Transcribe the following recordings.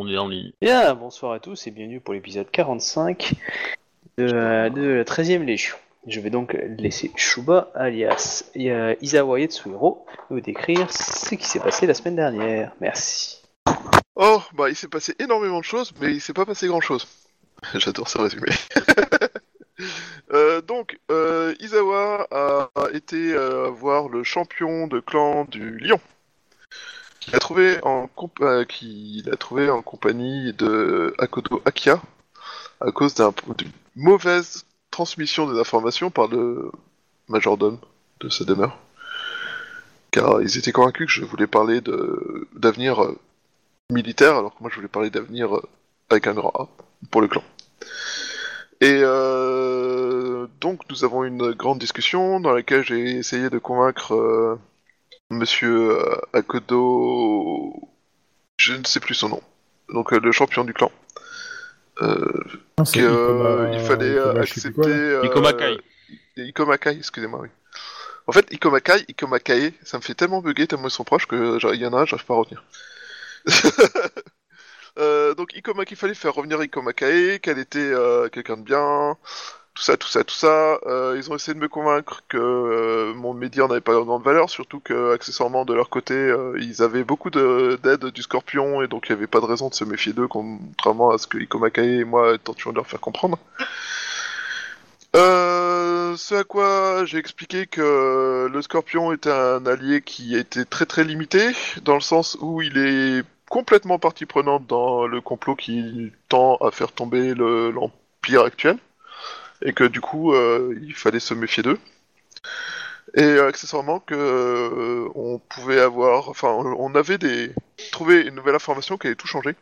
On est en ligne. Bien, bonsoir à tous et bienvenue pour l'épisode 45 de, euh, de la 13e Légion. Je vais donc laisser Shuba, alias euh, Isawa Yetsuhiro, nous décrire ce qui s'est passé la semaine dernière. Merci. Oh, bah il s'est passé énormément de choses, mais il s'est pas passé grand chose. J'adore ce résumé. Euh, donc, euh, Izawa a, a été euh, voir le champion de clan du Lion, qu'il a trouvé en euh, qu'il a trouvé en compagnie de Akodo Akia à cause d'un- d'une mauvaise transmission des informations par le majordome de sa demeure. Car ils étaient convaincus que je voulais parler d'avenir euh, militaire, alors que moi je voulais parler d'avenir euh, avec un grand A pour le clan. Et euh, donc nous avons une grande discussion dans laquelle j'ai essayé de convaincre Monsieur euh, Akodo, je ne sais plus son nom, donc euh, le champion du clan, euh, Non, Ikoma- fallait euh, Ikoma, accepter. euh, Ikomakai. Ikomakai, excusez-moi, oui. En fait, Ikomakai, Ikomakai, ça me fait tellement bugger tellement ils sont proches que il y en a un, j'arrive pas à retenir. Euh, donc Ikoma qu'il fallait faire revenir Ikomakai, qu'elle était euh, quelqu'un de bien, tout ça, tout ça, tout ça. Euh, ils ont essayé de me convaincre que euh, mon média n'avait pas grande valeur, surtout que accessoirement de leur côté, euh, ils avaient beaucoup de- d'aide du Scorpion et donc il n'y avait pas de raison de se méfier d'eux, contrairement à ce que Ikomakai et moi tentions de leur faire comprendre. Euh, ce à quoi j'ai expliqué que le Scorpion était un allié qui était très très limité, dans le sens où il est complètement partie prenante dans le complot qui tend à faire tomber le- l'Empire actuel, et que du coup euh, il fallait se méfier d'eux. Et euh, accessoirement que euh, on pouvait avoir, enfin on avait des trouvé une nouvelle information qui allait tout changer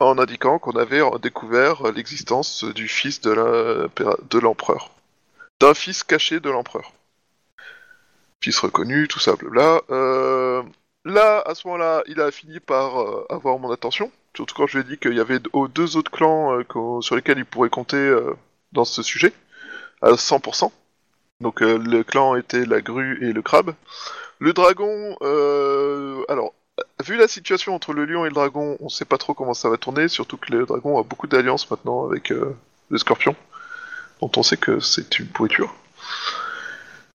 en indiquant qu'on avait découvert l'existence du fils de l'empereur. D'un fils caché de l'empereur. Fils reconnu, tout ça, blabla. Là, à ce moment-là, il a fini par avoir mon attention. Surtout quand je lui ai dit qu'il y avait deux autres clans sur lesquels il pourrait compter dans ce sujet, à 100%. Donc euh, le clan était la grue et le crabe. Le dragon, euh, alors vu la situation entre le lion et le dragon, on sait pas trop comment ça va tourner, surtout que le dragon a beaucoup d'alliances maintenant avec euh, le scorpion, dont on sait que c'est une pourriture.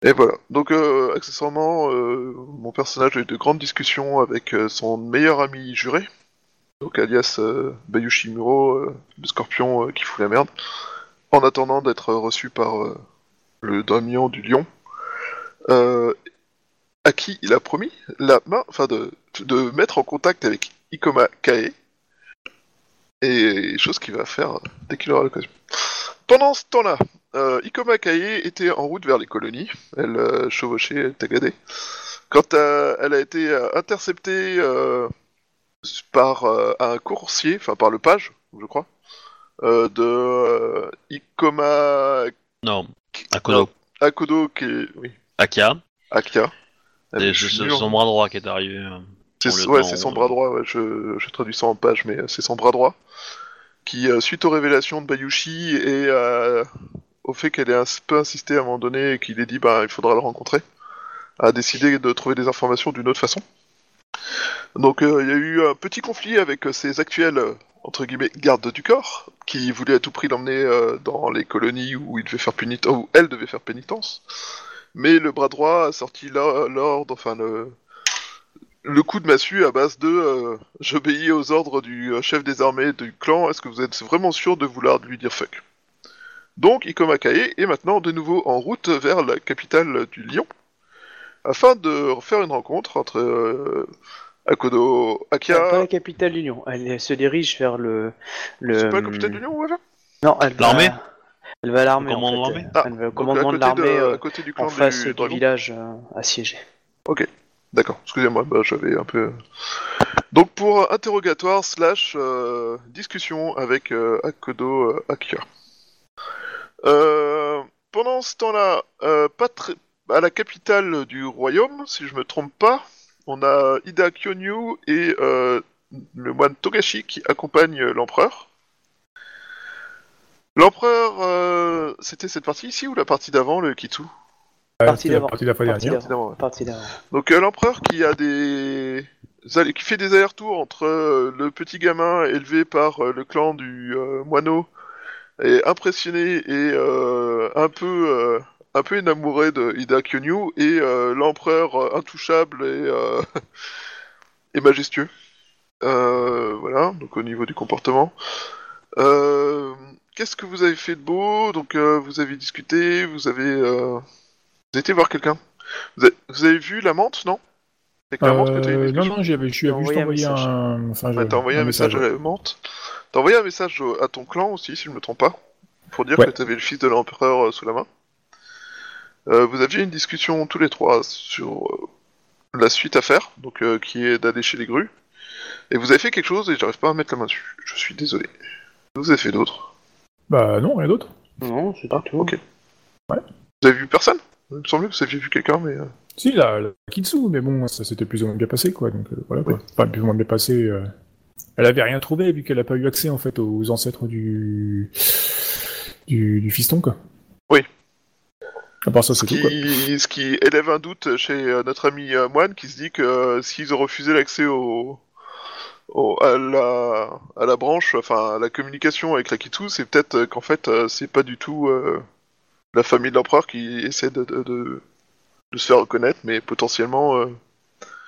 Et voilà. Donc, accessoirement, mon personnage a eu de grandes discussions avec son meilleur ami juré, donc alias Bayushi Muro, euh, le scorpion qui fout la merde, en attendant d'être reçu par euh, le daimyon du lion. Euh, à qui il a promis la main, enfin de, mettre en contact avec Ikoma Kae, et chose qu'il va faire dès qu'il aura l'occasion. Pendant ce temps-là, euh, Ikoma Kae était en route vers les colonies, elle chevauchait, elle tagadait, quand elle a été interceptée par un coursier, enfin par le page, je crois, euh, de euh, Ikoma Non, Akodo. Akodo, qui est, oui, Akia. Akia. C'est son bras droit qui est arrivé. euh, C'est ouais, c'est son bras droit, ouais, je, je traduis ça en page, mais c'est son bras droit, qui, suite aux révélations de Bayushi et euh, au fait qu'elle ait un peu insisté à un moment donné et qu'il ait dit bah, il faudra le rencontrer, a décidé de trouver des informations d'une autre façon. Donc euh, il y a eu un petit conflit avec euh, ses actuels, euh, entre guillemets, gardes du corps, qui voulaient à tout prix l'emmener euh, dans les colonies où, il devait faire pénitence, où elle devait faire pénitence. Mais le bras droit a sorti l'or- l'ordre, enfin le, coup de massue à base de euh, j'obéis aux ordres du euh, chef des armées du clan, est-ce que vous êtes vraiment sûr de vouloir lui dire fuck? Donc Ikoma Kae est maintenant de nouveau en route vers la capitale du Lion, afin de faire une rencontre entre Akodo Pas Akia... la capitale du Lion. Elle se dirige vers le. le C'est pas la capitale du Lion, ouais Non, elle va. L'armée? Elle va à l'armée. Le commandement en de fait. l'armée? Ah, Elle va au Donc, commandement à de côté l'armée à euh, côté du clan en face du village euh, assiégé. D'accord, excusez-moi, bah, j'avais un peu... Donc pour interrogatoire slash euh, discussion avec euh, Akodo euh, Akia. Euh, pendant ce temps-là, euh, pas très- à la capitale du royaume, si je me trompe pas, on a Ida Kyonyu et euh, le moine Togashi qui accompagnent l'empereur. L'empereur, euh, c'était cette partie ici ou la partie d'avant, le Kitsu? Ah, Partie d'avant. partie de la fois Partie dernière. d'avant. Partie d'avant. Donc euh, l'empereur qui a des qui fait des allers-retours entre euh, le petit gamin élevé par euh, le clan du euh, moineau et impressionné et euh, un peu euh, un peu énamouré de Ida Kyonyu et euh, l'empereur euh, intouchable et euh, et majestueux. Euh, voilà, donc au niveau du comportement. Qu'est-ce que vous avez fait de beau? Donc vous avez discuté, vous avez vous été voir quelqu'un. Vous, avez- vous avez vu la menthe, non? La menthe que une non, non, j'avais, juste envoyé un envoyé un. Enfin, je- Ouais, t'as envoyé un message, à la menthe. T'as envoyé un message à ton clan aussi, si je me trompe pas, pour dire Ouais. que t'avais le fils de l'empereur sous la main. Euh, vous aviez une discussion tous les trois sur euh, la suite à faire, donc euh, qui est d'aller chez les grues. Et vous avez fait quelque chose et j'arrive pas à mettre la main dessus. Je suis désolé. Vous avez fait d'autres? Bah non, rien d'autre. Non, c'est pas tout. ok. Vous avez vu personne? Il me semblait que vous aviez vu quelqu'un, mais. euh, Si, la, la Kitsu, mais bon, ça s'était plus ou moins bien passé, quoi. Donc euh, voilà, quoi. Enfin, plus ou moins bien passé. euh, Elle avait rien trouvé, vu qu'elle a pas eu accès, en fait, aux ancêtres du. du, du fiston, quoi. Oui. À part ça, Ce c'est tout, quoi. qui, ce qui élève un doute chez euh, notre ami euh, Moine qui se dit que euh, s'ils ont refusé l'accès au, au- à, la, à la branche, enfin à la communication avec la Kitsu, c'est peut-être qu'en fait c'est pas du tout euh, la famille de l'empereur qui essaie de, de, de- de se faire reconnaître, mais potentiellement. euh,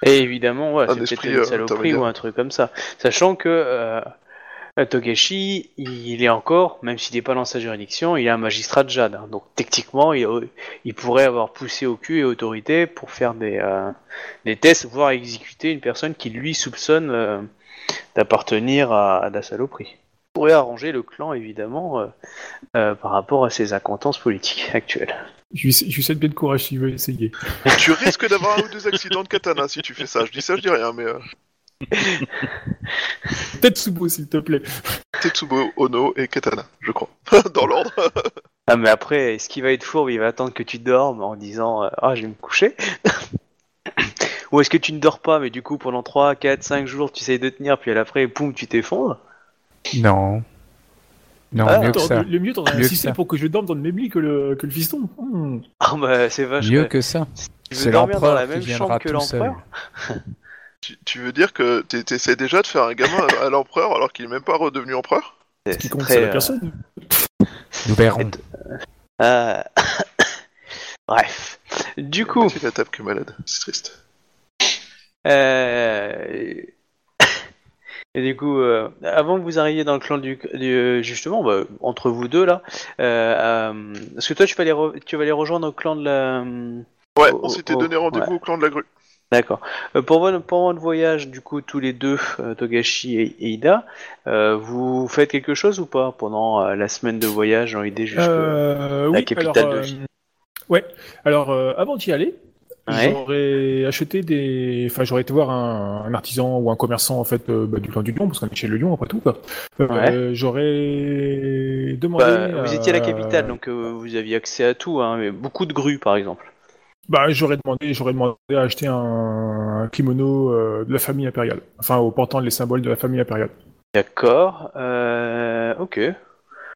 Et évidemment, ouais, c'est peut-être esprit, une saloperie ou un truc comme ça. Sachant que euh, Togashi, il est encore, même s'il n'est pas dans sa juridiction, il est un magistrat de Jade. hein. Donc techniquement, il, il pourrait avoir poussé au cul et autorité pour faire des, euh, des tests, voire exécuter une personne qui lui soupçonne euh, d'appartenir à, à la saloperie. Il pourrait arranger le clan, évidemment, euh, euh, par rapport à ses acquaintances politiques actuelles. Je lui, je lui souhaite bien de courage s'il veut essayer. tu risques d'avoir un ou deux accidents de katana si tu fais ça. Je dis ça, je dis rien, mais euh, Tetsubo, s'il te plaît. Tetsubo, Ono et katana, je crois. Dans l'ordre. Ah mais après, est-ce qu'il va être fourbe Il va attendre que tu dormes en disant euh, Ah, je vais me coucher? Ou est-ce que tu ne dors pas, mais du coup, pendant 3, 4, 5 jours, tu essayes de tenir, puis à l'après, poum, tu t'effondres? Non. Non, Ah, mieux que ça. le, mieux, t'aurais Mieux que insisté pour que je dorme dans le même lit que le, que le fiston. Hmm. Ah bah, c'est vachement. Mieux que ça. Tu c'est veux dormir dans la même chambre que l'empereur? Tu, tu veux dire que t'es- t'essaies déjà de faire un gamin à, à l'empereur alors qu'il est même pas redevenu empereur? Ce qui compte, très, c'est la euh, personne. Nous verrons. euh, Bref. Du coup, C'est la table que malade, c'est triste. Euh... Et du coup, euh, avant que vous arriviez dans le clan du, du- justement, bah, entre vous deux là, euh, euh, est-ce que toi tu vas les re- tu vas les rejoindre au clan de la, Ouais, on s'était donné rendez-vous ouais. au clan de la grue. D'accord. Euh, pour votre pour votre voyage, du coup, tous les deux, euh, Togashi et, et Ida, euh, vous faites quelque chose ou pas pendant euh, la semaine de voyage en idée jusque Euh, la oui, capitale alors, de vie. Ouais. Alors, avant d'y aller, Ouais. j'aurais acheté des. Enfin, j'aurais été voir un, un artisan ou un commerçant en fait bah, du clan du Lion, parce qu'on est chez le Lion après tout. Quoi. Ouais. J'aurais demandé. Bah, vous étiez à la capitale, donc vous aviez accès à tout, hein, mais beaucoup de grues par exemple. Bah, j'aurais demandé, j'aurais demandé à acheter un, un kimono euh, de la famille impériale. Enfin, au portant les symboles de la famille impériale. D'accord. Euh, ok.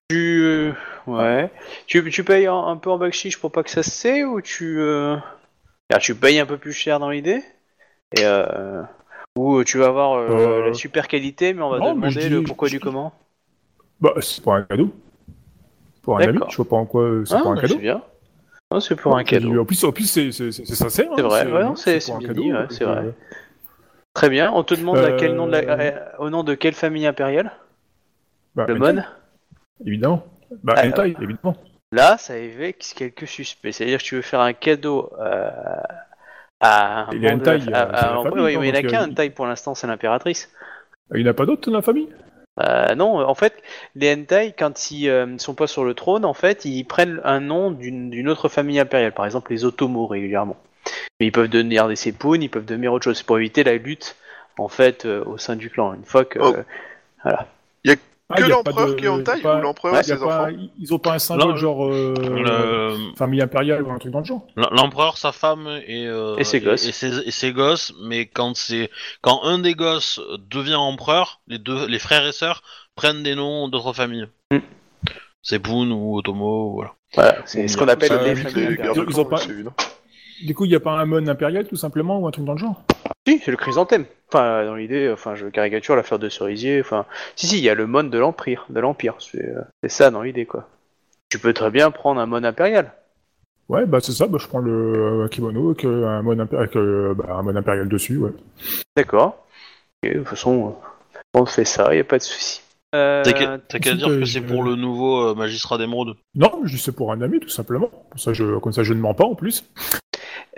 Tu, euh, ouais. Tu, tu payes un, un peu en backchiche pour pas que ça se sait ou tu, alors, tu payes un peu plus cher dans l'idée? Et ou tu vas avoir la super qualité, mais on va non, te demander dis- le pourquoi je du comment? Bah, c'est pour un cadeau. Pour un ami. Je vois pas en quoi c'est Ah, pour un bah, cadeau. c'est bien. Non, c'est pour un cadeau. En plus, en plus, c'est sincère. C'est hein, vrai, c'est- un bien c'est vrai. euh, Très bien. On te demande à quel nom de la... Euh, euh, au nom de quelle famille impériale? bah, Le Mon? Évidemment. Bah, Ah, hentai, évidemment. Là, ça évoque quelques suspects. C'est-à-dire que tu veux faire un cadeau euh, à un euh, oui, famille, oui, non, mais il n'y en a qu'un que- hentai pour l'instant, c'est l'impératrice. Il n'y en a pas d'autres dans la famille? Euh, non, en fait, les hentai, quand ils euh, ne sont pas sur le trône, en fait, ils prennent un nom d'une autre famille impériale. Par exemple, les Otomo régulièrement. Mais ils peuvent devenir des Sepun, ils peuvent devenir autre chose. C'est pour éviter la lutte, en fait, euh, au sein du clan. Une fois que. Oh. Ah, que y a pas l'empereur qui est en taille pas- ou l'empereur Ouais, et ses pas- enfants Ils ont pas un symbole genre euh, Le- famille impériale ou un truc dans le genre L'empereur, sa femme et, euh, Et ses gosses. et, ses, et ses gosses, mais quand c'est quand un des gosses devient empereur, les deux, les frères et sœurs prennent des noms d'autres familles. Mm. C'est Boone ou Otomo, voilà. Voilà, c'est ce qu'on appelle les familles Ils ont pas- c'est évident. Du coup, il n'y a pas un mon impérial tout simplement ou un truc dans le genre Si, c'est le chrysanthème. Enfin, dans l'idée, enfin, je caricature l'affaire de cerisier. Enfin, si, si, il y a le mon de l'empire, de l'empire. C'est euh, c'est ça dans l'idée, quoi. Tu peux très bien prendre un mon impérial. Ouais, bah c'est ça. Bah, je prends le euh, kimono avec euh, un impé- avec, euh, bah, un mon impérial dessus. Ouais. D'accord. Ok, de toute façon, on fait ça, y a pas de souci. Euh, T'as qu'à dire que c'est pour le nouveau euh, magistrat d'émeraude. Non, je dis c'est pour un ami tout simplement. Comme ça, je, comme ça, je ne mens pas en plus.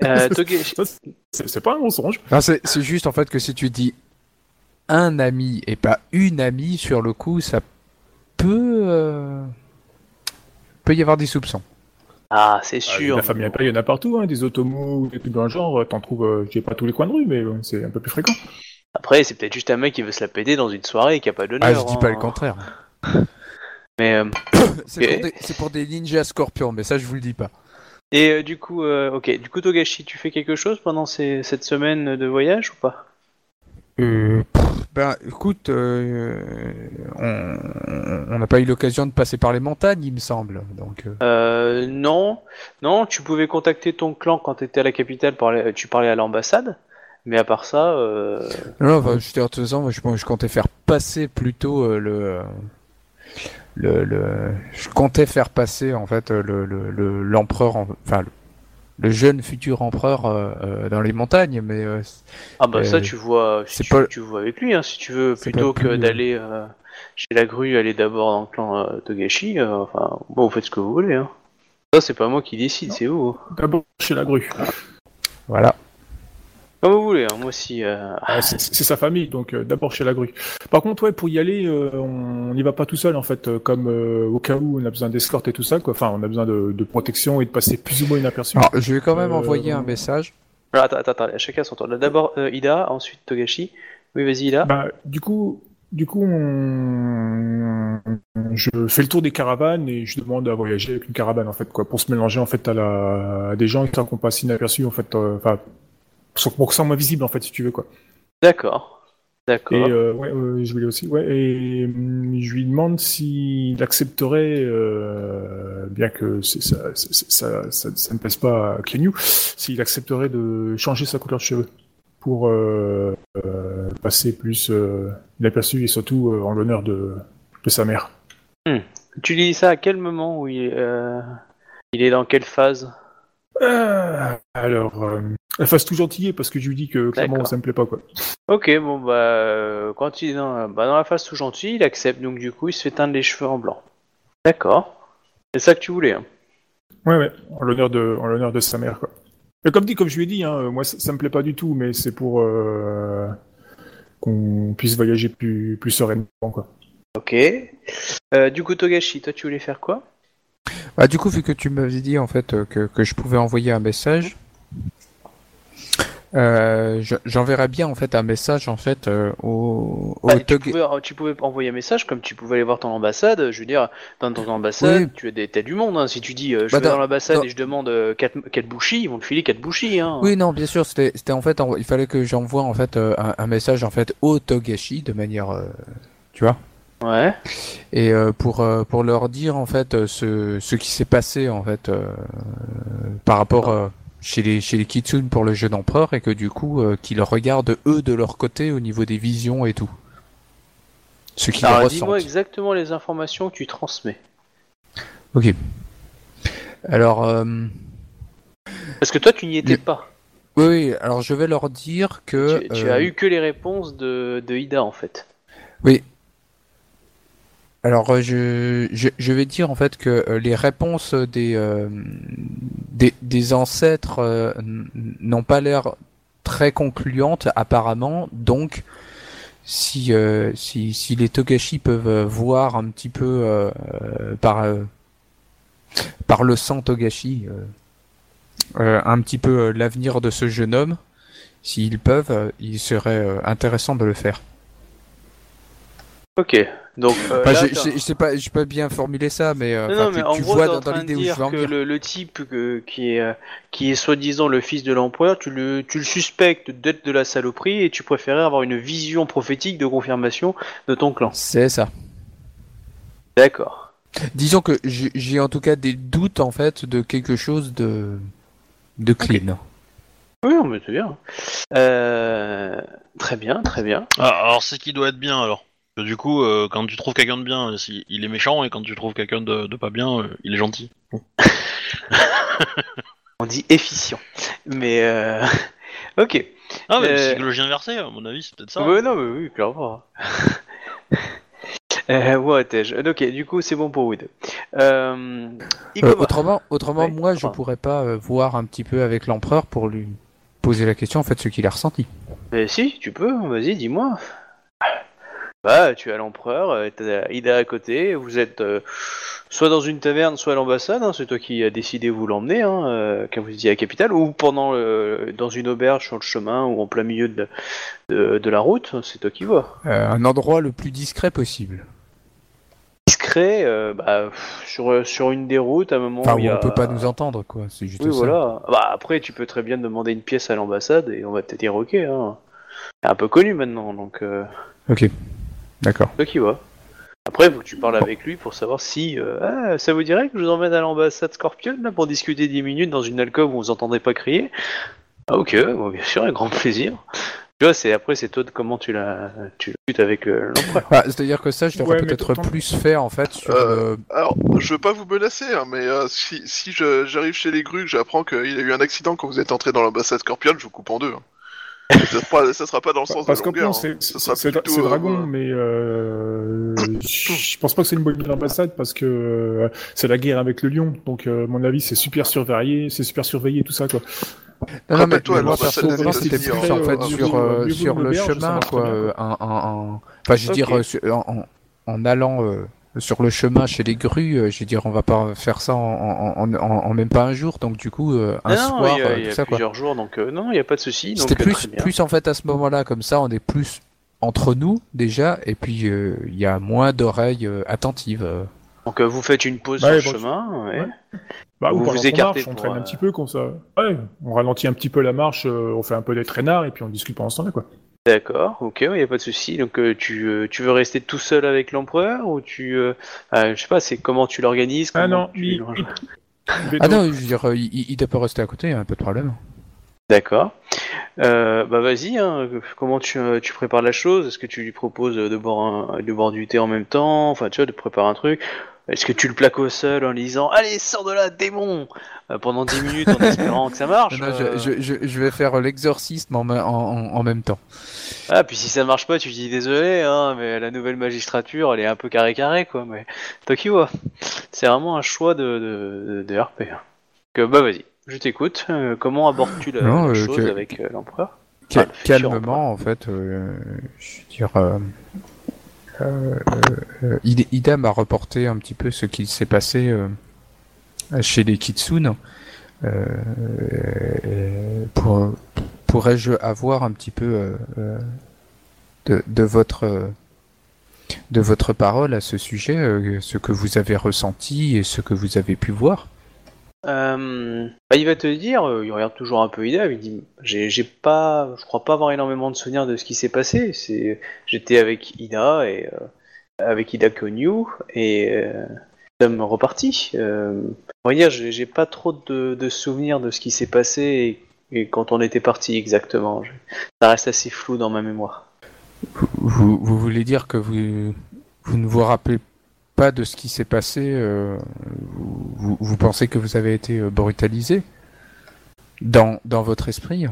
Euh, c'est pas un mensonge. C'est juste en fait que si tu dis un ami et pas une amie, sur le coup, ça peut. euh, peut y avoir des soupçons. Ah, c'est Ah, sûr. la famille impériale, il y en a partout, hein, des otomos, des trucs dans le genre. T'en trouves, euh, je dis pas tous les coins de rue, mais euh, c'est un peu plus fréquent. Après, c'est peut-être juste un mec qui veut se la péter dans une soirée et qui a pas d'honneur. Ah, je dis pas hein. le contraire. Mais euh, C'est pour, pour des ninjas scorpions, mais ça, je vous le dis pas. Et euh, du coup, euh, ok, du coup Togashi, tu fais quelque chose pendant ces- cette semaine de voyage ou pas? Euh, ben, écoute, euh, on n'a pas eu l'occasion de passer par les montagnes, il me semble. Donc, Non, non, tu pouvais contacter ton clan quand tu étais à la capitale, pour aller- tu parlais à l'ambassade. Mais à part ça, euh, non, enfin, je te je, je comptais faire passer plutôt euh, le, le, le, je comptais faire passer en fait le le- le- l'empereur, en- enfin le, le jeune futur empereur euh, euh, dans les montagnes, mais euh, ah bah ça Euh, tu vois, si c'est tu, pas- tu vois avec lui, hein, si tu veux, c'est plutôt que plus, euh, d'aller euh, chez la grue, aller d'abord dans le clan euh, Togashi. euh, enfin, bon, vous faites ce que vous voulez. Hein. Ça c'est pas moi qui décide, Non. c'est vous. D'abord chez la grue. voilà. Comme vous voulez. Hein. Moi aussi. euh, Ah, c'est sa famille, donc euh, d'abord chez la grue. Par contre, ouais, pour y aller, euh, on n'y va pas tout seul en fait. euh, comme euh, au cas où on a besoin d'escorte et tout ça, quoi. Enfin, on a besoin de, de protection et de passer plus ou moins inaperçu. Alors, je vais quand même Euh, envoyer un message. Alors, attends, attends, attends, chacun son tour. D'abord euh, Ida, ensuite Togashi. Oui, vas-y Ida. Bah, du coup, du coup, on... je fais le tour des caravanes et je demande à voyager avec une caravane en fait, quoi, pour se mélanger en fait à, la... à des gens qui qu'on passe inaperçus en fait, enfin, pour que ça soit moins visible en fait, si tu veux quoi. D'accord. D'accord. Et euh, ouais, euh, je voulais aussi, ouais, et hum, je lui demande s'il accepterait, euh, bien que ça, ça, ça, ça ne pèse pas à Kenyu, s'il accepterait de changer sa couleur de cheveux pour euh, passer plus inaperçu et surtout en l'honneur de, de sa mère. Tu lis ça à quel moment où il il est dans quelle phase? Ah, alors, euh, la face tout gentillée parce que je lui dis que clairement ça me plaît pas quoi. Ok, bon bah euh, quand il est dans, bah, dans la phase tout gentil, il accepte donc du coup il se fait teindre les cheveux en blanc. D'accord. C'est ça que tu voulais. Hein. Ouais, ouais, en l'honneur de, en l'honneur de sa mère, quoi. Et comme dit, comme je lui ai dit, hein, moi ça, ça me plaît pas du tout, mais c'est pour euh, qu'on puisse voyager plus, plus sereinement, quoi. Ok. Euh, du coup Togashi, toi tu voulais faire quoi? Bah, du coup, vu que tu m'avais dit en fait euh, que, que je pouvais envoyer un message, euh, je- j'enverrai bien en fait un message en fait euh, au, au Bah, tu, pouvais, tu pouvais envoyer un message comme tu pouvais aller voir ton ambassade. Je veux dire, dans ton ambassade, Oui. tu as des t'as du monde. Hein. Si tu dis euh, je Bah, vais dans, dans- l'ambassade dans- et je demande 4 bouchis, ils vont te filer 4 bouchis. Hein. Oui, non, bien sûr, c'était c'était en fait, en- il fallait que j'envoie en fait euh, un, un message en fait au Togashi de manière, tu vois, Ouais. et euh, pour euh, pour leur dire en fait euh, ce ce qui s'est passé en fait euh, par rapport euh, chez les chez les Kitsune pour le jeu d'empereur et que du coup qu'ils regardent eux de leur côté au niveau des visions et tout. Ce qu'ils Alors ressentent. dis-moi exactement les informations que tu transmets. Ok. Alors, Parce que toi tu n'y étais Le- pas. oui, oui, alors je vais leur dire que. Tu, tu as eu que les réponses de, de Ida en fait. Oui. Alors, euh, je, je, je vais dire en fait que euh, les réponses des, euh, des, ancêtres n'ont pas l'air très concluantes apparemment, donc si, si, si les Togashi peuvent voir un petit peu par, par le sang Togashi un petit peu l'avenir de ce jeune homme, s'ils peuvent, il serait intéressant de le faire. Ok. Donc euh, Enfin, là, je, t'as- je, je sais pas, je peux bien formuler ça, mais, euh, Non, tu, mais en tu gros, vois dans, dans l'idée où je veux en que le, le type que- qui, est, euh, qui est soi-disant le fils de l'empereur, tu le, tu le suspectes d'être de la saloperie et tu préférais avoir une vision prophétique de confirmation de ton clan. C'est ça. D'accord. Disons que j'ai en tout cas des doutes en fait de quelque chose de de clean. Oui, non, mais c'est bien. Euh, très bien, très bien. Ah, alors c'est qui doit être bien alors? Que Du coup, euh, quand tu trouves quelqu'un de bien, si- il est méchant, et quand tu trouves quelqu'un de, de pas bien, euh, il est gentil. On dit efficient. Mais euh... ok. Ah, mais Euh, psychologie inversée, à mon avis, c'est peut-être ça. Ouais, non, mais oui, clairement. euh, what ai-je Ok, du coup, c'est bon pour vous deux. Euh... Euh, Ikoma. autrement, autrement Ouais, moi, je pourrais pas euh, voir un petit peu avec l'empereur pour lui poser la question, en fait, ce qu'il a ressenti. Mais si, tu peux, vas-y, dis-moi. Bah, tu as l'empereur, euh, t'as Ida à côté, vous êtes euh, soit dans une taverne, soit à l'ambassade, hein, c'est toi qui as décidé de vous l'emmener, hein, euh, quand vous étiez à la capitale, ou pendant dans une auberge sur le chemin, ou en plein milieu de, de, de la route, c'est toi qui vois. Euh, un endroit le plus discret possible. Discret, bah, pff, sur, sur une des routes, à un moment Enfin, où il où a... on peut pas nous entendre, quoi. C'est juste Oui, ça. voilà. Bah, après, tu peux très bien demander une pièce à l'ambassade, et on va te dire ok, hein. C'est un peu connu maintenant, donc... Ok. D'accord. Toi qui vois. Après, faut que tu parles avec lui pour savoir si. euh, ah, ça vous dirait que je vous emmène à l'ambassade Scorpion là pour discuter 10 minutes dans une alcôve où vous entendez pas crier? Ah, ok, bon, bien sûr, avec grand plaisir. Tu vois, c'est après, c'est toi de comment tu la, tu discutes avec euh, l'empereur. Ah, C'est-à-dire que ça, je devrais Ouais, mais peut-être plus faire, en fait, sur Euh, Alors, je veux pas vous menacer, hein, mais euh, si, si je- j'arrive chez les grues, que j'apprends qu'il y a eu un accident quand vous êtes entré dans l'ambassade Scorpion, je vous coupe en deux. hein. Ça, sera pas, ça sera pas dans le sens Parce de longueur. bon, hein. c'est plutôt, c'est euh, dragon, mais euh, je pense pas que c'est une bonne idée l'ambassade parce que euh, c'est la guerre avec le lion. Donc, euh, à mon avis, c'est super surveillé, c'est super surveillé, tout ça, quoi. Non, non, mais, Rappelle-toi, l'ambassade c'était plus en fait sur, sur le chemin, quoi. Enfin, je veux dire, en, allant euh, sur le chemin chez les grues, euh, je veux dire, on va pas faire ça en, en, en, en- en même pas un jour, donc du coup, euh, un non, soir, il y a, euh, il y a ça, quoi. plusieurs jours, donc euh, non, il n'y a pas de souci. C'était plus, plus en fait à ce moment-là, comme ça, on est plus entre nous déjà, et puis euh, il y a moins d'oreilles euh, attentives. euh. Donc, euh, vous faites une pause Ouais, sur le bon, chemin. ouais. ouais. Bah, Vous ou pendant vous écartez marche, on traîne un petit peu, comme ça. Ouais, on ralentit un petit peu la marche, euh, on fait un peu des traînards et puis on discute pendant ce temps-là, quoi. D'accord, ok, il n'y a pas de souci. Donc, euh, tu, euh, tu veux rester tout seul avec l'empereur ou tu. euh, euh, je sais pas, c'est comment tu l'organises Ah comment non, tu il- il- Ah non, je veux dire, il, il il peut rester à côté, hein, pas de problème. D'accord. Euh, bah vas-y, hein, comment tu, tu prépares la chose? Est-ce que tu lui proposes de boire, un, de boire du thé en même temps? Enfin, tu vois, de préparer un truc Est-ce que tu le plaques au sol en lui disant Allez, sors de là, démon Euh, Pendant 10 minutes en espérant que ça marche Non, euh, je, je, je, je vais faire l'exorcisme en, même temps. Ah, puis si ça marche pas, tu dis désolé, hein, mais la nouvelle magistrature, elle est un peu carré-carré, quoi. Mais vois, c'est vraiment un choix de, de, de, de RP. hein. Bah vas-y, je t'écoute. Euh, comment abordes-tu la, Non, la chose que- avec l'empereur? Ah, calmement, en fait, euh, je veux dire, euh, euh, euh, Ida- Ida m'a reporté un petit peu ce qu'il s'est passé euh, chez les Kitsune. Euh, euh, pour, pourrais-je avoir un petit peu euh, euh, de, de votre euh, de votre parole à ce sujet, euh, ce que vous avez ressenti et ce que vous avez pu voir? Euh, bah, il va te dire, euh, il regarde toujours un peu Ida, il dit j'ai pas, je crois pas avoir énormément de souvenirs de ce qui s'est passé. C'est, j'étais avec Ida et euh, avec Ida Konyu et nous sommes repartis. On va dire, j'ai pas trop de, souvenirs de ce qui s'est passé et, quand on était parti exactement. Ça reste assez flou dans ma mémoire. Vous, vous voulez dire que vous, vous ne vous rappelez de ce qui s'est passé euh, vous, pensez que vous avez été euh, brutalisé dans, dans votre esprit?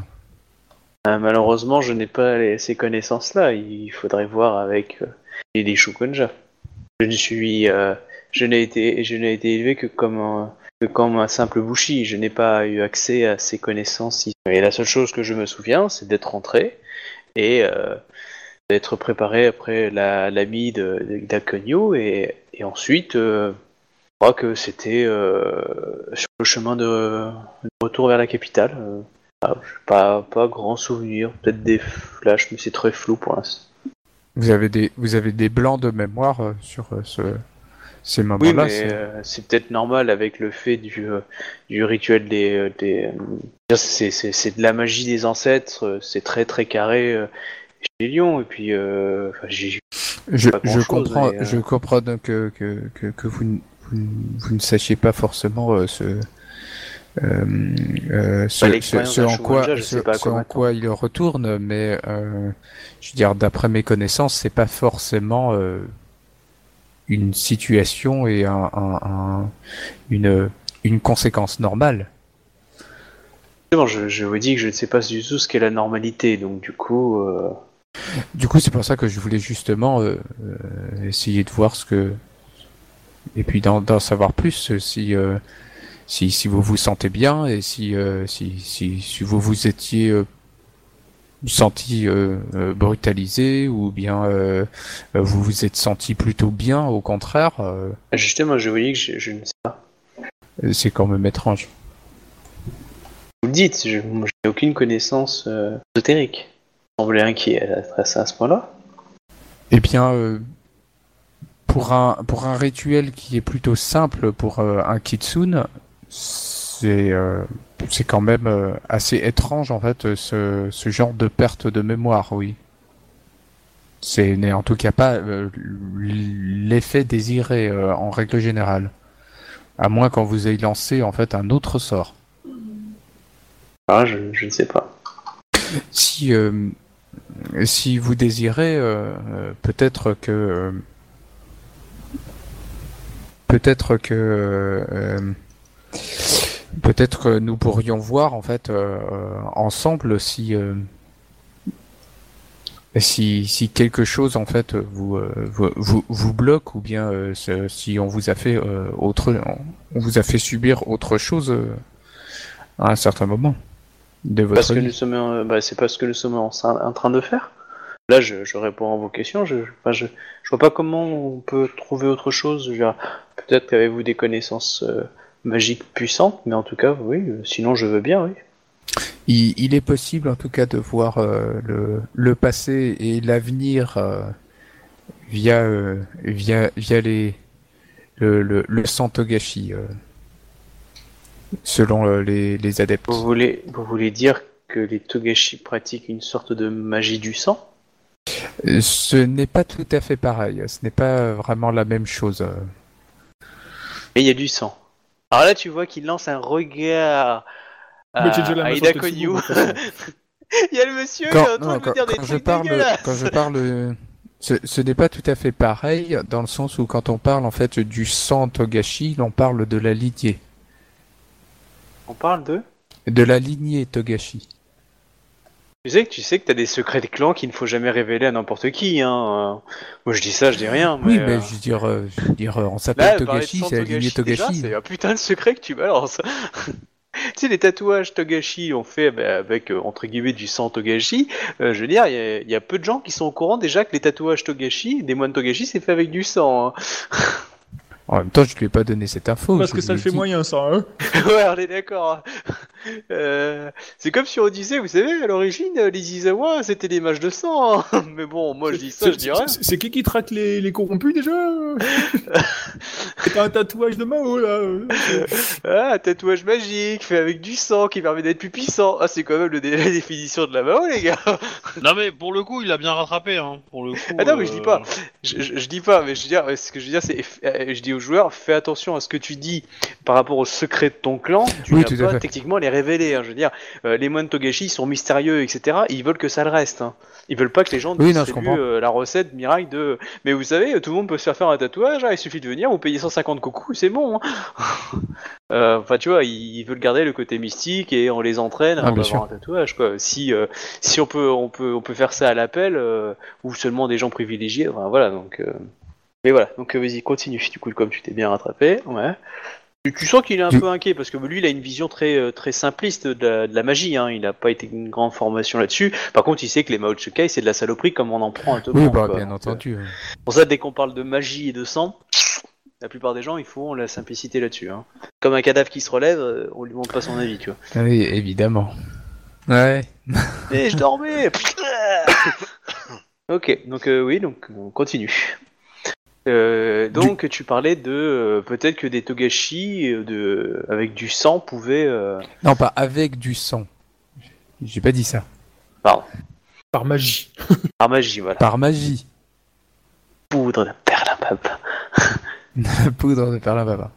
Euh, malheureusement, je n'ai pas ces connaissances-là. Il faudrait voir avec les les. Je ne suis, je n'ai été, je n'ai été élevé que comme un, simple bushi. Je n'ai pas eu accès à ces connaissances. Et la seule chose que je me souviens, c'est d'être rentré et d'être préparé après la l'ami de, de d'Akonyo et, et ensuite, euh, je crois que c'était euh, sur le chemin de, de retour vers la capitale. euh, ah, pas, pas grand souvenir, peut-être des flashs, mais c'est très flou pour l'instant. vous avez, des, vous avez des blancs de mémoire euh, sur euh, ce, ces Oui, moments-là mais c'est- euh, peut-être normal avec le fait du, du rituel des. des c'est, de la magie des ancêtres, c'est très très carré chez lions, et puis euh, j'ai- Je, comprends, mais, euh, je comprends donc que, que, que, que vous, ne- vous, ne- vous ne sachiez pas forcément euh, ce, euh, euh, ce, Bah, en quoi, ce- en quoi il retourne, mais euh, je veux dire, d'après mes connaissances, c'est pas forcément euh, une situation et un, un- un- une, une conséquence normale. Bon, je, je vous dis que je ne sais pas du tout ce qu'est la normalité, donc du coup, euh, Du coup, c'est pour ça que je voulais justement euh, euh, essayer de voir ce que et puis d'en savoir plus euh, si euh, si si vous vous sentez bien et si si, si si vous vous étiez senti brutalisé ou bien vous vous êtes senti plutôt bien au contraire euh, justement, je vous dis que je, je ne sais pas. c'est quand même étrange Vous le dites, je, n'ai aucune connaissance ésotérique. Semblez inquiet à, ce point-là. Eh bien, euh, pour un pour un rituel qui est plutôt simple pour euh, un kitsune, c'est euh, c'est quand même assez étrange en fait ce ce genre de perte de mémoire, oui. C'est n'est en tout cas pas l'effet désiré en règle générale, à moins quand vous ayez lancé en fait un autre sort. Ah, je, je ne sais pas. Si euh, si vous désirez, euh, euh, peut-être que euh, peut-être que peut-être que nous pourrions voir en fait ensemble si si quelque chose en fait vous vous, vous, bloque ou bien si on vous a fait autre on vous a fait subir autre chose à un certain moment de votre Parce que nous sommes, euh, bah, c'est pas ce que nous sommes en, en train de faire. Là, je, je réponds à vos questions. Je, enfin, je, je vois pas comment on peut trouver autre chose. Peut-être qu'avez-vous des connaissances euh, magiques puissantes, mais en tout cas, oui. euh, Sinon, je veux bien, oui. Il, il est possible en tout cas de voir euh, le, le passé et l'avenir euh, via, euh, via, via les, le, le, le sang Togashi, euh, selon euh, les, les adeptes. Vous voulez, vous voulez dire que les Togashi pratiquent une sorte de magie du sang? Euh, Ce n'est pas tout à fait pareil, ce n'est pas vraiment la même chose. euh. Et il y a du sang. Alors là, tu vois qu'il lance un regard à, Mais Ida Konyu. Il y a le monsieur, il est Quand, en train non, de me quand, dire des quand je trucs parle, dégueulasses. quand je parle, euh, ce, ce n'est pas tout à fait pareil dans le sens où quand on parle en fait du sang Togashi, on parle de la lignée, On parle de de la lignée Togashi. Tu sais que tu sais que t'as des secrets de clan qu'il ne faut jamais révéler à n'importe qui. Hein. euh. Moi je dis ça, je dis rien. Mais, Oui, euh, mais je veux dire, euh, je veux dire, euh, on s'appelle Togashi, c'est la lignée Togashi. c'est un putain de secret que tu balances. tu sais, les tatouages Togashi ont fait bah, avec euh, entre guillemets du sang Togashi. euh, je veux dire, il y, a- il y a peu de gens qui sont au courant déjà que les tatouages Togashi, des moines Togashi, c'est fait avec du sang. hein. En même temps, je lui ai pas donné cette info. Parce que ça le ai fait dit- moyen, ça, hein ouais, on est d'accord. Euh, c'est comme sur Odyssée, vous savez, à l'origine, euh, les Izawa, c'était des mages de sang. hein. Mais bon, moi je dis ça, je rien. C'est- C'est qui qui traque les, les corrompus déjà? T'as un tatouage de Mao là euh. Ah, un tatouage magique, fait avec du sang, qui permet d'être plus puissant. Ah, c'est quand même le dé- la définition de la Mao, les gars. Non mais pour le coup, il a bien rattrapé. Hein. Pour le coup. Ah non, mais je dis euh, pas. Je, je- je dis pas, mais je veux dire, ce que je veux dire, c'est, euh, je dis aux joueurs, fais attention à ce que tu dis par rapport au secret de ton clan. Tu Oui, tout à pas fait. techniquement à les révéler. hein. Je veux dire, euh, les moines Togashi sont mystérieux, etc. Ils veulent que ça le reste. hein. Ils veulent pas que les gens Oui, non, euh, la recette miracle de. Mais vous savez, tout le monde peut se faire faire un tatouage. hein, il suffit de venir, vous payez 150 coucous, c'est bon. hein. Euh, Enfin, tu vois, ils, veulent garder le côté mystique et on les entraîne Ah, avant bien d'avoir un tatouage. Quoi. Si euh, si on peut on peut on peut faire ça à l'appel ou seulement des gens privilégiés. Enfin, voilà donc. Mais voilà, donc euh, vas-y, continue. Du coup, comme tu t'es bien rattrapé, ouais. Tu, tu sens qu'il est un peu inquiet parce que lui, il a une vision très euh, très simpliste de la, de la magie. Hein. Il n'a pas été une grande formation là-dessus. Par contre, il sait que les Mao Tsukai, c'est de la saloperie comme on en prend un peu. Oui, bah, bien Donc, entendu. euh, pour ça, dès qu'on parle de magie et de sang, la plupart des gens, ils font la simplicité là-dessus. Hein. Comme un cadavre qui se relève, euh, on lui montre pas son avis, tu vois. Oui, évidemment. Ouais. Eh, je dormais Ok, donc euh, oui, donc on continue. Euh, donc tu parlais de euh, peut-être que des togashi euh, de avec du sang pouvaient euh, Non, pas avec du sang. J'ai pas dit ça. pardon Par magie. par magie voilà Par magie. poudre de perlimpinpin. Poudre de perlimpinpin.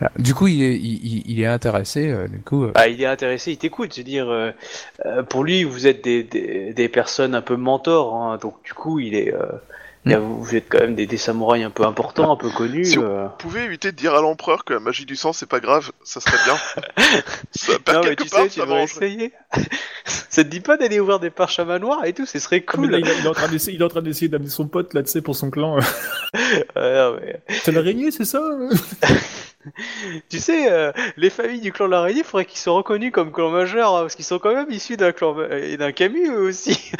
Ah, Du coup, il est, il, il- il est intéressé. euh, du coup, euh, Bah, il est intéressé, il t'écoute. Je veux dire, euh, pour lui, vous êtes des, des, des personnes un peu mentors, hein, donc du coup, il est. euh, il y a- vous êtes quand même des, des samouraïs un peu importants, un peu connus. Si- euh. Vous pouvez éviter de dire à l'empereur que la magie du sang c'est pas grave, ça serait bien. ça, Non, mais tu part, sais, tu ça essayer. te dit pas d'aller ouvrir des parches à manoir et tout, ce serait Ah, cool. là, il, est- il est en train d'essayer, il est en train d'essayer d'amener son pote là, tu sais, pour son clan. Mais- C'est l'araignée, c'est ça Tu sais, euh, les familles du clan de l'araignée, il faudrait qu'ils soient reconnus comme clan majeur, hein, parce qu'ils sont quand même issus d'un clan et d'un Camus aussi.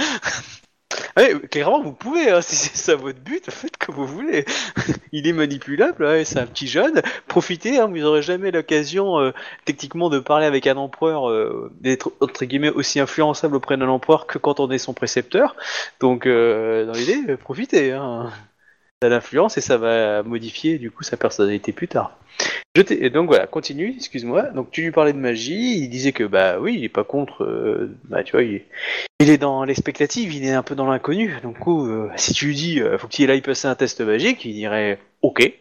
Ouais, clairement, vous pouvez, hein, si c'est ça votre but, faites comme vous voulez. Il est manipulable, ouais, c'est un petit jeune. Profitez, hein, vous n'aurez jamais l'occasion, euh, techniquement, de parler avec un empereur, euh, d'être entre guillemets aussi influençable auprès d'un empereur que quand on est son précepteur. Donc, euh, dans l'idée, profitez. Hein. Ça l'influence et ça va modifier du coup sa personnalité plus tard. Je et donc voilà, continue, excuse-moi. Donc tu lui parlais de magie, il disait que bah oui, il est pas contre, euh, bah tu vois, il, il est dans l'expectative, il est un peu dans l'inconnu. Donc euh, si tu lui dis, euh, faut qu'il aille passer un test magique, il dirait ok.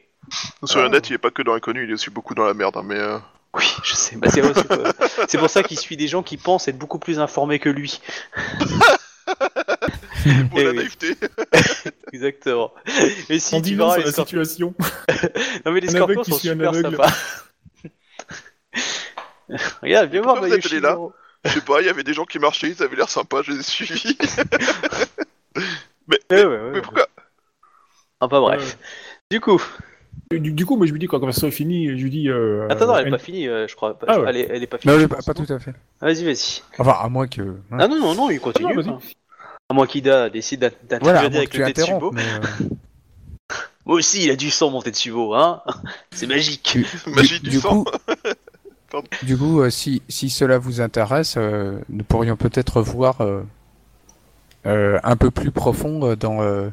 Sur le net, il est pas que dans l'inconnu, il est aussi beaucoup dans la merde. hein, mais euh, Oui, je sais. Bah, c'est c'est pour ça qu'il suit des gens qui pensent être beaucoup plus informés que lui. pour Eh la oui. naïveté. Exactement. Et si En tu verras la situation. non mais les Un scorpions sont super sympas. Regarde, viens voir allé là. Je sais pas, il y avait des gens qui marchaient, ils avaient l'air sympas, je les ai suivis. mais, Ouais, ouais, ouais. mais pourquoi? Enfin bref. Du coup, Du, du coup, moi je lui dis quand la conversation est finie, je lui dis. Euh, attends, non, elle est pas finie, euh, je crois. Ah ouais. elle, est, elle est pas finie. non, pas, tout à fait. Vas-y, vas-y. Enfin, à moins que. hein. Ah non, non, non, il continue. Ah non, hein. Moins qu'Ida décide Voilà, d'intervenir avec le Tetsubo. Mais, euh, Moi aussi, il a du sang, mon Tetsubo, hein C'est magique. Magie du, du sang. coup, du coup, euh, si, si cela vous intéresse, euh, nous pourrions peut-être voir euh, euh, un peu plus profond euh, dans, euh,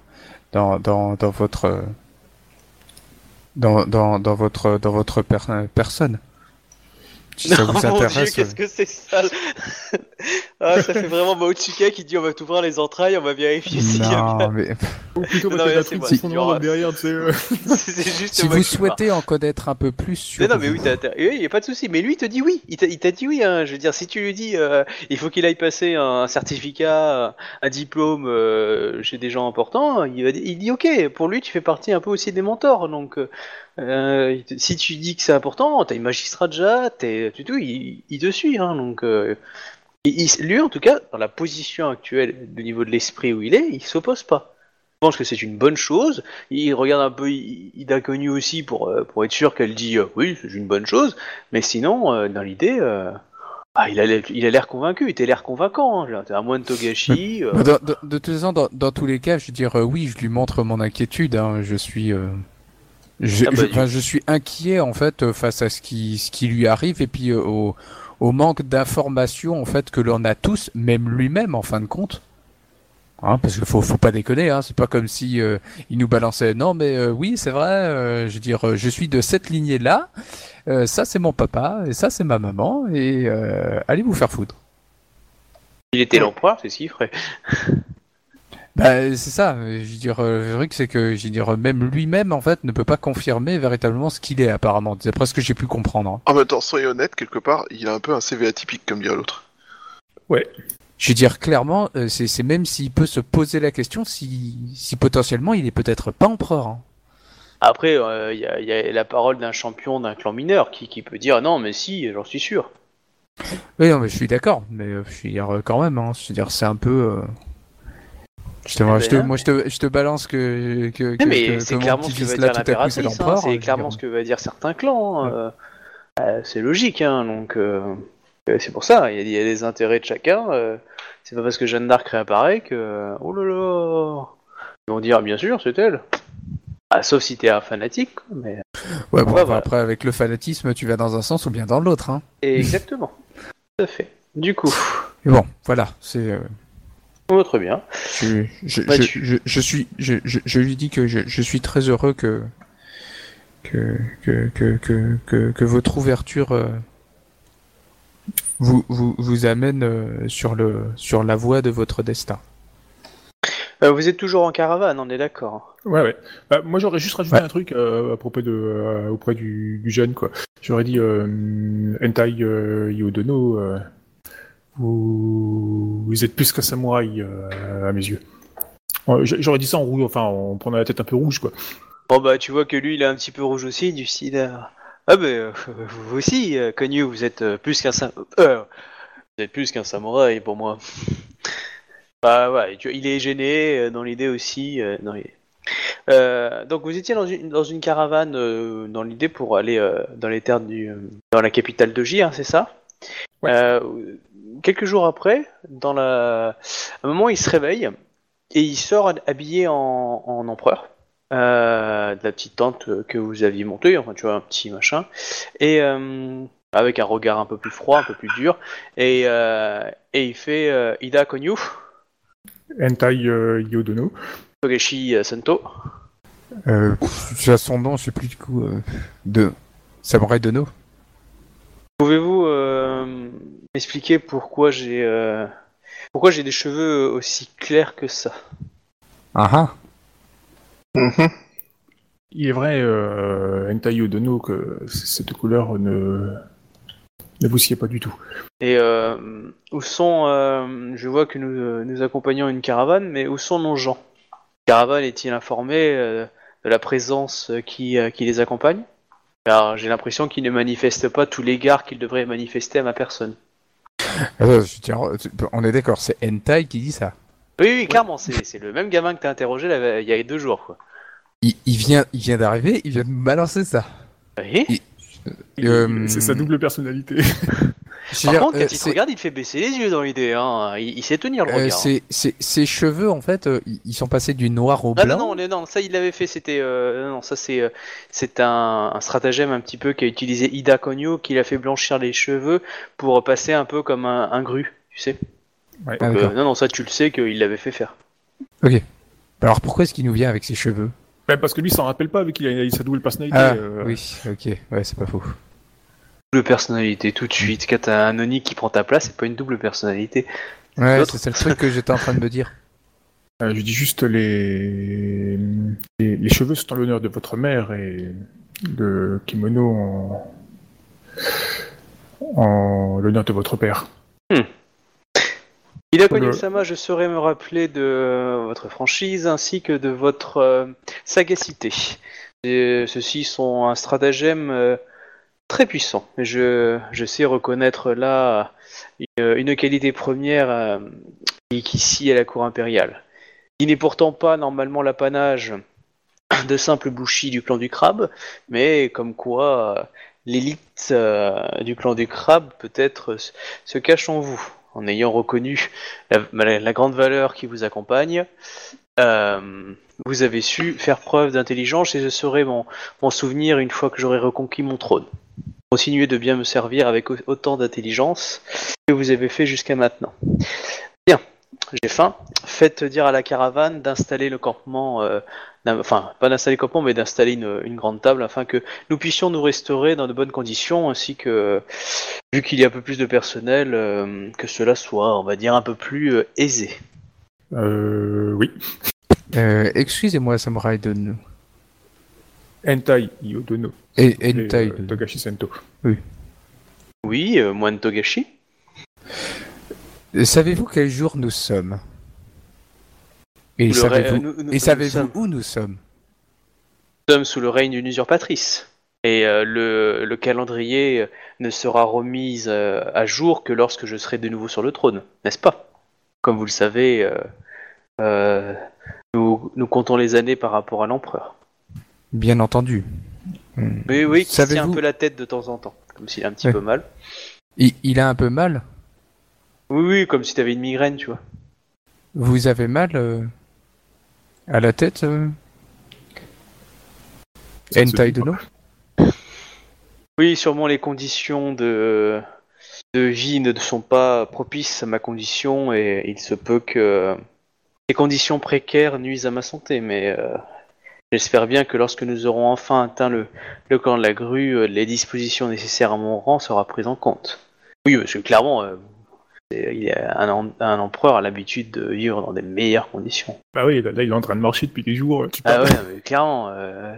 dans, dans, dans votre euh, dans, dans, dans votre dans votre per- personne. Si ça Non, vous mon Dieu, intéresse. qu'est-ce que c'est sale ah, Ça fait vraiment Maotsuka qui dit on va t'ouvrir les entrailles, on va vérifier s'il y a bien... non, mais Ou plutôt Non, parce mais que là, la c'est derrière, tu sais. euh. c'est juste si vous souhaitez en connaître un peu plus sur non, mais oui, t'as, t'as- oui, y a pas de souci. Mais lui, il te dit oui. Il t'a, il dit oui. Hein. Je veux dire, si tu lui dis, euh, il faut qu'il aille passer un certificat, un diplôme euh, chez des gens importants, il, va, il dit ok. Pour lui, tu fais partie un peu aussi des mentors. Donc, euh, te- si tu dis que c'est important, t'as une magistrat déjà, t'es, tu tout, il, il te suit. Hein. Donc, euh, il- lui, en tout cas, dans la position actuelle, du niveau de l'esprit où il est, il s'oppose pas. Je pense que c'est une bonne chose. Il regarde un peu Ida Connu aussi pour, euh, pour être sûr qu'elle dit euh, oui, c'est une bonne chose. Mais sinon, euh, dans l'idée, euh, ah, il a l'air- il a l'air convaincu. Il a l'air convaincant. hein. T'es un moine Togashi. euh, dans- dans- de toute façon, dans, dans tous les cas, je veux dire, euh, oui, je lui montre mon inquiétude. hein, je suis, euh, je, Ah bah, je- suis inquiet en fait euh, face à ce qui, ce qui lui arrive et puis euh, au, au manque d'informations en fait que l'on a tous, même lui-même en fin de compte. Hein, parce qu'il faut, faut pas déconner. Hein, c'est pas comme si euh, il nous balançait. Non, mais euh, oui, c'est vrai. euh, je veux dire, je suis de cette lignée là. ça, c'est mon papa et ça, c'est ma maman. Et euh, allez vous faire foutre. il était l'empereur, c'est ce qu'il ferait. Bah, c'est ça. Je veux dire, euh, le truc, c'est que, je veux dire, même lui-même, en fait, ne peut pas confirmer véritablement ce qu'il est, apparemment. C'est presque ce que j'ai pu comprendre. En même temps, soyons honnêtes, quelque part, il a un peu un CV atypique, comme dirait l'autre. Je veux dire, clairement, euh, c'est c'est même s'il peut se poser la question si, si potentiellement il est peut-être pas empereur. hein. Après, euh, il y, a, il y a la parole d'un champion d'un clan mineur qui, qui peut dire non, mais si, j'en suis sûr. Oui, non, mais je suis d'accord. Mais je veux dire, quand même, hein, je veux dire, c'est un peu. euh, Je te, je te- ben, moi, je te, je te balance que. que, que- mais c'est clairement ce que va dire l'impératrice. hein, c'est clairement ce que va dire certains clans. hein, euh, euh, c'est logique, hein, donc euh, c'est pour ça. Il y, a- il y a des intérêts de chacun. c'est pas parce que Jeanne d'Arc réapparaît que oh là là, ils vont dire bien sûr c'est elle. Ah, sauf si t'es un fanatique, mais Ouais, bon, Ouais, enfin, voilà. après, avec le fanatisme, tu vas dans un sens ou bien dans l'autre. Hein. Et exactement. Tout à fait. Du coup, Mais bon, voilà, c'est. Oh, très bien. Je, je, Bah, je, tu- je, je suis, je, je, je lui dis que je, je suis très heureux que que que que que, que, que votre ouverture euh, vous, vous vous amène euh, sur le sur la voie de votre destin. Euh, vous êtes toujours en caravane, on est d'accord. Ouais, ouais. Bah, moi, j'aurais juste rajouté Ouais. un truc euh, à propos de, euh, auprès du, du jeune, quoi. J'aurais dit, euh, Entai euh, Yodono, euh, vous, êtes plus qu'un samouraï euh, à mes yeux. Euh, j'- J'aurais dit ça en rouge, enfin, en prenant la tête un peu rouge, quoi. Bon bah tu vois que lui il est un petit peu rouge aussi, du style... euh, Ah bah vous aussi, euh, vous êtes plus qu'un sam- vous êtes plus qu'un samouraï pour moi. Bah ouais, tu il est gêné dans l'idée aussi. dans donc vous étiez dans une, dans une caravane dans l'idée pour aller dans les terres du... dans la capitale de J, hein, c'est ça? Ouais. Euh, Quelques jours après, dans la... à un moment il se réveille et il sort habillé en, en empereur euh, de la petite tente que vous aviez montée, enfin tu vois un petit machin, et euh, avec un regard un peu plus froid, un peu plus dur, et, euh, et il fait euh, Ida Konyu, Entai euh, Yodono. Togeshi euh, Sento. Euh, j'ai son nom, je sais plus du coup. euh, de Samurai Dono. Pouvez-vous euh, m'expliquer pourquoi j'ai euh, pourquoi j'ai des cheveux aussi clairs que ça? Ah ah. Mhm. Il est vrai, euh, Entai Yodono, que c- cette couleur ne, ne vous sied pas du tout. Et euh, où sont euh, Je vois que nous, nous accompagnons une caravane, mais où sont nos gens? La caravane est-il informé euh, de la présence qui, euh, qui les accompagne? Car j'ai l'impression qu'ils ne manifestent pas tout l'égard qu'ils devraient manifester à ma personne. Attends, je tiens, on est d'accord, c'est Hentai qui dit ça. Oui, oui, clairement, c'est c'est le même gamin que t'as interrogé là, il y a deux jours. Quoi. Il, il vient, il vient d'arriver, il vient de me balancer ça. Oui. Euh, C'est sa double personnalité. Par dire, contre, euh, quand il te regarde, il te fait baisser les yeux dans l'idée. Hein. Il, il sait tenir le euh, regard. ses cheveux, en fait, euh, ils- sont passés du noir au Ah blanc. non, non, non, ça il l'avait fait, c'était euh, non, ça c'est euh, c'est un, un stratagème un petit peu qu'a utilisé Ida Konyo, qui l'a fait blanchir les cheveux pour passer un peu comme un, un gru, tu sais. Ouais. Ah, Donc, euh, non, non, ça tu le sais qu'il l'avait fait faire. Alors pourquoi est-ce qu'il nous vient avec ses cheveux? Ouais, parce que lui, il s'en rappelle pas, vu qu'il a sa double personnalité. Ah, euh, oui, ok, ouais, c'est pas faux. Double personnalité tout de suite. Quand t'as un Oni qui prend ta place, c'est pas une double personnalité. Ouais, c'est le truc que j'étais en train de me dire. Euh, je dis juste les... les les cheveux sont en l'honneur de votre mère et le kimono en, en l'honneur de votre père. Ida Pour le- Konyo-sama, je saurais me rappeler de votre franchise ainsi que de votre euh, sagacité. Et Ceux-ci sont un stratagème euh, très puissant. Je, je sais reconnaître là une, qualité première euh, à la cour impériale. Il n'est pourtant pas normalement l'apanage de simples bouchis du clan du crabe, mais comme quoi euh, l'élite euh, du clan du crabe peut-être se- se cache en vous, en ayant reconnu la, grande valeur qui vous accompagne. euh, vous avez su faire preuve d'intelligence et je saurai m'en m'en souvenir une fois que j'aurai reconquis mon trône. Continuez de bien me servir avec au- autant d'intelligence que vous avez fait jusqu'à maintenant. Bien, j'ai faim. Faites dire à la caravane d'installer le campement, euh, enfin pas d'installer le campement, mais d'installer une, une grande table afin que nous puissions nous restaurer dans de bonnes conditions, ainsi que, vu qu'il y a un peu plus de personnel, euh, que cela soit, on va dire, un peu plus euh, aisé. Euh, oui. Euh, Excusez-moi, Samurai Dono. Entai Yodono. Et et, Hentai euh. Togashi Sento. Oui, euh, moine Togashi. Euh, Savez-vous quel jour nous sommes? Et ré- savez-vous sommes- où nous sommes? Nous sommes sous le règne d'une usurpatrice. Et euh, le, le calendrier euh, ne sera remis euh, à jour que lorsque je serai de nouveau sur le trône, n'est-ce pas? Comme vous le savez, euh, euh, nous, nous comptons les années par rapport à l'empereur. Bien entendu. Hmm. Oui, oui, qui tient un peu la tête de temps en temps, comme s'il a un petit Ouais. peu mal. Il, il a un peu mal Oui, oui, comme si t'avais une migraine, tu vois. Vous avez mal euh, à la tête euh, Hentai pas. Dono Oui, sûrement les conditions de, de vie ne sont pas propices à ma condition et il se peut que les conditions précaires nuisent à ma santé, mais euh, j'espère bien que lorsque nous aurons enfin atteint le, le camp de la grue, euh, les dispositions nécessaires à mon rang sera prises en compte. Oui, parce que clairement, euh, il est un, un empereur a l'habitude de vivre dans des meilleures conditions. Bah oui, là, là, il est en train de marcher depuis des jours. Tu Ah ouais, mais clairement. euh,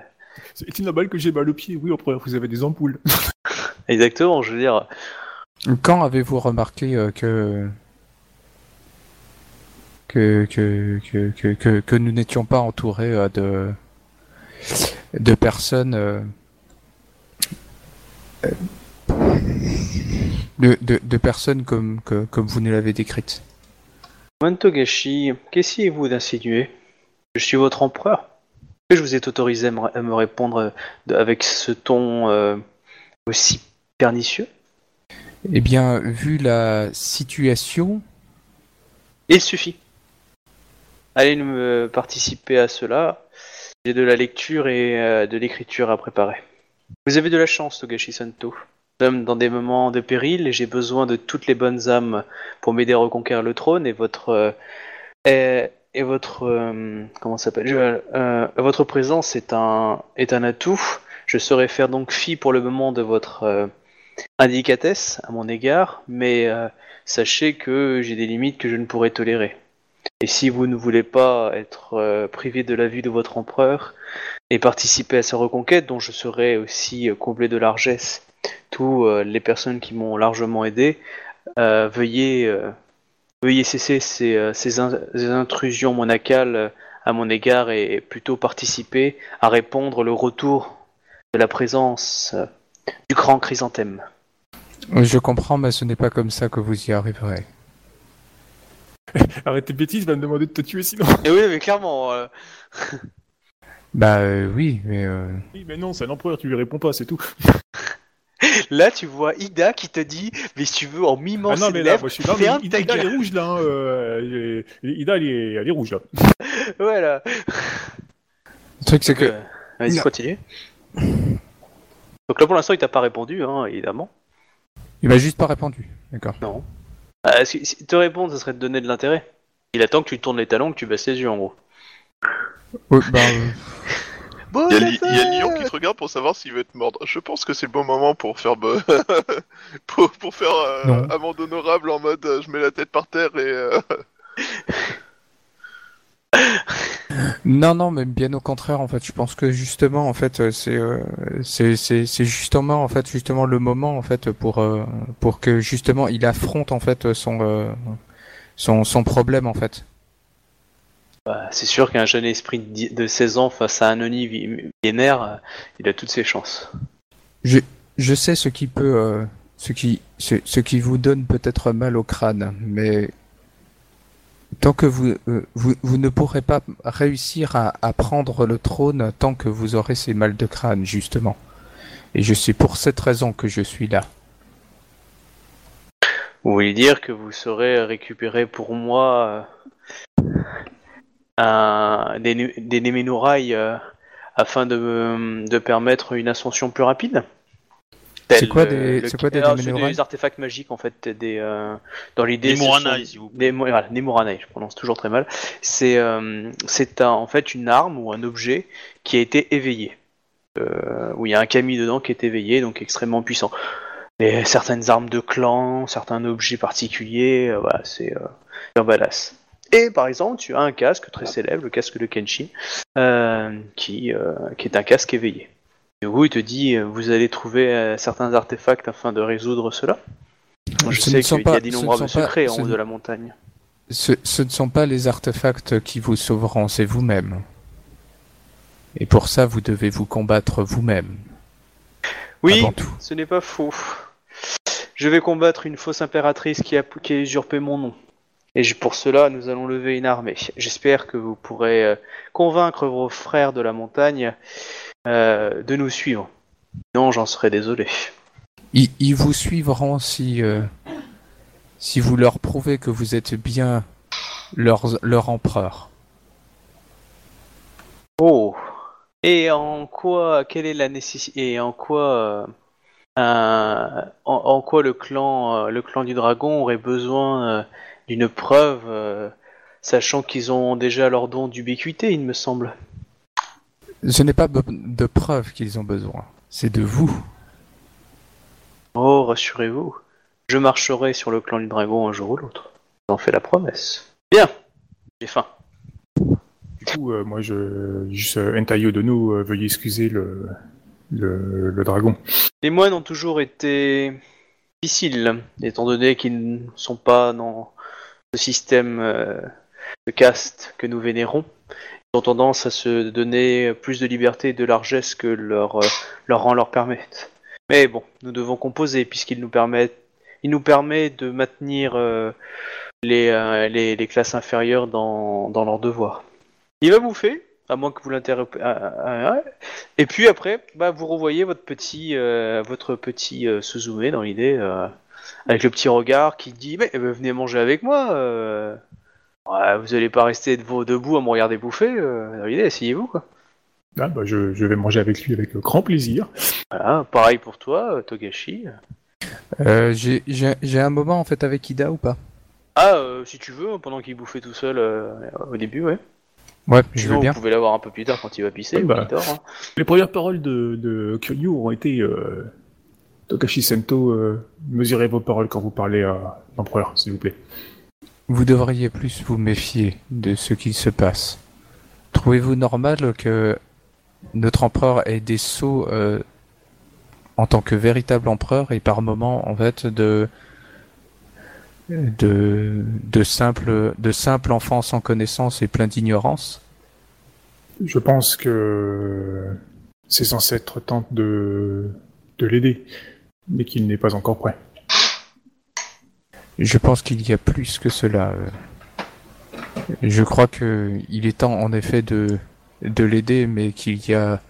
C'est normal que j'ai mal au pied. Oui, empereur, vous avez des ampoules. exactement, je veux dire. Quand avez-vous remarqué euh, que... Que, que, que, que, que, que nous n'étions pas entourés euh, de, de personnes euh, euh, de, de, de personnes comme, que- comme vous nous l'avez décrite. Mantogashi, qu'essayez-vous d'insinuer? Je suis votre empereur Que je vous ai autorisé à me, à me répondre euh, avec ce ton euh, aussi pernicieux? Eh bien, vu la situation, Il suffit. Allez nous participer à cela. J'ai de la lecture et euh, de l'écriture à préparer. Vous avez de la chance, Togashi Santo. Nous sommes dans des moments de péril et j'ai besoin de toutes les bonnes âmes pour m'aider à reconquérir le trône et votre euh, et, votre euh, comment s'appelle? Votre présence est un est un atout. Je saurais faire donc fi pour le moment de votre euh, indicatesse à mon égard, mais sachez que j'ai des limites que je ne pourrais tolérer. Et si vous ne voulez pas être euh, privé de la vue de votre empereur et participer à sa reconquête, dont je serai aussi euh, comblé de largesse, tous euh, les personnes qui m'ont largement aidé, veuillez, veuillez cesser ces, ces in- ces intrusions monacales à mon égard et plutôt participer à répondre le retour de la présence du grand chrysanthème. je comprends, mais ce n'est pas comme ça que vous y arriverez. Arrête tes bêtises, va me demander de te tuer sinon. Et oui, mais clairement, euh, Bah euh, oui, mais euh, Oui, mais non, c'est un empereur, tu lui réponds pas, c'est tout. là tu vois Ida qui te dit, mais si tu veux, en mimant Ah non, ses mais là, lèvres, moi je suis là, mais ferme Ida, ta Ida, elle est rouge là. Hein, euh, elle est- Ida, elle est, elle est rouge là. Voilà. le truc c'est que Euh, Vas-y, Non. continue. Donc là, pour l'instant, il t'a pas répondu, hein, évidemment. il m'a juste pas répondu. D'accord. Non. Ah, si, si te répondre, ça serait de donner de l'intérêt. Il attend que tu tournes les talons, que tu baisses les yeux, en gros. Ouais, bah, euh, Bon, Il y, a il y a Lyon qui te regarde pour savoir s'il veut te mordre. Je pense que c'est le bon moment pour faire be- pour, pour faire euh, amende honorable en mode euh, je mets la tête par terre et euh, Non, non, mais bien au contraire, en fait, je pense que justement, en fait, euh, c'est euh, c'est c'est c'est justement, en fait, justement le moment, en fait, pour euh, pour que justement il affronte en fait son euh, son son problème, en fait. Bah, c'est sûr qu'un jeune esprit de dix- de 16 ans face à un Oni millénaire, il a toutes ses chances. Je je sais ce qui peut ce qui ce, ce qui vous donne peut-être mal au crâne, mais tant que vous euh, vous vous ne pourrez pas réussir à, prendre le trône tant que vous aurez ces mal de crâne, justement. Et je sais pour cette raison que je suis là. Vous voulez dire que vous saurez récupérer pour moi euh, des, des Néménorailles euh, afin de, de permettre une ascension plus rapide? C'est quoi des- le- c'est quoi des alors, c'est Néménorailles des artefacts magiques en fait, des, euh, dans l'idée. Moranai, s'il vous plaît. Des, voilà, je prononce toujours très mal. C'est euh, c'est un- en fait une arme ou un objet qui a été éveillé. Euh, où il y a un kami dedans qui est éveillé, donc extrêmement puissant. Et certaines armes de clan, certains objets particuliers, euh, voilà, c'est euh, un badass. Et par exemple, tu as un casque très célèbre, le casque de Kenshin, euh, qui, euh, qui est un casque éveillé. Coup, il te dit, euh, vous allez trouver euh, certains artefacts afin de résoudre cela. Je Ce sais qu'il y a d'innombrables pas- secrets en haut de la montagne. Ce, ce ne sont pas les artefacts qui vous sauveront, c'est vous-même. Et pour ça, vous devez vous combattre vous-même. Oui, Avant tout. ce n'est pas faux. Je vais combattre une fausse impératrice qui a, qui a usurpé mon nom. Et pour cela, nous allons lever une armée. J'espère que vous pourrez euh, convaincre vos frères de la montagne euh, de nous suivre. Non, j'en serais désolé. Ils, ils vous suivront si, euh, si vous leur prouvez que vous êtes bien leur, leur empereur. Oh. Et en quoi, quelle est la nécessité et en quoi, euh, en, en quoi le clan, le clan du dragon aurait besoin d'une preuve, sachant qu'ils ont déjà leur don d'ubiquité, il me semble. Ce n'est pas de preuves qu'ils ont besoin, c'est de vous. Oh, rassurez-vous. Je marcherai sur le clan du dragon un jour ou l'autre. J'en fais la promesse. Bien, j'ai faim. Du coup, euh, moi, je juste euh, Entayo de nous, euh, veuillez excuser le, le, le dragon. Les moines ont toujours été difficiles, étant donné qu'ils ne sont pas dans le système euh, de caste que nous vénérons. Ont tendance à se donner plus de liberté et de largesse que leur, euh, leur rang leur permettent. Mais bon, nous devons composer puisqu'ils nous permettent, il nous permet de maintenir euh, les, euh, les, classes inférieures dans, dans leurs devoirs. Il va bouffer, à moins que vous l'interrompez. ah, ah, ah, et puis après, bah, vous revoyez votre petit, votre petit Suzume dans l'idée, avec le petit regard qui dit Mais eh ben, venez manger avec moi. Ouais, vous allez pas rester de- debout à me regarder bouffer. euh, dans l'idée, essayez-vous quoi. Ah, bah, je, je vais manger avec lui avec grand plaisir. Voilà, pareil pour toi, euh, Togashi. Euh, j'ai- un moment en fait avec Ida ou pas? Ah, euh, si tu veux, pendant qu'il bouffait tout seul euh, au début, ouais. Ouais, je veux bien. vous pouvez l'avoir un peu plus tard quand il va pisser. Bah. hein. Les premières paroles de, de ont été euh, Tokashi Sento, euh, mesurez vos paroles quand vous parlez à l'empereur, s'il vous plaît. Vous devriez plus vous méfier de ce qu'il se passe. Trouvez-vous normal que notre empereur ait des sauts euh, en tant que véritable empereur et par moment en fait de de de simple de simple enfant sans connaissance et plein d'ignorance? Je pense que ses ancêtres tentent de l'aider, mais qu'il n'est pas encore prêt. Je pense qu'il y a plus que cela. euh. Je crois que il est temps en effet de de l'aider, mais qu'il y a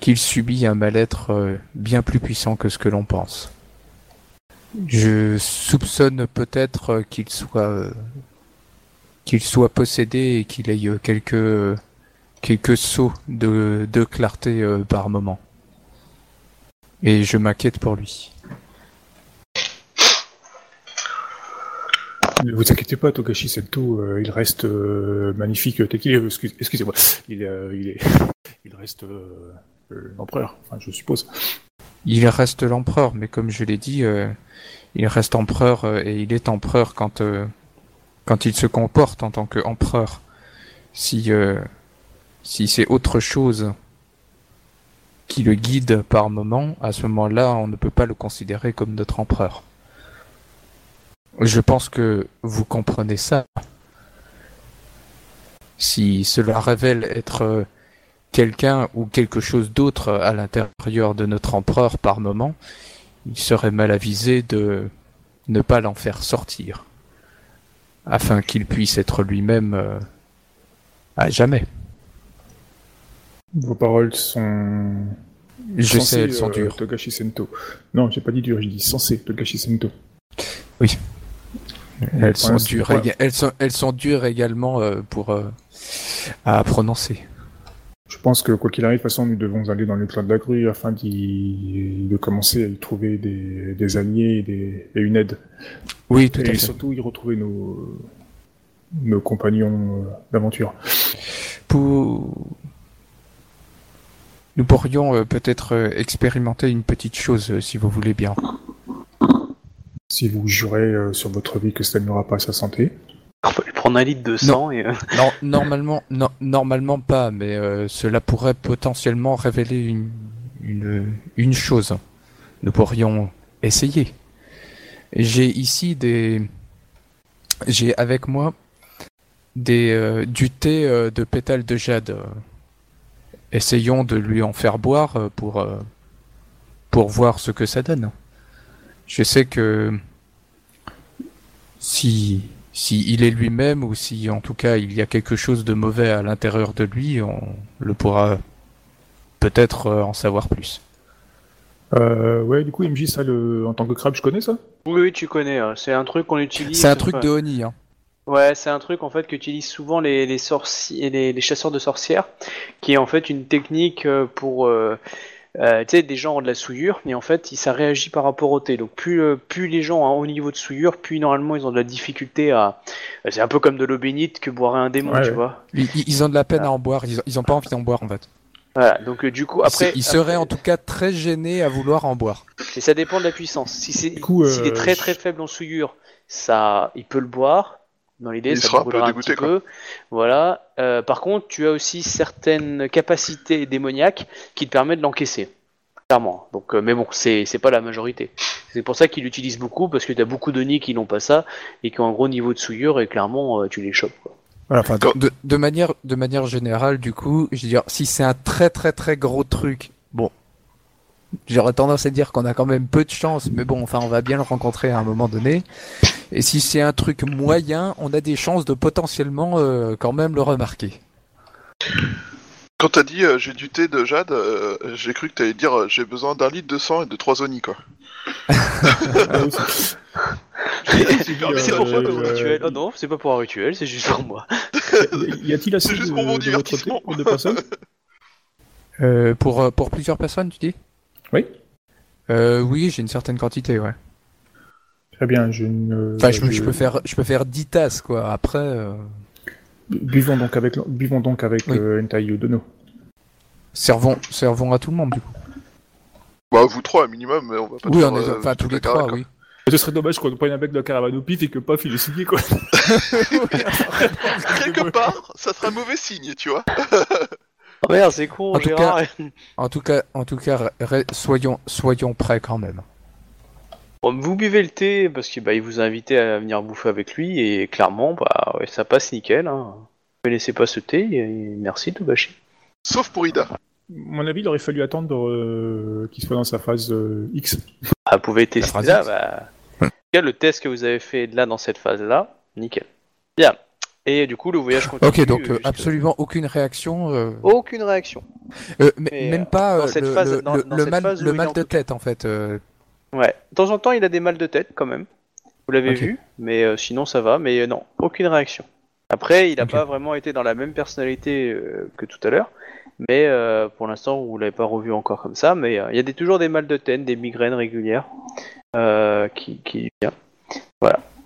qu'il subit un mal-être euh, bien plus puissant que ce que l'on pense. Je soupçonne peut-être euh, qu'il soit qu'il soit possédé et qu'il ait quelques quelques sauts de de clarté par moment. Et je m'inquiète pour lui. Ne vous inquiétez pas, Tokashi Sento, euh, il reste euh, magnifique euh, excuse- Excusez-moi, il, euh, il, est, il reste l'empereur, enfin, je suppose. Il reste l'empereur, mais comme je l'ai dit, il reste empereur et il est empereur quand quand il se comporte en tant qu'empereur. Si si c'est autre chose qui le guide par moment, à ce moment-là, on ne peut pas le considérer comme notre empereur. Je pense que vous comprenez ça. Si cela révèle être euh, quelqu'un ou quelque chose d'autre à l'intérieur de notre empereur par moment, il serait mal avisé de ne pas l'en faire sortir, afin qu'il puisse être lui-même euh, à jamais. Vos paroles sont. Je sais, elles sont euh, dures. Tokashi Sento. Non, j'ai pas dit dur, j'ai dit sensé, Tokashi Sento. Elles sont dures, ouais. elles sont, elles sont dures également euh, pour euh, à prononcer. Je pense que quoi qu'il arrive, de toute façon, nous devons aller dans le clan de la grue afin d'y- de commencer à y trouver des, des alliés et, des- et une aide. Oui, tout à et fait. surtout y retrouver nos, nos compagnons euh, d'aventure. Pour... Nous pourrions euh, peut-être euh, expérimenter une petite chose, euh, si vous voulez bien. Si vous jurez euh, sur votre vie que cela n'aura pas à sa santé. On va lui prendre un litre de sang et. euh, Non, normalement, non, normalement pas, mais euh, cela pourrait potentiellement révéler une, une, une chose. Nous pourrions essayer. J'ai ici des, j'ai avec moi des euh, du thé euh, de pétales de jade. Essayons de lui en faire boire pour pour voir ce que ça donne. Je sais que si si il est lui-même ou si en tout cas il y a quelque chose de mauvais à l'intérieur de lui, on le pourra peut-être euh, en savoir plus. Euh, ouais, du coup, MJ, ça, le... en tant que crabe, je connais ça? Oui, oui, tu connais. hein. C'est un truc qu'on utilise. C'est un truc enfin, de Oni, hein. Ouais, c'est un truc en fait qu'utilisent souvent les, les, sorci- les, les chasseurs de sorcières, qui est en fait une technique euh, pour. euh, euh, tu sais, des gens ont de la souillure, mais en fait, ça réagit par rapport au thé. Donc, plus, euh, plus les gens ont un haut niveau de souillure, plus normalement ils ont de la difficulté à. C'est un peu comme de l'eau bénite que boirait un démon, Ouais, tu ouais. vois. Ils, ils ont de la peine à en boire, ils ont, ils ont pas envie d'en boire en fait. Voilà, donc euh, du coup, après. il serait après- en tout cas très gêné à vouloir en boire. Et ça dépend de la puissance. Si c'est, Du coup, s'il euh, est très très faible en souillure, ça, il peut le boire. Dans l'idée, ça sera le un peu un. Voilà. Euh, par contre, tu as aussi certaines capacités démoniaques qui te permettent de l'encaisser. Clairement. Donc, euh, mais bon, c'est, c'est pas la majorité. C'est pour ça qu'il l'utilise beaucoup parce que tu as beaucoup de nids qui n'ont pas ça et qui ont un gros niveau de souillure et clairement, euh, tu les chopes. Quoi. Voilà, enfin, Quand- de, de manière de manière générale, du coup, je veux dire, si c'est un très très très gros truc, bon, j'aurais tendance à dire qu'on a quand même peu de chance, mais bon, enfin, on va bien le rencontrer à un moment donné. Et si c'est un truc moyen, on a des chances de potentiellement euh, quand même le remarquer. Quand t'as dit euh, j'ai du thé de Jade, euh, j'ai cru que t'allais dire euh, j'ai besoin d'un litre de sang et de trois onis quoi. Ah, c'est pour moi comme euh, rituel. Oh non, c'est pas pour un rituel, c'est juste pour moi. Y a-t-il assez juste de, pour mon de divertissement. pour deux personnes? Euh, pour pour plusieurs personnes, tu dis? Oui. euh, Oui, j'ai une certaine quantité, ouais. Très bien, je ne. Enfin, je, je peux faire je peux faire 10 tasses, quoi. Après. euh, Buvons donc avec, buvons donc avec Oui. euh, Entai. Servons, servons à tout le monde, du coup. Bah vous trois un minimum, mais on va pas Oui, faire, on est, euh, enfin, tous les trois, oui. Ce serait dommage qu'on prenne un mec de la caravane au pif et que paf, il est signé quoi. Quelque part, ça serait un mauvais signe, tu vois. Oh merde, c'est con, En tout Gérard. En tout cas, en tout cas, re- soyons, soyons prêts quand même. Bon, vous buvez le thé parce qu'il bah, il vous a invité à venir bouffer avec lui et clairement, bah, ouais, ça passe nickel. Hein. Vous connaissez pas ce thé et merci Tobashi. Sauf pour Ida. À mon avis, il aurait fallu attendre euh, qu'il soit dans sa phase euh, X. Ah, vous pouvez tester là. Bah... En tout cas, le test que vous avez fait là dans cette phase-là, nickel. Bien. Et du coup, le voyage continue. Ok, donc euh, absolument aucune réaction. euh, Aucune réaction. euh, mais, même pas dans cette le, phase- le- dans- le- dans le cette mal, le de tête en fait. euh, Ouais. De temps en temps, il a des mal de tête quand même. Vous l'avez vu, mais euh, sinon ça va. Mais euh, non, aucune réaction. Après, il n'a pas vraiment été dans la même personnalité euh, que tout à l'heure. Mais euh, pour l'instant, vous l'avez pas revu encore comme ça. Mais euh, il y a des, toujours des mal de tête, des migraines régulières euh, qui, qui vient.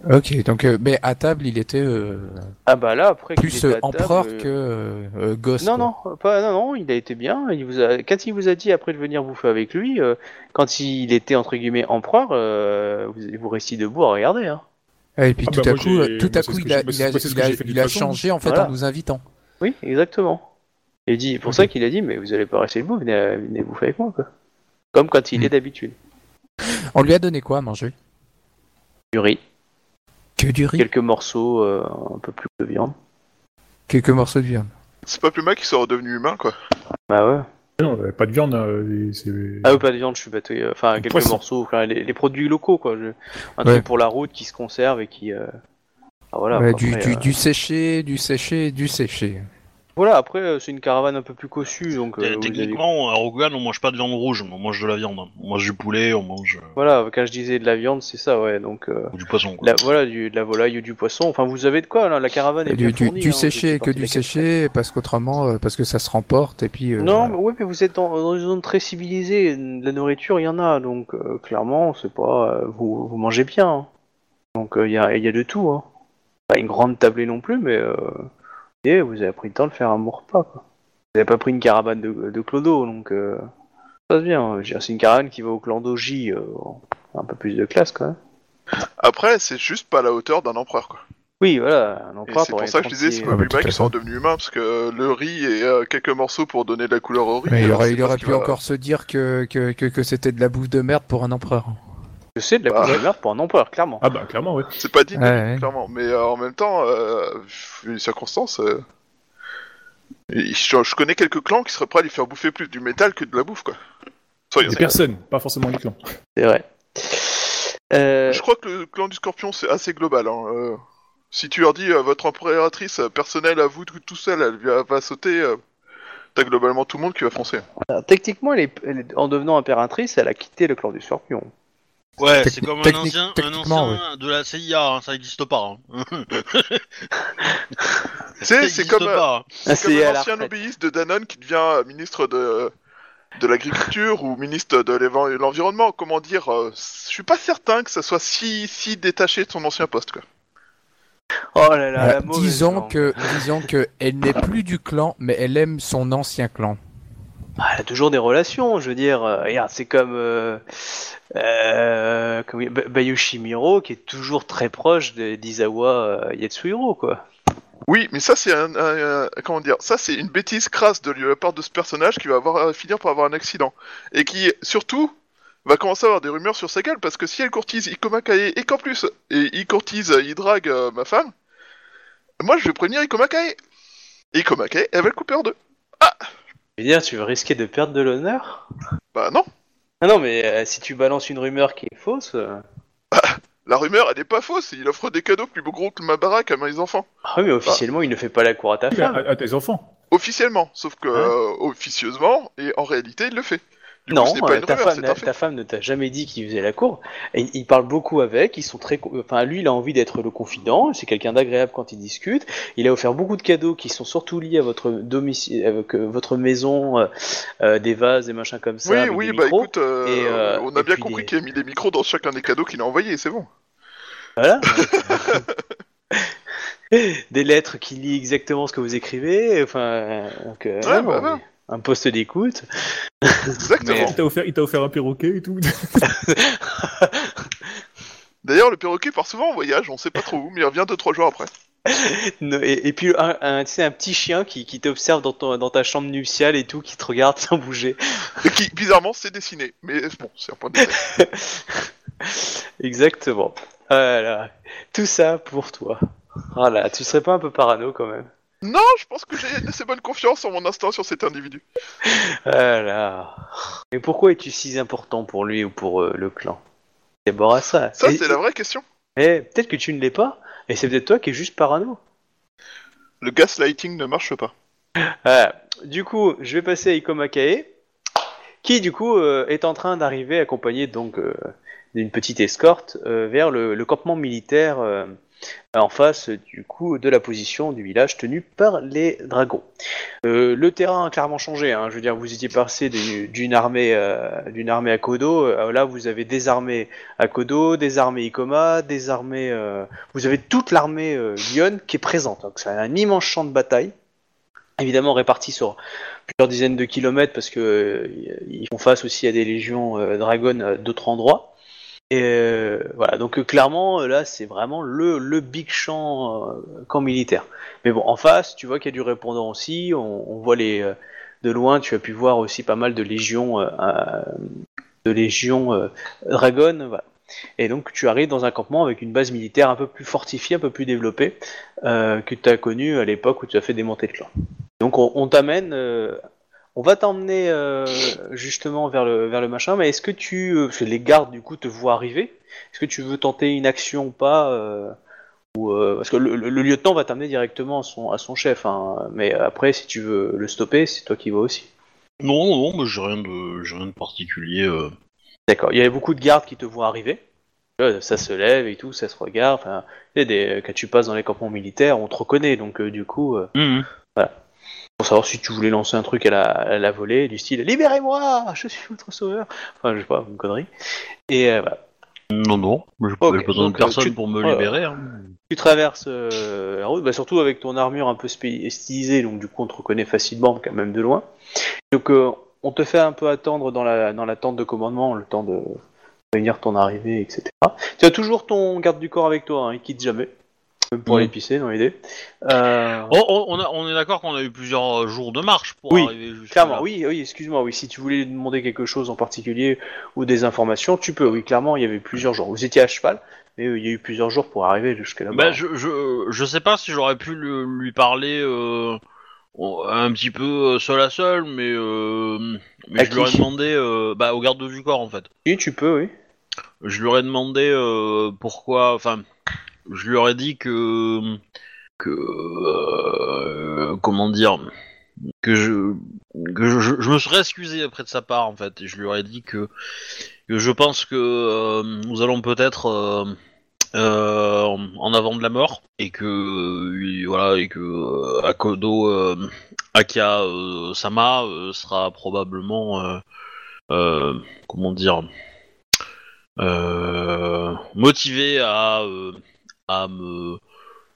Ok, donc euh, mais à table il était euh, Ah bah là, après plus était euh, à table, empereur euh, que gosse. Non, quoi. non, pas, non, non, il a été bien. Il vous a, quand il vous a dit après de venir bouffer avec lui, euh, quand il était entre guillemets empereur, euh, vous, vous restiez debout à regarder. Hein. Et puis Ah tout bah à moi, coup, tout à coup il a, il il il changé en fait Voilà. en nous invitant. Oui, exactement. Et dit, pour ça qu'il a dit, mais vous allez pas rester debout, venez, venez bouffer avec moi, quoi. Comme quand il Hmm. est d'habitude. On lui a donné quoi à manger? Du riz, Que du riz, quelques morceaux, euh, un peu plus de viande. quelques morceaux de viande. C'est pas plus mal qu'il soit redevenu humain quoi. Bah ouais. Non, pas de viande. euh, c'est- Ah oui, pas de viande, je suis bête. oui. Enfin, quelques Poisson. morceaux, enfin, les, les produits locaux, quoi. je- Un Ouais. truc pour la route qui se conserve et qui. euh, Ah, voilà, Ouais, quoi, du, après, du, euh, du séché, du séché, du séché. Voilà, après, euh, c'est une caravane un peu plus cossue, donc. euh, vous Techniquement, à Rogan, on mange pas de viande rouge, mais on mange de la viande. On mange du poulet, on mange euh, Voilà, quand je disais de la viande, c'est ça, ouais. Donc, euh, ou du poisson. Quoi. la- voilà, du, de la volaille ou du poisson. Enfin, vous avez de quoi, là La caravane est bien Du, du, fournie, du hein, séché vous que du séché, parce qu'autrement, euh, parce que ça se remporte, et puis... euh, Non, mais ouais, mais vous êtes dans, dans une zone très civilisée. De la nourriture, il y en a, donc euh, clairement, c'est pas. euh, vous, vous mangez bien. hein. Donc il y, a, y a de tout. Hein. Pas une grande tablée non plus, mais euh, et vous avez pris le temps de faire un bon repas. Quoi. Vous avez pas pris une caravane de, de clodo, donc euh, ça se passe bien. Dire, C'est une caravane qui va au clan d'Oji, euh, un peu plus de classe quand même. Après, c'est juste pas à la hauteur d'un empereur quoi. Oui, voilà. Un empereur c'est pour ça que je disais, c'est pas plus mal qu'ils soient fait. redevenus humains parce que le riz et euh, quelques morceaux pour donner de la couleur au riz. Mais il aurait, il pu va- encore se dire que, que, que, que c'était de la bouffe de merde pour un empereur. Je sais, de la Bah. couleur pour un empereur, clairement. Ah bah clairement, ouais. C'est pas digne, Ouais, ouais. clairement. Mais euh, en même temps, euh, vu les circonstances, euh, et je, je connais quelques clans qui seraient prêts à lui faire bouffer plus du métal que de la bouffe, quoi. Soyons Des personnes, pas forcément les clans. C'est vrai. Euh, Je crois que le clan du Scorpion c'est assez global. Hein. euh. si tu leur dis euh, votre impératrice euh, personnelle à vous tout, tout seul, elle va, va sauter, euh, t'as globalement tout le monde qui va foncer. Alors, techniquement, elle est, elle est- en devenant impératrice, elle a quitté le clan du Scorpion. Ouais, c'est comme un ancien, un de la CIA, hein, ça existe pas. Hein. C'est comme, euh, pas. hein. C'est comme un ancien lobbyiste de Danone qui devient euh, ministre de, de l'agriculture ou ministre de l'environnement. Comment dire euh, Je suis pas certain que ça soit si, si détaché de son ancien poste, quoi. Oh là là, Euh, la disons que, disons que elle n'est plus du clan, mais elle aime son ancien clan. Ah, elle a toujours des relations, je veux dire. euh, regarde, c'est comme, euh, euh, comme Ba- Bayushi Miro qui est toujours très proche d'Izawa euh, Yatsuhiro, quoi. Oui, mais ça c'est un, comment dire, ça c'est une bêtise crasse de la part de ce personnage qui va avoir euh, finir par avoir un accident et qui surtout va commencer à avoir des rumeurs sur sa gueule parce que si elle courtise Ikoma Kae et qu'en plus et il courtise, il drague ma femme, moi je vais prévenir Ikoma Kae. Ikoma Kae, elle va le couper en deux. Je veux dire, tu veux risquer de perdre de l'honneur? Bah non, Ah non, mais euh, si tu balances une rumeur qui est fausse, euh, la rumeur elle est pas fausse, il offre des cadeaux plus gros que ma baraque à mes enfants. ah oui, mais officiellement, il ne fait pas la cour à ta À, femme. à tes enfants. Officiellement, sauf que Hein? euh, officieusement et en réalité il le fait. Du Non, pas euh, ta, rumeur, femme, ta ne t'a jamais dit qu'il faisait la cour. Et il parle beaucoup avec, ils sont très, enfin lui, il a envie d'être le confident. C'est quelqu'un d'agréable quand il discute. Il a offert beaucoup de cadeaux qui sont surtout liés à votre domicile, avec euh, votre maison, euh, euh, des vases, des machins comme ça. Oui, avec oui, des bah micros. écoute, euh, Et, euh, on a et bien compris des- qu'il a mis des micros dans chacun des cadeaux qu'il a envoyés, c'est bon. Voilà. des lettres qui lit exactement ce que vous écrivez. Enfin, donc, euh, Ouais, non, bah, bah. Un poste d'écoute. Exactement. Mais- Il t'a offert, un perroquet et tout. D'ailleurs, le perroquet part souvent en voyage, on sait pas trop où, mais il revient 2-3 jours après. Et, et puis un, un, tu sais, un petit chien qui, qui t'observe dans, ton- dans ta chambre nuptiale et tout, qui te regarde sans bouger. Et qui, bizarrement, c'est dessiné. Mais bon, c'est un point de détail. Exactement. Voilà. Tout ça pour toi. Voilà, tu serais pas un peu parano quand même. Non, je pense que j'ai assez bonne confiance en mon instinct sur cet individu. Voilà. Et pourquoi es-tu si important pour lui ou pour euh, le clan? D'abord à ça. Ça, c'est la vraie question. Eh, peut-être que tu ne l'es pas, et c'est peut-être toi qui es juste parano. Le gaslighting ne marche pas. Voilà. Du coup, je vais passer à Ikoma Kae, qui du coup euh, est en train d'arriver accompagné donc euh, d'une petite escorte vers le, le campement militaire en face du coup de la position du village tenu par les dragons. Euh, le terrain a clairement changé. Hein. Je veux dire, vous étiez passé d'une armée euh, d'une armée à Kodo. Euh, là, vous avez des armées à Kodo, des armées Ikoma, des armées. euh, vous avez toute l'armée euh, Lyon qui est présente. Donc, c'est un immense champ de bataille évidemment répartis sur plusieurs dizaines de kilomètres parce que euh, ils font face aussi à des légions euh, Dragon d'autres endroits. Et euh, voilà, donc euh, clairement euh, là c'est vraiment le, le big champ camp militaire. Mais bon, en face, tu vois qu'il y a du répondant aussi. On, voit les de loin, tu as pu voir aussi pas mal de légions, euh, de légions Dragon. Voilà. Et donc tu arrives dans un campement avec une base militaire un peu plus fortifiée, un peu plus développée que tu as connu à l'époque où tu as fait démonter le clan. Donc on, t'amène, on va t'emmener euh, justement vers le vers le machin. Mais est-ce que tu, euh, parce que les gardes du coup te voient arriver, est-ce que tu veux tenter une action ou pas euh, ou parce que le, le- le lieutenant va t'amener directement à son à son chef. Hein, mais après si tu veux le stopper, c'est toi qui vas aussi. Non, non, non, mais j'ai rien de, j'ai rien de particulier. D'accord. Il y avait beaucoup de gardes qui te voient arriver. Ça se lève et tout, ça se regarde. Enfin, des, quand tu passes dans les campements militaires, on te reconnaît. Donc du coup. Mhm. Pour savoir si tu voulais lancer un truc à la, à la volée, du style Libérez-moi, je suis votre sauveur. Enfin, je sais pas, une connerie. Et euh, voilà. Non, non, j'ai Ok, j'ai besoin de euh, personne tu- pour me voilà. libérer. hein. Tu traverses euh, la route, bah, surtout avec ton armure un peu stylisée, donc du coup on te reconnaît facilement, quand même de loin. Donc euh, on te fait un peu attendre dans la, dans la tente de commandement, le temps de réunir ton arrivée, etc. Tu as toujours ton garde du corps avec toi, hein, il quitte jamais. Même pour Mhm. aller pisser dans l'idée. Euh, Oh, oh, on, a- on est d'accord qu'on a eu plusieurs euh, jours de marche pour Oui, arriver Clairement, oui, oui, excuse-moi, oui, si tu voulais lui demander quelque chose en particulier ou des informations, tu peux, oui, clairement, il y avait plusieurs jours. Vous étiez à cheval, mais euh, il y a eu plusieurs jours pour arriver jusque là-bas. Bah, je, je, je sais pas si j'aurais pu le- lui parler euh, un petit peu euh, seul à seul, mais, euh, mais je lui aurais demandé bah, au garde du corps en fait. Oui, tu peux, oui. Je lui aurais demandé euh, pourquoi, enfin, je lui aurais dit que que euh, comment dire que je que je, me serais excusé auprès de sa part en fait. Et je lui aurais dit que que je pense que euh, nous allons peut-être euh, euh, en avant de la mort et que voilà et que Akodo Akia Sama sera probablement comment dire motivé à à me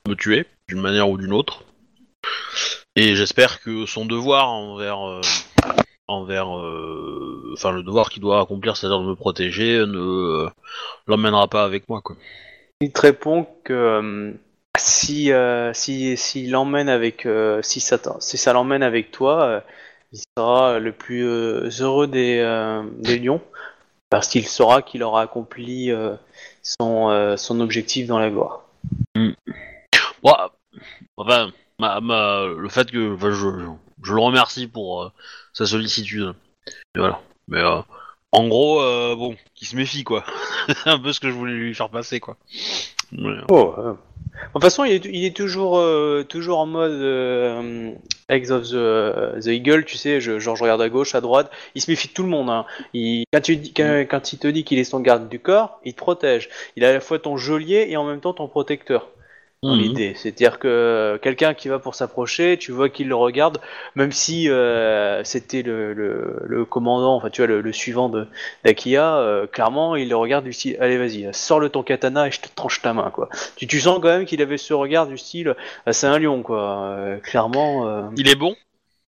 me tuer d'une manière ou d'une autre et j'espère que son devoir envers euh, envers, euh, enfin le devoir qu'il doit accomplir, c'est-à-dire de me protéger, ne euh, l'emmènera pas avec moi, quoi. Il te répond que si si s'il l'emmène avec si ça si ça l'emmène avec toi, il sera le plus heureux des des lions parce qu'il saura qu'il aura accompli son euh, son objectif dans la gloire. Bon, enfin, ma, ma- le fait que, enfin, je, je, je le remercie pour euh, sa sollicitude. Et voilà. Mais euh, en gros, euh, bon, qu'il se méfie, quoi. c'est un peu ce que je voulais lui faire passer, quoi. Mais, euh, Oh. De toute façon, il est, il est toujours, euh, toujours en mode euh, Eggs of the, the Eagle, tu sais, je, genre je regarde à gauche, à droite, il se méfie de tout le monde. Hein. Il, quand, tu, quand, quand il te dit qu'il est son garde du corps, il te protège. Il est à la fois ton geôlier et en même temps ton protecteur. Dans mhm. l'idée, c'est-à-dire que quelqu'un qui va pour s'approcher, tu vois qu'il le regarde, même si euh, c'était le, le, le commandant, enfin tu vois le, le suivant de d'Akia, euh, clairement il le regarde du style, allez vas-y, sors le ton katana et je te tranche ta main quoi. Tu, tu sens quand même qu'il avait ce regard du style, ah, c'est un lion quoi. Euh, clairement, euh, Il est bon?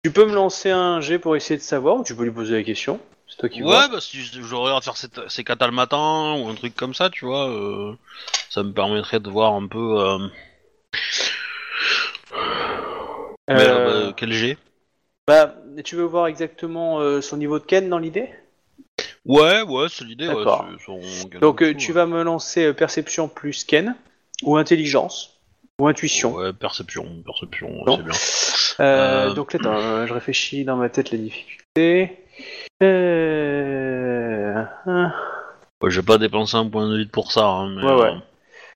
tu peux me lancer un jet pour essayer de savoir, ou tu peux lui poser la question? C'est toi qui vois. Ouais, bah si je, je regarde faire ses, ses katas le matin ou un truc comme ça, tu vois, euh, ça me permettrait de voir un peu. Euh... mais, Euh, bah, quel G? Bah, tu veux voir exactement euh, son niveau de Ken dans l'idée? Ouais, ouais, c'est l'idée. Ouais, Donc euh, tu vas me lancer euh, perception plus Ken, ou intelligence, ou intuition. Ouais, perception, perception, c'est bien. Euh, Euh, Donc là, attends, euh, je réfléchis dans ma tête les difficultés. Euh... hein. Ouais, j'ai pas dépensé un point de vie pour ça. Hein, mais, Ouais, ouais. euh,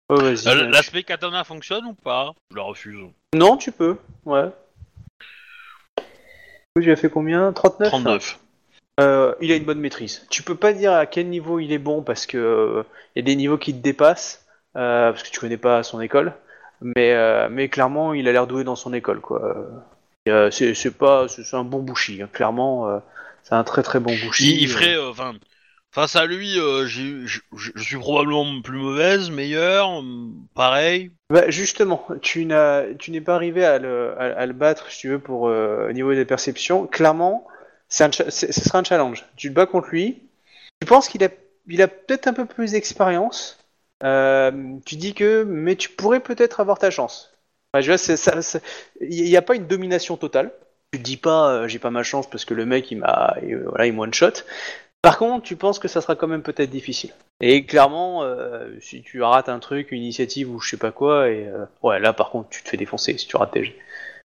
Oh, euh, euh, L'aspect katana fonctionne ou pas? Je la refuse. Non, tu peux. Ouais. Tu as fait combien? 39 39. Euh, il a une bonne maîtrise. Tu peux pas dire à quel niveau il est bon parce que euh, il y a des niveaux qui te dépassent euh, parce que tu connais pas son école, mais euh, mais clairement il a l'air doué dans son école quoi. Euh, c'est pas c'est un bon bouchi hein. clairement euh, c'est un très très bon bouchi. Il, il ferait, euh, enfin, face à lui, euh, j'ai- je suis probablement plus mauvaise, meilleure, euh, pareil. Bah, justement, tu n'as tu n'es pas arrivé à le, à, à le battre si tu veux pour euh, au niveau des perceptions. Clairement, c'est un cha- c'est- ce sera un challenge. Tu te bats contre lui. Tu penses qu'il a il a peut-être un peu plus d'expérience. Euh, tu dis que, mais tu pourrais peut-être avoir ta chance. Enfin, je vois, c'est- ça- ça- il n'y a pas une domination totale. Tu dis pas, euh, j'ai pas ma chance parce que le mec il m'a, il- voilà, il one shot. Par contre, tu penses que ça sera quand même peut-être difficile. Et clairement, euh, si tu rates un truc, une initiative ou je sais pas quoi, et euh, ouais, là par contre, tu te fais défoncer si tu rates tes.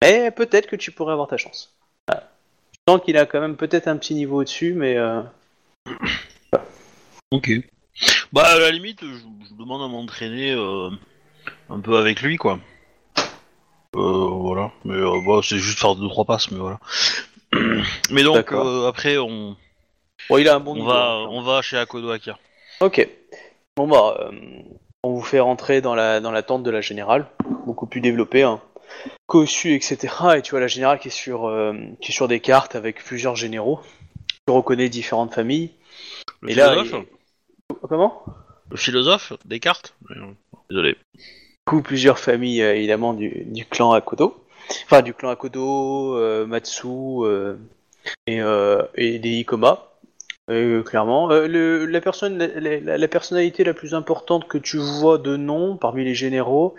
Mais peut-être que tu pourrais avoir ta chance. Voilà. Sens qu'il a quand même peut-être un petit niveau au-dessus, mais euh, Ok. Bah, à la limite, je, je demande à m'entraîner euh, un peu avec lui, quoi. Euh, voilà. Mais euh, bah, c'est juste faire deux trois passes, mais voilà. Mais donc, D'accord. euh, après, on, bon, il a un bon on niveau. va, hein, on va chez Akodo Akia. Ok. Bon bah, euh, on vous fait rentrer dans la dans la tente de la générale, beaucoup plus développée, hein. cossu, etc. Et tu vois la générale qui est sur euh, qui est sur des cartes avec plusieurs généraux. Tu reconnais différentes familles. Le Et là, philosophe il- comment? Le philosophe Descartes Mais, euh, Désolé. Coup, plusieurs familles euh, évidemment du, clan Akodo. Enfin, du clan Akodo, euh, Matsu euh, et, euh, et des Ikoma. Clairement, la personne, la, personnalité la plus importante que tu vois de nom parmi les généraux,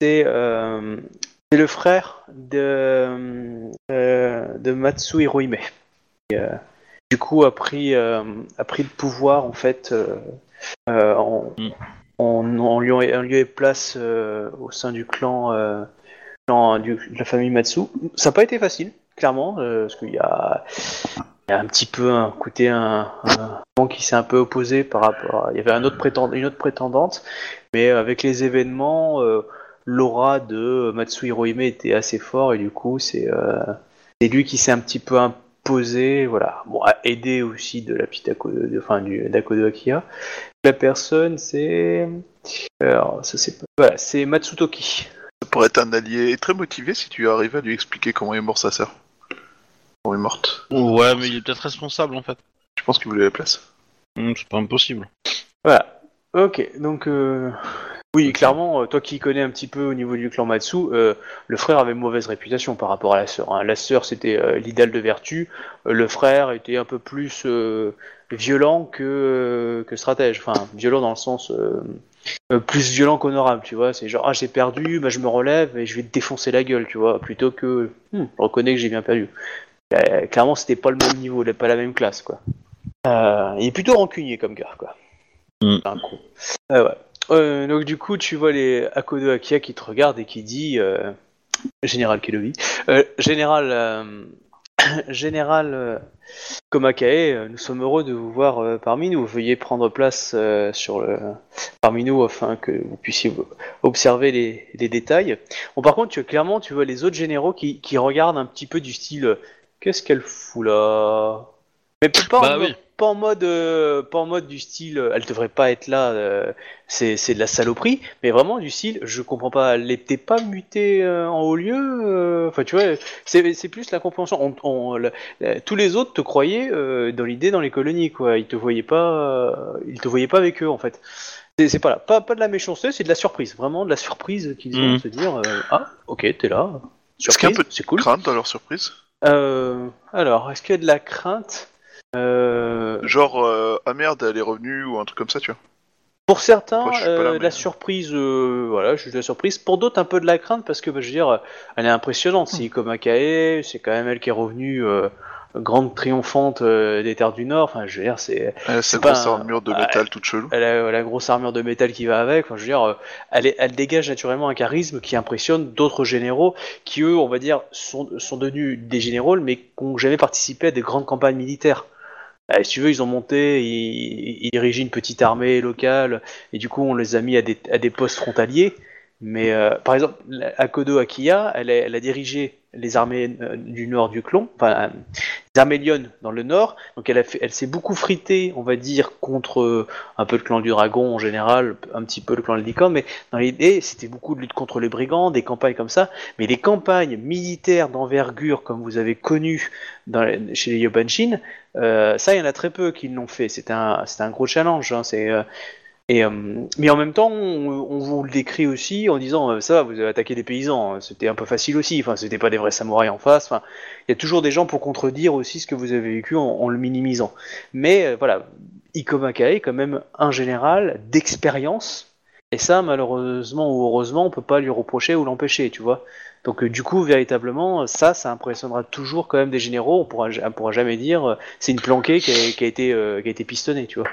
c'est le frère de de Matsu Hirohime. Euh, du coup, a pris a pris le pouvoir en fait en, Mm. En, en lieu, en lieu et place euh, au sein du clan, euh, de la famille Matsu. Ça n'a pas été facile, clairement, euh, parce qu'il y a, un petit peu un côté un, un qui s'est un peu opposé par rapport. Il y avait une autre prétendante, mais avec les événements, l'aura de Matsu Hirohime était assez fort et du coup c'est lui qui s'est un petit peu imposé, voilà, bon, aidé aussi de la petite Ako- de, enfin, du d'Akodo. La personne, c'est. Alors, ça c'est pas. Voilà, c'est Matsutoki. Ça pourrait être un allié très motivé si tu arrives à lui expliquer comment est mort sa sœur. Comment elle est morte. Ouais, mais il est peut-être responsable en fait. Je pense qu'il voulait la place. Hum, c'est pas impossible. Voilà. Ok, donc. Euh... Oui, clairement, euh, toi qui connais un petit peu au niveau du clan Matsu, euh, le frère avait mauvaise réputation par rapport à la sœur. hein. La sœur, c'était euh, l'idéal de vertu. euh, le frère était un peu plus violent que, que stratège. Enfin, violent dans le sens plus violent qu'honorable, tu vois. C'est genre, ah, j'ai perdu, bah, je me relève et je vais te défoncer la gueule, tu vois. Plutôt que, Hum, je reconnais que j'ai bien perdu. Clairement, c'était pas le même niveau, pas la même classe, quoi. Il est plutôt rancunier comme gars, quoi. Mm. C'est un con. Euh, ouais. Euh, donc du coup, tu vois les Akodo Akia qui te regardent et qui dit euh, Général Kelovi, euh, Général euh, Général euh, Komakae, euh, nous sommes heureux de vous voir parmi nous. Veuillez prendre place euh, sur le parmi nous afin que vous puissiez observer les, les détails. Bon, par contre, tu, clairement, tu vois les autres généraux qui, qui regardent un petit peu du style Qu'est-ce qu'elle fout là? Mais pas, Bah oui. Pas en mode, euh, pas en mode du style, euh, elle devrait pas être là, euh, c'est c'est de la saloperie, mais vraiment du style, je comprends pas, elle n'était pas mutée euh, en haut lieu, euh, enfin tu vois, c'est c'est plus la compréhension. On, on- la- la- tous les autres te croyaient euh, dans l'idée dans les colonies, quoi, ils te voyaient pas, euh, ils te voyaient pas avec eux en fait. C'est c'est pas là, pas, pas de la méchanceté, c'est de la surprise, vraiment de la surprise qu'ils ont Mhm. de se dire, euh, ah ok t'es là, Est-ce qu'il y a un surprise, peu de c'est cool. Crainte dans leur surprise? Euh, alors, est-ce qu'il y a de la crainte? Euh, Genre, euh, ah merde, elle est revenue ou un truc comme ça, tu vois. Pour certains, Moi, je suis pas là, euh, mais- la surprise, euh, voilà, juste de la surprise. Pour d'autres, un peu de la crainte parce que, bah, je veux dire, elle est impressionnante. C'est comme Akae, c'est quand même elle qui est revenue euh, grande triomphante euh, des terres du Nord. Enfin, je veux dire, c'est, Elle a sa grosse un- armure de métal toute chelou. elle a la grosse armure de métal qui va avec. Enfin, je veux dire, euh, elle, est- elle dégage naturellement un charisme qui impressionne d'autres généraux qui, eux, on va dire, sont, sont devenus des généraux, mais qui n'ont jamais participé à des grandes campagnes militaires. Euh, si tu veux, ils ont monté, ils, ils une petite armée locale, et du coup, on les a mis à des, à des postes frontaliers. Mais euh, par exemple, Akodo Akiya, elle a, dirigé les armées euh, du nord du clan, enfin, euh, les armées lyonnes dans le nord. Donc, elle, s'est beaucoup fritée, on va dire, contre euh, un peu le clan du dragon en général, un petit peu le clan de mais dans l'idée, c'était beaucoup de lutte contre les brigands, des campagnes comme ça. Mais les campagnes militaires d'envergure, comme vous avez connu chez les Yobanshin, ça, il y en a très peu qui l'ont fait. C'était un, gros challenge. hein, c'est, euh, mais en même temps, on, vous le décrit aussi en disant euh, ça vous avez attaqué des paysans, hein, c'était un peu facile aussi. Enfin, c'était pas des vrais samouraïs en face. Enfin, il y a toujours des gens pour contredire aussi ce que vous avez vécu en, le minimisant. Mais euh, voilà, Ikomakae est quand même un général d'expérience. Et ça, malheureusement ou heureusement, on peut pas lui reprocher ou l'empêcher, tu vois. Donc du coup, véritablement, ça, ça impressionnera toujours quand même des généraux. On pourra, pourra jamais dire c'est une planquée qui a été pistonnée, tu vois.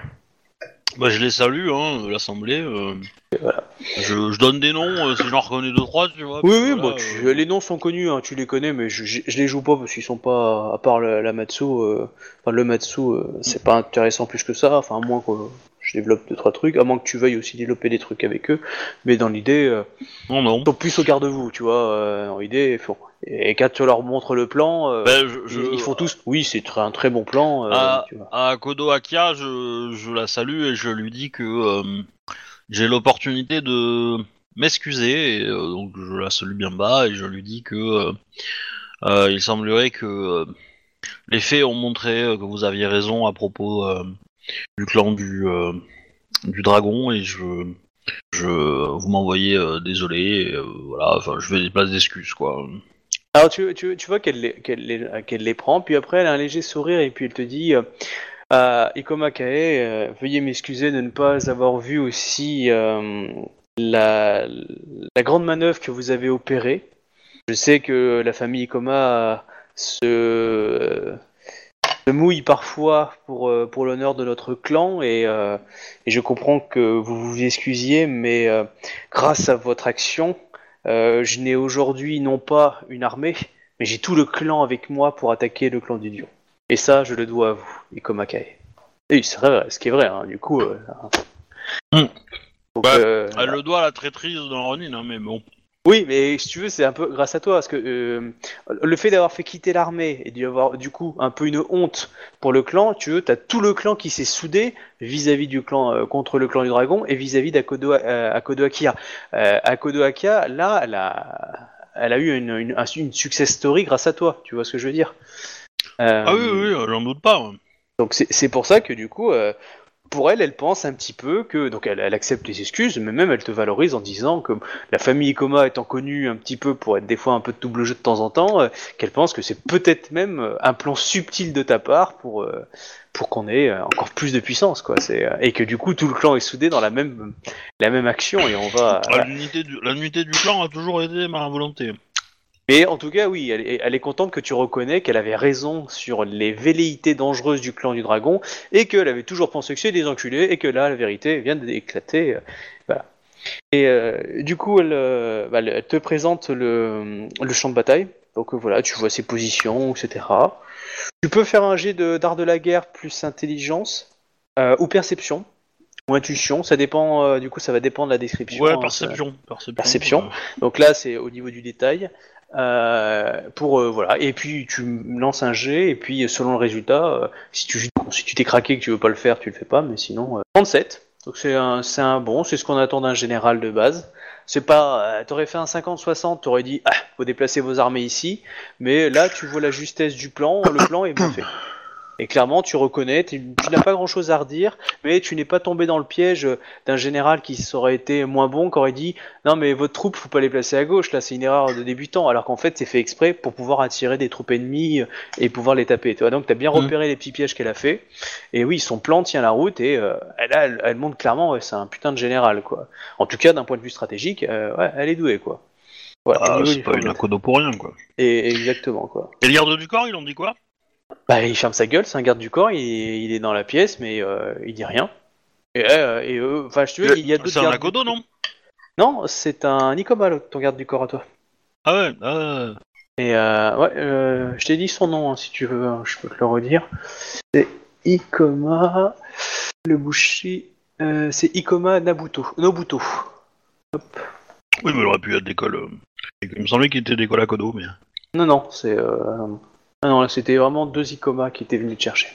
Bah, je les salue, hein, l'assemblée. euh, voilà. je, je donne des noms, euh, si j'en reconnais deux trois, tu vois. Oui, puis oui, voilà, bon, tu- euh, les noms sont connus, hein, tu les connais, mais je, je, je les joue pas parce qu'ils sont pas, à part la, la Matsu, euh, enfin le Matsu, euh, c'est pas intéressant plus que ça, enfin à moins que je développe deux trois trucs, à moins que tu veuilles aussi développer des trucs avec eux, mais dans l'idée, euh, Non, non. ils sont plus au garde-vous, tu vois, euh, dans l'idée, et quand tu leur montres le plan, euh, Ben, je, je- ils, ils font tous, oui, c'est un très bon plan, euh, Ah. tu vois. À Kodo Akia, je, je la salue et je lui dis que j'ai l'opportunité de m'excuser, donc je la salue bien bas et je lui dis que il semblerait que les faits ont montré que vous aviez raison à propos du clan du, euh, du dragon et je, je vous m'envoyez euh, désolé, euh, voilà, enfin je vais des places d'excuses quoi. Alors tu, tu, tu vois qu'elle les, qu'elle les, les prend, puis après elle a un léger sourire et puis elle te dit euh, Ikoma Kae, veuillez m'excuser de ne pas avoir vu aussi la, la grande manœuvre que vous avez opérée. Je sais que la famille Ikoma se, se mouille parfois pour, euh, pour l'honneur de notre clan et, euh, et je comprends que vous vous excusiez, mais euh, grâce à votre action, euh, je n'ai aujourd'hui non pas une armée, mais j'ai tout le clan avec moi pour attaquer le clan du dieu. Et ça, je le dois à vous, Ikomakae. Et c'est vrai, ce qui est vrai, hein, du coup. euh, Hmm. donc, Bah, euh, Elle le doit à la traîtrise de Ronin, hein, mais bon. Oui, mais si tu veux, c'est un peu grâce à toi, parce que euh, le fait d'avoir fait quitter l'armée et d'y avoir du coup un peu une honte pour le clan, tu veux, t'as tout le clan qui s'est soudé vis-à-vis du clan euh, contre le clan du dragon et vis-à-vis d'Akodo euh, Akodo Akia. Euh, Akodo Akia, là, elle a, elle a eu une, une, un- une success story grâce à toi. Tu vois ce que je veux dire? Ah oui, oui, j'en doute pas. ouais. donc c'est c'est pour ça que du coup, euh, pour elle, elle pense un petit peu que, donc elle, accepte les excuses, mais même elle te valorise en disant que la famille Ikoma étant connue un petit peu pour être des fois un peu de double jeu de temps en temps, euh, qu'elle pense que c'est peut-être même euh, un plan subtil de ta part pour euh, pour qu'on ait encore plus de puissance, quoi. C'est euh, et que du coup tout le clan est soudé dans la même la même action et on va. Ah, L'unité du, du clan a toujours été ma volonté. Mais en tout cas, oui, elle est, elle est contente que tu reconnais qu'elle avait raison sur les velléités dangereuses du clan du dragon et qu'elle avait toujours pensé que c'est des enculés et que là, la vérité vient d'éclater. euh, Voilà. Et euh, du coup, elle, euh, bah, elle te présente le, le champ de bataille. Donc euh, voilà, tu vois ses positions, etc. Tu peux faire un jet d'art de la guerre plus intelligence ou perception ou intuition. Ça dépend. du coup, ça va dépendre de la description. Ouais, hein, perception. Perception. Donc là, c'est au niveau du détail. Euh, pour euh, voilà. Et puis tu lances un jet et puis selon le résultat euh, si tu si tu t'es craqué que tu veux pas le faire tu le fais pas mais sinon euh, 37 donc c'est un c'est un bon c'est ce qu'on attend d'un général de base. C'est pas t'aurais fait un 50 60 t'aurais dit ah faut déplacer vos armées ici. Mais là tu vois la justesse du plan le plan est bien fait et clairement tu reconnais tu, tu n'as pas grand chose à redire mais tu n'es pas tombé dans le piège d'un général qui aurait été moins bon qui aurait dit non mais votre troupe faut pas les placer à gauche là c'est une erreur de débutant alors qu'en fait c'est fait exprès pour pouvoir attirer des troupes ennemies et pouvoir les taper tu vois. Donc t'as bien Mhm. repéré les petits pièges qu'elle a fait. Et oui son plan tient la route et euh, elle, a- elle, elle montre clairement ouais, c'est un putain de général quoi. En tout cas d'un point de vue stratégique euh, ouais, elle est douée quoi. Voilà, ah, c'est pas une. Akodo pour rien, quoi. et exactement quoi. Et le garde du corps, ils ont dit quoi? Bah il ferme sa gueule c'est un garde du corps il, est- il est dans la pièce mais euh, il dit rien et, euh, et eux- enfin je te veux, il y a d'autres C'est un gardes- non non c'est un l'autre, ton garde du corps à toi Ah ouais, ah, Et euh, ouais, euh, je t'ai dit son nom, hein, si tu veux, hein, je peux te le redire. C'est Ikoma, le Bushi, euh, c'est Ikoma Nabuto, Nobuto. oui, mais il aurait pu être d'école. euh, Il me semblait qu'il était d'école Akodo, mais. Non, non, c'est... Ah non, là, c'était vraiment deux Ikoma qui étaient venus te chercher.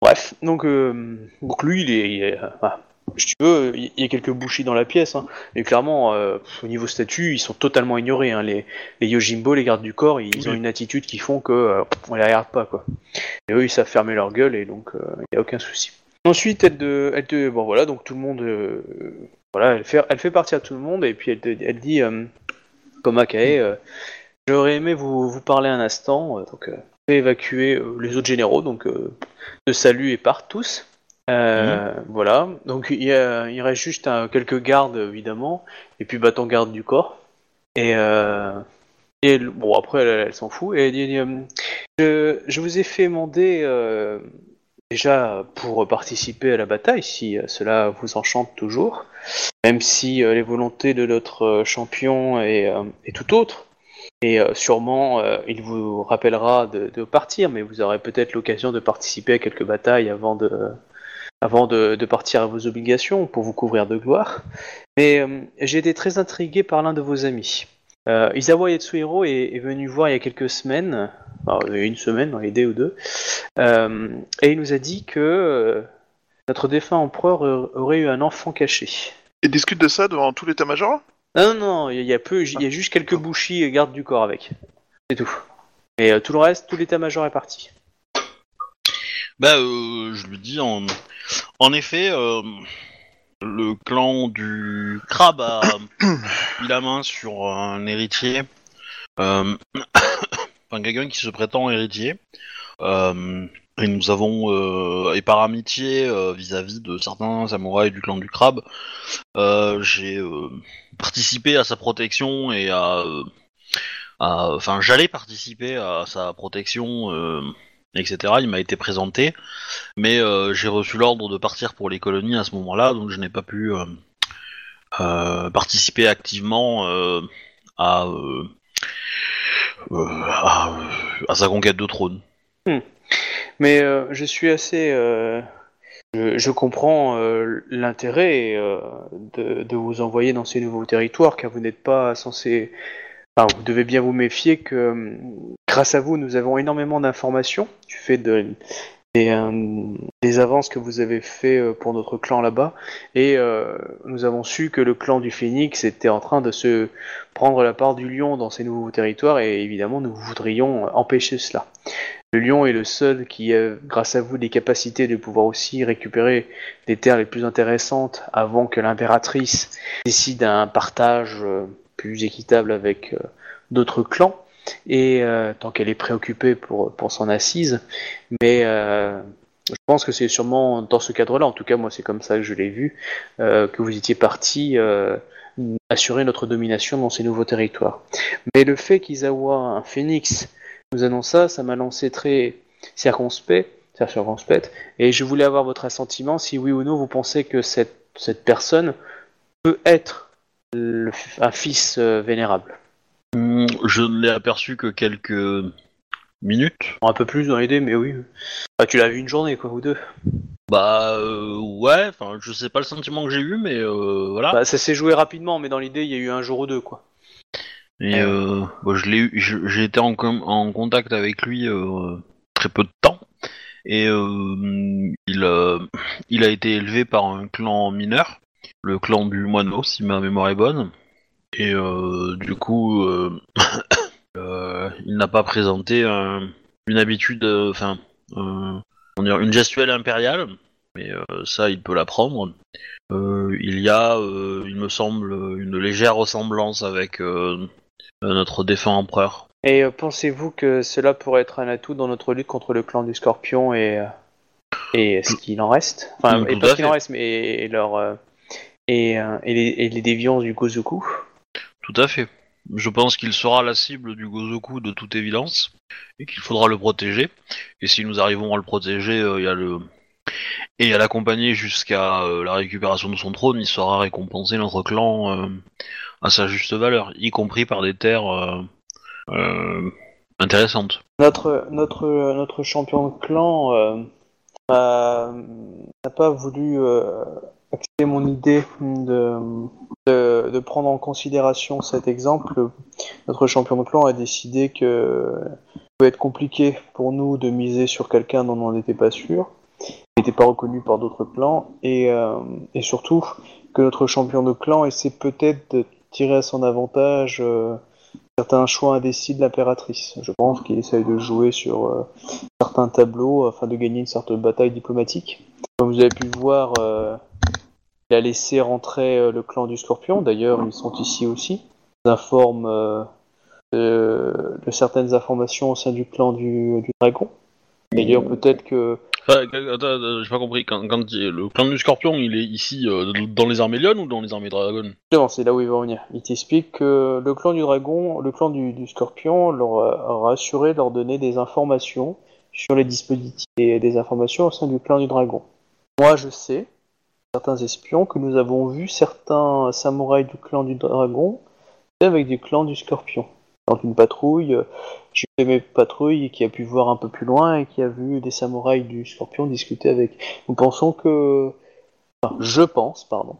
Bref, donc, euh, donc lui, il est... il est, euh, si tu veux, il y a quelques Bushi dans la pièce, hein, mais clairement, euh, au niveau statut, ils sont totalement ignorés. Hein, les, les Yojimbo, les gardes du corps, ils ont une attitude qui font que euh, on les regarde pas, quoi. Et eux, ils savent fermer leur gueule, et donc, euh, il n'y a aucun souci. Ensuite, elle te, elle te- bon voilà, donc tout le monde, euh, voilà, elle fait, elle fait partie à tout le monde, et puis elle, te, elle dit, euh, comme Akae, euh, j'aurais aimé vous, vous parler un instant, euh, donc, euh, évacuer euh, les autres généraux, donc, euh, de salut et partent tous. Euh, Voilà, donc il, y a- il reste juste un- quelques gardes, évidemment, et puis bah, ton garde du corps. Et, euh, et bon, après, elle, elle s'en fout, et euh, je, je vous ai fait demander déjà pour participer à la bataille, si cela vous enchante toujours, même si les volontés de notre champion est, est tout autre. Et euh, sûrement, euh, il vous rappellera de, partir, mais vous aurez peut-être l'occasion de participer à quelques batailles avant de, avant de, partir à vos obligations pour vous couvrir de gloire. Mais euh, j'ai été très intrigué par l'un de vos amis. Isawa Yatsuhiro est, venu voir il y a quelques semaines, enfin, il une semaine, dans les dés ou deux, et il nous a dit que notre défunt empereur aurait eu un enfant caché. Et discute de ça devant tout l'état-major? Non, non, non, il y a peu, il y a juste quelques bouchis et gardes du corps avec. C'est tout. Et euh, tout le reste, tout l'état-major est parti. Bah, euh, je lui dis en, en effet, euh, le clan du crabe a mis la main sur un héritier, euh, enfin quelqu'un qui se prétend héritier. Euh, et nous avons, euh, et par amitié euh, vis-à-vis de certains samouraïs du clan du crabe, euh, j'ai participé à sa protection et à, euh, à- enfin j'allais participer à sa protection. euh, etc. Il m'a été présenté, mais euh, j'ai reçu l'ordre de partir pour les colonies à ce moment-là, donc je n'ai pas pu participer activement à, à, sa conquête de trône. Mais euh, je suis assez. Je, je comprends euh, l'intérêt euh, de, de vous envoyer dans ces nouveaux territoires, car vous n'êtes pas censé. Enfin, vous devez bien vous méfier que, euh, grâce à vous, nous avons énormément d'informations du fait de, des, euh, des avances que vous avez fait euh, pour notre clan là-bas, et euh, nous avons su que le clan du Phénix était en train de se prendre la part du lion dans ces nouveaux territoires, et évidemment, nous voudrions empêcher cela. Le lion est le seul qui a, grâce à vous, des capacités de pouvoir aussi récupérer des terres les plus intéressantes avant que l'impératrice décide un partage plus équitable avec d'autres clans. Et euh, tant qu'elle est préoccupée pour, pour son assise, mais euh, je pense que c'est sûrement dans ce cadre-là, en tout cas moi c'est comme ça que je l'ai vu, euh, que vous étiez parti assurer notre domination dans ces nouveaux territoires. Mais le fait qu'Izawa, un phénix, nous annonce ça, ça m'a lancé très circonspect, circonspect, et je voulais avoir votre assentiment si oui ou non vous pensez que cette, cette personne peut être le- un fils vénérable. Je ne l'ai aperçu que quelques minutes. Un peu plus dans l'idée, mais oui. Ah, tu l'as vu une journée, quoi, ou deux. Bah euh, ouais, enfin je sais pas le sentiment que j'ai eu, mais euh, voilà. Bah, ça s'est joué rapidement, mais dans l'idée, il y a eu un jour ou deux, quoi. Et euh, bon, je l'ai eu, je- j'ai été en, com- en contact avec lui très peu de temps. Et il, il a été élevé par un clan mineur, le clan du moineau, si ma mémoire est bonne. Et euh, du coup, euh, euh, il n'a pas présenté un- une habitude, enfin, une gestuelle impériale. Mais ça, il peut l'apprendre. Il y a, il me semble, une légère ressemblance avec notre défunt empereur. Et pensez-vous que cela pourrait être un atout dans notre lutte contre le clan du Scorpion et, et ce qu'il en reste? Enfin, et pas ce qu'il en reste, mais et, leur, et, et, les, et les déviances du Gozoku? Tout à fait. Je pense qu'il sera la cible du Gozoku de toute évidence et qu'il faudra le protéger. Et si nous arrivons à le protéger, euh, et à l'accompagner jusqu'à euh, la récupération de son trône, il sera récompensé notre clan euh, à sa juste valeur, y compris par des terres intéressantes. Notre, notre, champion de clan n'a pas voulu accepter mon idée de, de, prendre en considération cet exemple. Notre champion de clan a décidé que pouvait être compliqué pour nous de miser sur quelqu'un dont on n'était pas sûr, qui n'était pas reconnu par d'autres clans, et, euh, et surtout que notre champion de clan essaie peut-être de tirer à son avantage euh, certains choix indécis de l'impératrice. Je pense qu'il essaye de jouer sur euh, certains tableaux afin de gagner une certaine bataille diplomatique. Comme vous avez pu le voir, il a laissé rentrer euh, le clan du Scorpion. D'ailleurs, ils sont ici aussi. Ils informent euh, de, de certaines informations au sein du clan du, du Dragon. D'ailleurs, peut-être que Enfin, attends, attends, j'ai pas compris. Quand, le clan du Scorpion, il est ici euh, dans les armées Lyon ou dans les armées Dragon Justement, c'est là où il va en venir. Il t'explique que le clan du dragon, le clan du, du scorpion leur a a assuré de leur donner des informations sur les dispositifs et des informations au sein du clan du dragon. Moi, je sais, certains espions, que nous avons vu certains samouraïs du clan du dragon avec du clan du scorpion. Dans une patrouille, euh, j'ai fait mes patrouilles qui a pu voir un peu plus loin et qui a vu des samouraïs du scorpion discuter avec. Nous pensons que... Enfin, je pense, pardon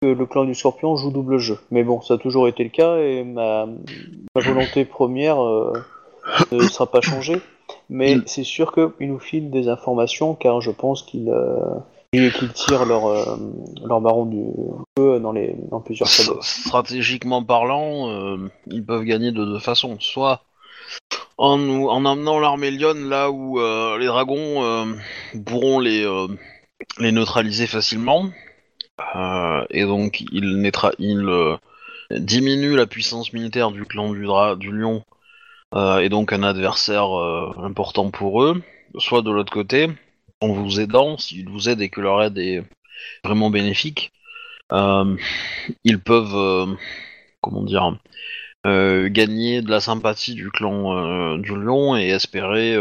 que le clan du Scorpion joue double jeu. Mais bon, ça a toujours été le cas et ma, ma volonté première euh, ne sera pas changée. Mais c'est sûr qu'ils nous filent des informations car je pense qu'ils euh, qu'ils tirent leur, euh, leur baron du feu dans, les, dans plusieurs S-. Stratégiquement parlant, euh, ils peuvent gagner de deux façons. Soit en, en amenant l'armée Lyon là où euh, les dragons pourront les, les neutraliser facilement. Et donc ils, neutra- ils, diminuent la puissance militaire du clan du, dra- du lion et donc un adversaire important pour eux. Soit de l'autre côté, en vous aidant, s'ils vous aident et que leur aide est vraiment bénéfique, euh, ils peuvent, euh, comment dire, euh, gagner de la sympathie du clan du lion et espérer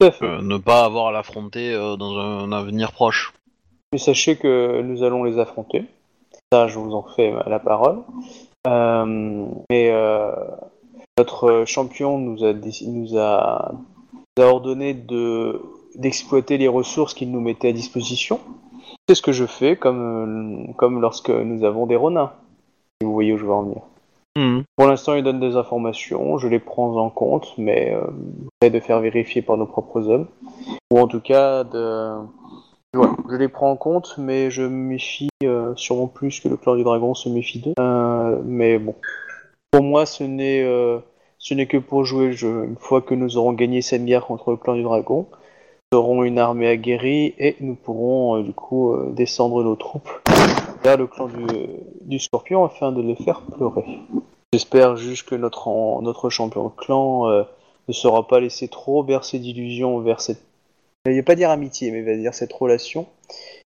ne pas avoir à l'affronter dans un avenir proche. Mais sachez que nous allons les affronter. Ça, je vous en fais la parole. Et euh, notre champion nous a, nous a, nous a ordonné de d'exploiter les ressources qu'il nous mettait à disposition. C'est ce que je fais, comme, euh, comme lorsque nous avons des renins. Si vous voyez où je veux en venir. Pour l'instant, il donne des informations, je les prends en compte, mais euh, j'essaie de faire vérifier par nos propres hommes. Ou en tout cas, de... je les prends en compte, mais je me méfie euh, sûrement plus que le clan du dragon se méfie d'eux. Euh, mais bon, pour moi, ce n'est ce n'est que pour jouer le jeu. Une fois que nous aurons gagné cette guerre contre le clan du dragon, aurons une armée aguerrie et nous pourrons euh, du coup euh, descendre nos troupes vers le clan du, scorpion afin de les faire pleurer. J'espère juste que notre, notre champion de clan euh, ne sera pas laissé trop bercer d'illusions vers cette... Je vais pas dire amitié, mais va dire cette relation.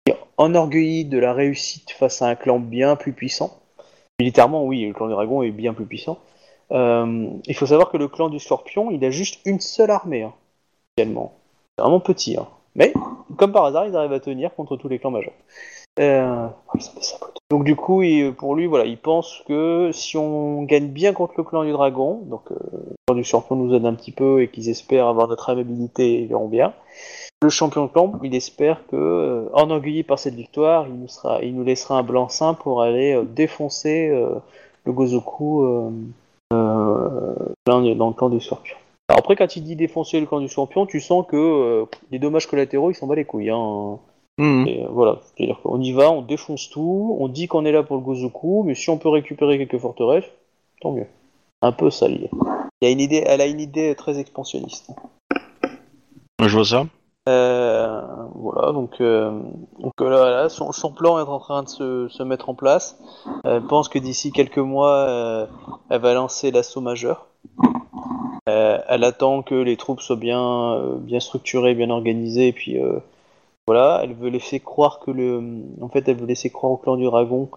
Et enorgueilli de la réussite face à un clan bien plus puissant. Militairement, oui, le clan du dragon est bien plus puissant. Il faut savoir que le clan du scorpion, il a juste une seule armée, hein, actuellement. C'est vraiment petit, hein. Mais, comme par hasard, ils arrivent à tenir contre tous les clans majeurs. Euh. Donc du coup, il- pour lui, voilà, il pense que si on gagne bien contre le clan du dragon, donc euh, le clan du champion nous aide un petit peu et qu'ils espèrent avoir notre amabilité, ils verront bien. Le champion de clan, il espère que, euh, enorgueilli par cette victoire, il nous, sera, il nous laissera un blanc-seing pour aller euh, défoncer euh, le Gozoku euh, euh, dans le clan du scorpion. Alors après, quand il dit défoncer le clan du champion, tu sens que euh, les dommages collatéraux, ils s'en bat les couilles. Hein. Mhm. Et, euh, voilà, c'est-à-dire qu'on y va, on défonce tout, on dit qu'on est là pour le Gozoku, mais si on peut récupérer quelques forteresses, tant mieux. Un peu ça. Il y a une idée, elle a une idée très expansionniste. Je vois ça. Euh, voilà, donc, euh, donc là, là, son, son plan est en train de se, se mettre en place. Elle pense que d'ici quelques mois, elle va lancer l'assaut majeur. Euh, elle attend que les troupes soient bien, euh, structurées, bien organisées, et puis euh, voilà, elle veut laisser croire que le, en fait, elle veut laisser croire au clan du dragon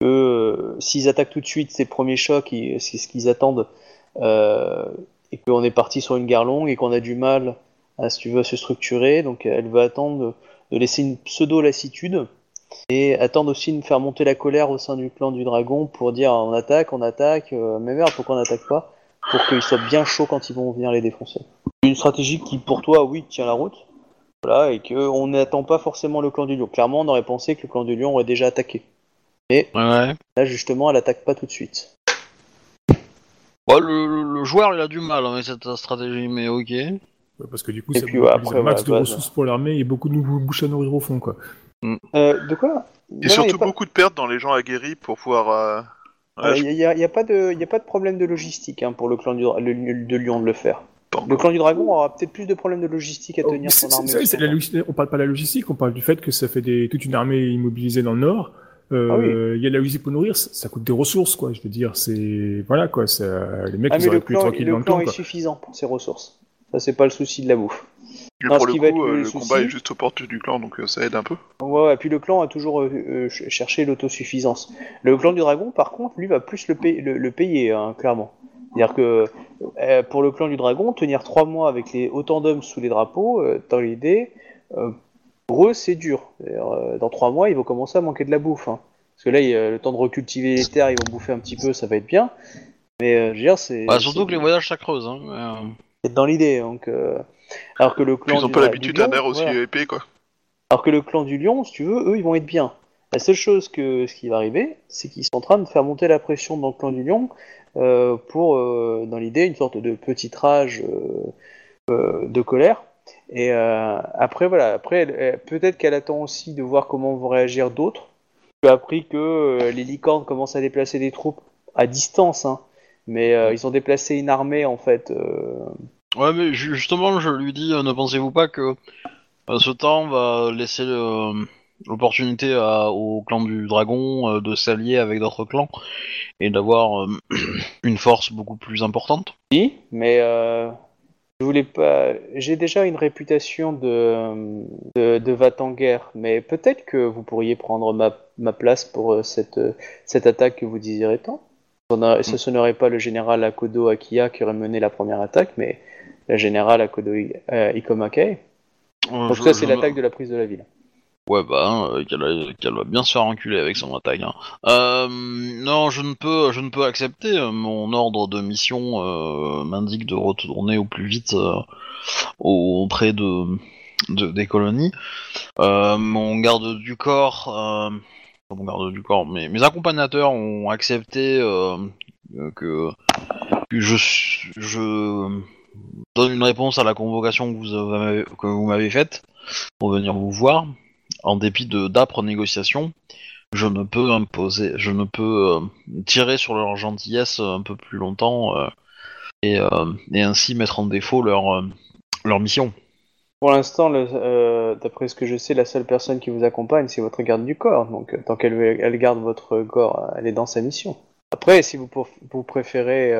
que s'ils attaquent tout de suite ces premiers chocs, c'est ce qu'ils attendent, et qu'on est parti sur une guerre longue et qu'on a du mal à, si tu veux, se structurer. Donc elle veut attendre de, laisser une pseudo-lassitude et attendre aussi de faire monter la colère au sein du clan du dragon pour dire on attaque, on attaque, mais merde, pourquoi on n'attaque pas? Pour qu'ils soient bien chauds quand ils vont venir les défoncer. Une stratégie qui, pour toi, oui, tient la route. Voilà, et qu'on n'attend pas forcément le clan du lion. Clairement, on aurait pensé que le clan du lion aurait déjà attaqué. Ouais. Là, justement, elle attaque pas tout de suite. Le, le- le joueur, il a du mal avec cette stratégie, mais ok. Ouais, Parce que du coup, Et ça puis, ouais, après, un max de base. ressources pour l'armée et beaucoup de nouveaux bouches à nourrir au fond, quoi. Euh, de quoi? Et surtout beaucoup de pertes dans les gens aguerris pour pouvoir. euh, Il je- n'y a, y a pas de, y a pas de problème de logistique hein, pour le clan du, le- de Lyon de le faire. Le clan du dragon aura peut-être plus de problèmes de logistique à Oh, tenir son armée. la on parle pas de la logistique, on parle du fait que ça fait des, toute une armée immobilisée dans le nord. Euh, Ah oui. Il y a la logistique pour nourrir, ça, ça coûte des ressources, quoi. Je veux dire, c'est voilà, quoi. ça- les mecs, Ah ils mais le auraient pu clan, le dans le clan temps, est quoi. suffisant pour ses ressources. Ça c'est pas le souci de la bouffe. Pour ce le qui va coup, être le euh, le souci- combat est juste aux portes du clan, donc euh, ça aide un peu. Ouais, ouais, puis le clan a toujours euh, euh, ch- cherché l'autosuffisance. Le clan du dragon, par contre, lui va plus le, payer- le, le payer, hein, clairement. C'est-à-dire que euh, pour le clan du dragon, tenir trois mois avec les, autant d'hommes sous les drapeaux, euh, dans l'idée, euh, pour eux c'est dur. C'est-à-dire, euh, dans trois mois, ils vont commencer à manquer de la bouffe. hein. Parce que là, il y a le temps de recultiver les terres, ils vont bouffer un petit peu, ça va être bien. Mais euh, je veux dire, c'est. Bah, surtout c'est- que les voyages, ça creuse. Hein. mais, euh, c'est dans l'idée. Donc, euh, alors que le clan ils ont du pas l'habitude d'un air aussi voilà. épais, quoi. Alors que le clan du lion, si tu veux, eux, ils vont être bien. La seule chose que ce qui va arriver, c'est qu'ils sont en train de faire monter la pression dans le clan du lion euh, pour, euh, dans l'idée, une sorte de petit rage euh, de colère. Et après, voilà, après, peut-être qu'elle attend aussi de voir comment vont réagir d'autres. Tu as appris que les licornes commencent à déplacer des troupes à distance, hein. mais ils ont déplacé une armée en fait. Ouais, mais ju- justement, je lui dis, euh, ne pensez-vous pas que euh, ce temps va laisser euh, l'opportunité au clan du dragon de s'allier avec d'autres clans et d'avoir une force beaucoup plus importante? Oui, mais je voulais pas. J'ai déjà une réputation de de, de vat en guerre, mais peut-être que vous pourriez prendre ma, place pour cette cette attaque que vous désirez tant. Ce n'a- Ce ce n'aurait pas le général Akodo Akiya qui aurait mené la première attaque, mais la générale Akodo Ikomake. Euh, Donc je- ça, c'est l'attaque de la prise de la ville. Ouais, bah, hein, euh, qu'elle va bien se faire enculer avec son attaque. hein. Euh, non, je ne peux, je ne peux accepter. euh, Mon ordre de mission euh, m'indique de retourner au plus vite auprès de, de- des colonies. Mon garde du corps, mon garde du corps, mais mes accompagnateurs ont accepté que, que je, je donne une réponse à la convocation que vous m'avez faite pour venir vous voir en dépit de d'âpres négociations, je ne peux imposer, je ne peux euh, tirer sur leur gentillesse un peu plus longtemps euh, et, euh, et ainsi mettre en défaut leur, leur mission. Pour l'instant, d'après ce que je sais, la seule personne qui vous accompagne, c'est votre garde du corps. Donc, tant qu'elle elle garde votre corps, elle est dans sa mission. Après, si vous, vous préférez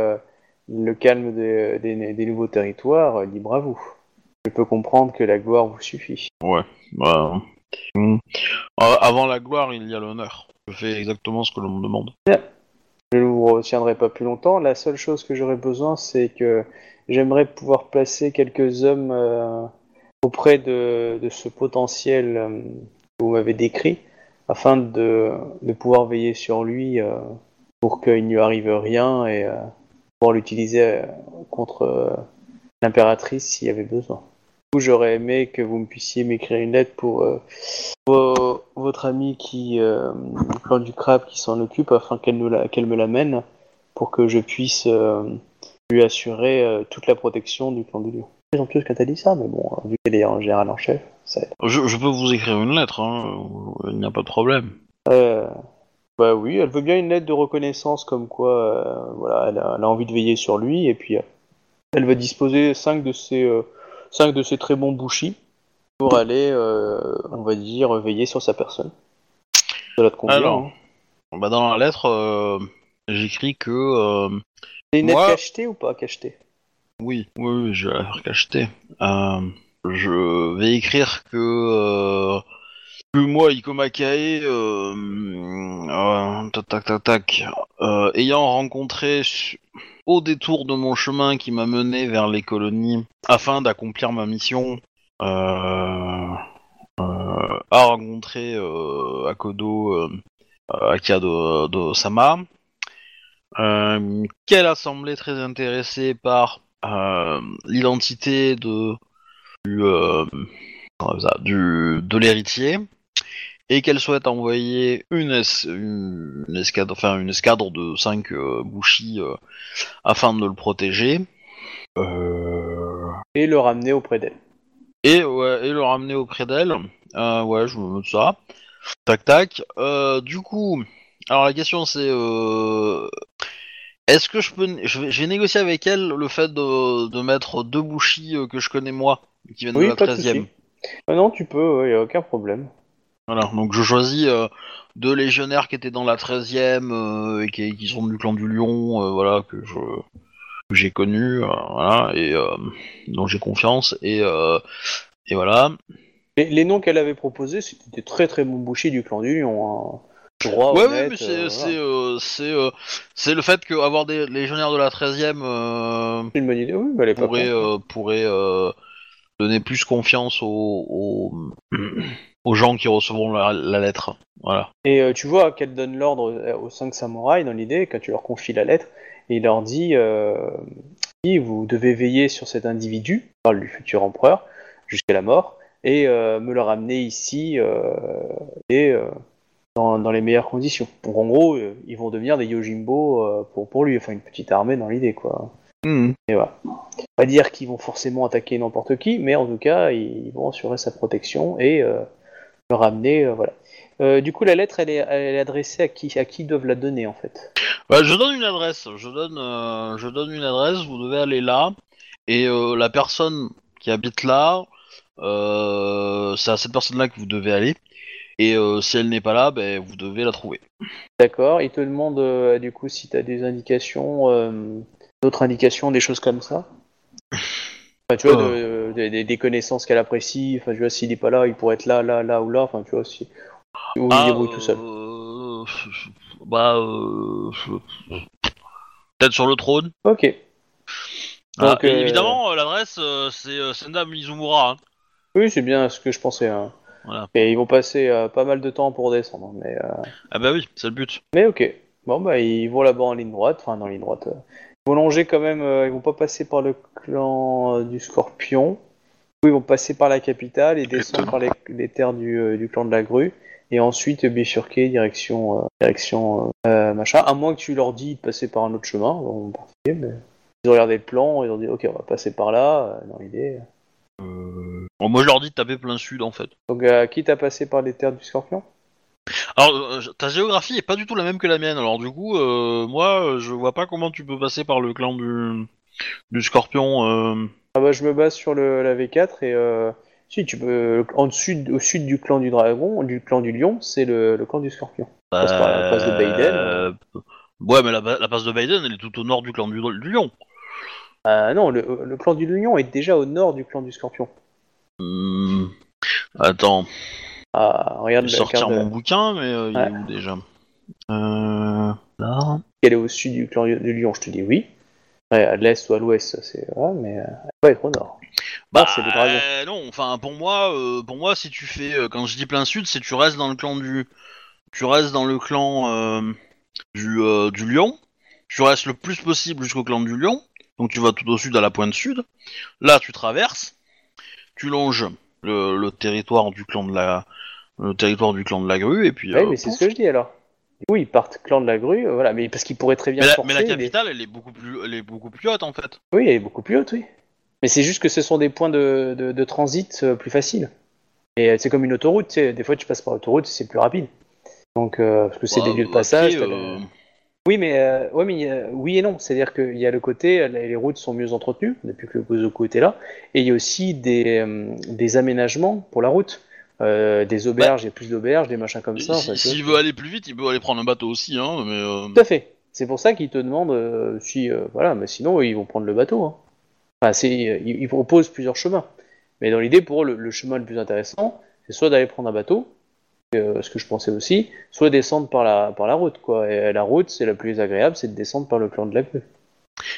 le calme des, des- des nouveaux territoires, euh, libre à vous. Je peux comprendre que la gloire vous suffit. Bah, mm. Euh, avant la gloire, il y a l'honneur. Je fais exactement ce que l'on me demande. Je ne vous retiendrai pas plus longtemps. La seule chose que j'aurais besoin, c'est que j'aimerais pouvoir placer quelques hommes euh, auprès de, de ce potentiel euh, que vous m'avez décrit, afin de, de pouvoir veiller sur lui euh, pour qu'il ne lui arrive rien et euh, pouvoir l'utiliser euh, contre euh, l'impératrice s'il y avait besoin. Du coup, j'aurais aimé que vous me puissiez m'écrire une lettre pour euh, vo- votre ami qui, du clan du crabe qui s'en occupe afin qu'elle nous la- qu'elle me l'amène pour que je puisse lui assurer toute la protection du clan du lion. Quand dit ça, mais bon, vu qu'elle est en général en chef, ça aide. Je, je peux vous écrire une lettre, hein, il n'y a pas de problème. Euh, bah oui, elle veut bien une lettre de reconnaissance comme quoi, euh, voilà, elle a, elle a envie de veiller sur lui et puis euh, elle va disposer cinq de ses euh, cinq de ses très bons bouchis pour aller, on va dire, veiller sur sa personne. Cela te convient Alors, hein Bah, dans la lettre, j'écris que... C'est une lettre moi- cachetée ou pas cachetée? Oui, oui, oui, je vais la faire cacheter. Euh, je vais écrire que, moi, Ikomakae, euh, euh, euh, ayant rencontré au détour de mon chemin qui m'a mené vers les colonies afin d'accomplir ma mission, euh, a rencontré Akodo Akia de, Sama, qu'elle a semblé très intéressée par l'identité de du de l'héritier et qu'elle souhaite envoyer une, es- une, une escadre enfin une escadre de 5 bouchis euh, afin de le protéger Euh, et le ramener auprès d'elle. et ouais, et le ramener auprès d'elle Euh, ouais je me note ça tac tac Euh, du coup alors la question c'est euh, est-ce que je peux je vais, je vais négocier avec elle le fait de, de mettre deux bouchis euh, que je connais moi qui viennent Oui, de la pas de 13 souci. Ah non, tu peux, il y a aucun problème. Voilà, donc je choisis euh, deux légionnaires qui étaient dans la 13e euh, et qui, qui sont du clan du Lion, euh, voilà, que je que j'ai connu, voilà, et dont j'ai confiance, et, et voilà. Les, les noms qu'elle avait proposés, c'était des très très bons bouchers du clan du lion. Hein. Droit, ouais, honnête, mais c'est c'est voilà. c'est c'est le fait qu'avoir des légionnaires de la 13e euh, C'est une bonne idée, oui, bah, elle pourrait, euh, donner plus confiance aux, aux, aux gens qui recevront la, la lettre, voilà. Et euh, tu vois qu'elle donne l'ordre euh, aux cinq samouraïs dans l'idée, quand tu leur confies la lettre, et il leur dit, euh, vous devez veiller sur cet individu, parle du futur empereur, jusqu'à la mort, et euh, me le ramener ici euh, et euh, dans, dans les meilleures conditions. Donc en gros, ils vont devenir des Yojimbo euh, pour, pour lui, enfin une petite armée dans l'idée, quoi. Et voilà. Pas dire qu'ils vont forcément attaquer n'importe qui, mais en tout cas, ils vont assurer sa protection et le ramener, euh, voilà. Euh, du coup, la lettre, elle est, elle est adressée à qui À qui doivent la donner, en fait? Bah, je donne une adresse. Je donne, euh, je donne une adresse. Vous devez aller là. Et euh, la personne qui habite là, c'est à cette personne-là que vous devez aller. Et si elle n'est pas là, ben, vous devez la trouver. D'accord. Il te demande, du coup, si tu as des indications, d'autres indications, des choses comme ça? Enfin, tu vois, de- de- des- des connaissances qu'elle apprécie. Enfin, tu vois, s'il n'est pas là, il pourrait être là, là, là ou là. Enfin, tu vois, si... Ou il débrouille tout seul. euh, Bah, euh, peut-être sur le trône. Ok. Ah, Donc, euh, évidemment, euh, l'adresse, c'est Senda Mizumura. hein. Oui, c'est bien ce que je pensais. hein. Voilà. Et ils vont passer euh, pas mal de temps pour descendre. Mais, euh, Ah bah oui, c'est le but. mais ok. Bon, bah, ils vont là-bas en ligne droite. Enfin, dans ligne droite. Ils vont longer quand même. euh, ils vont pas passer par le clan euh, du Scorpion. Ils vont passer par la capitale et descendre par les, les terres du, euh, du clan de la grue. Et ensuite bifurquer direction, direction machin. À moins que tu leur dis de passer par un autre chemin. Mais... Ils ont regardé le plan. Ils ont dit ok, on va passer par là. dans l'idée. Euh, bon, moi, je leur dis de taper plein sud, en fait. Donc, euh, quitte à passer par les terres du Scorpion Alors, euh, ta géographie est pas du tout la même que la mienne. Alors, du coup, euh, moi, je vois pas comment tu peux passer par le clan du du Scorpion. euh, Ah bah, je me base sur le, la V4 et euh, si tu peux en au sud du clan du dragon, du clan du lion, c'est le, le clan du scorpion. passe par la passe de Biden. euh, Ouais, mais la, la passe de Biden, elle est tout au nord du clan du, du lion. Ah non, le, le clan du lion est déjà au nord du clan du scorpion. Hmm, Attends, Ah, regarde je vais sortir carte de- mon bouquin, mais euh, il Ouais. est où déjà euh... Là. Elle est au sud du clan du lion, je te dis oui. Ouais, à l'est ou à l'ouest, c'est ouais, mais euh, elle va être au nord. Bah, c'est euh, non, enfin pour moi, euh, pour moi, si tu fais, euh, quand je dis plein sud, c'est tu restes dans le clan du, tu restes dans le clan euh, du euh, du lion. Tu restes le plus possible jusqu'au clan du lion. Donc tu vas tout au sud à la pointe sud. Là, tu traverses, tu longes le, le territoire du clan de la, le territoire du clan de la grue et puis. Oui, euh, mais c'est ce que je dis alors. Oui, ils partent clan de la grue, euh, voilà, mais parce qu'ils pourraient très bien Mais la, forcer. mais la mais- capitale, elle est beaucoup plus, elle est beaucoup plus haute en fait. Oui, elle est beaucoup plus haute, oui. Mais c'est juste que ce sont des points de, de, de transit euh, plus faciles. Et c'est comme une autoroute, tu sais, des fois tu passes par l'autoroute, c'est plus rapide. Donc, euh, parce que c'est Bah, des lieux de après, passage. euh, Oui, mais, euh, ouais, mais euh, oui et non. C'est-à-dire qu'il y a le côté, les routes sont mieux entretenues depuis que le Gozoku était là, et il y a aussi des, euh, des aménagements pour la route. Euh, des auberges, il y a plus d'auberges, des machins comme ça. si- S'il veut aller plus vite, il peut aller prendre un bateau aussi, hein. Mais euh, Tout à fait. C'est pour ça qu'ils te demandent euh, si, voilà, mais sinon ils vont prendre le bateau. Hein. Enfin, c'est, ils, ils proposent plusieurs chemins. Mais dans l'idée, pour eux, le, le chemin le plus intéressant, c'est soit d'aller prendre un bateau, ce que je pensais aussi, soit descendre par la, par la route, quoi. Et la route, c'est la plus agréable, c'est de descendre par le clan de la grue.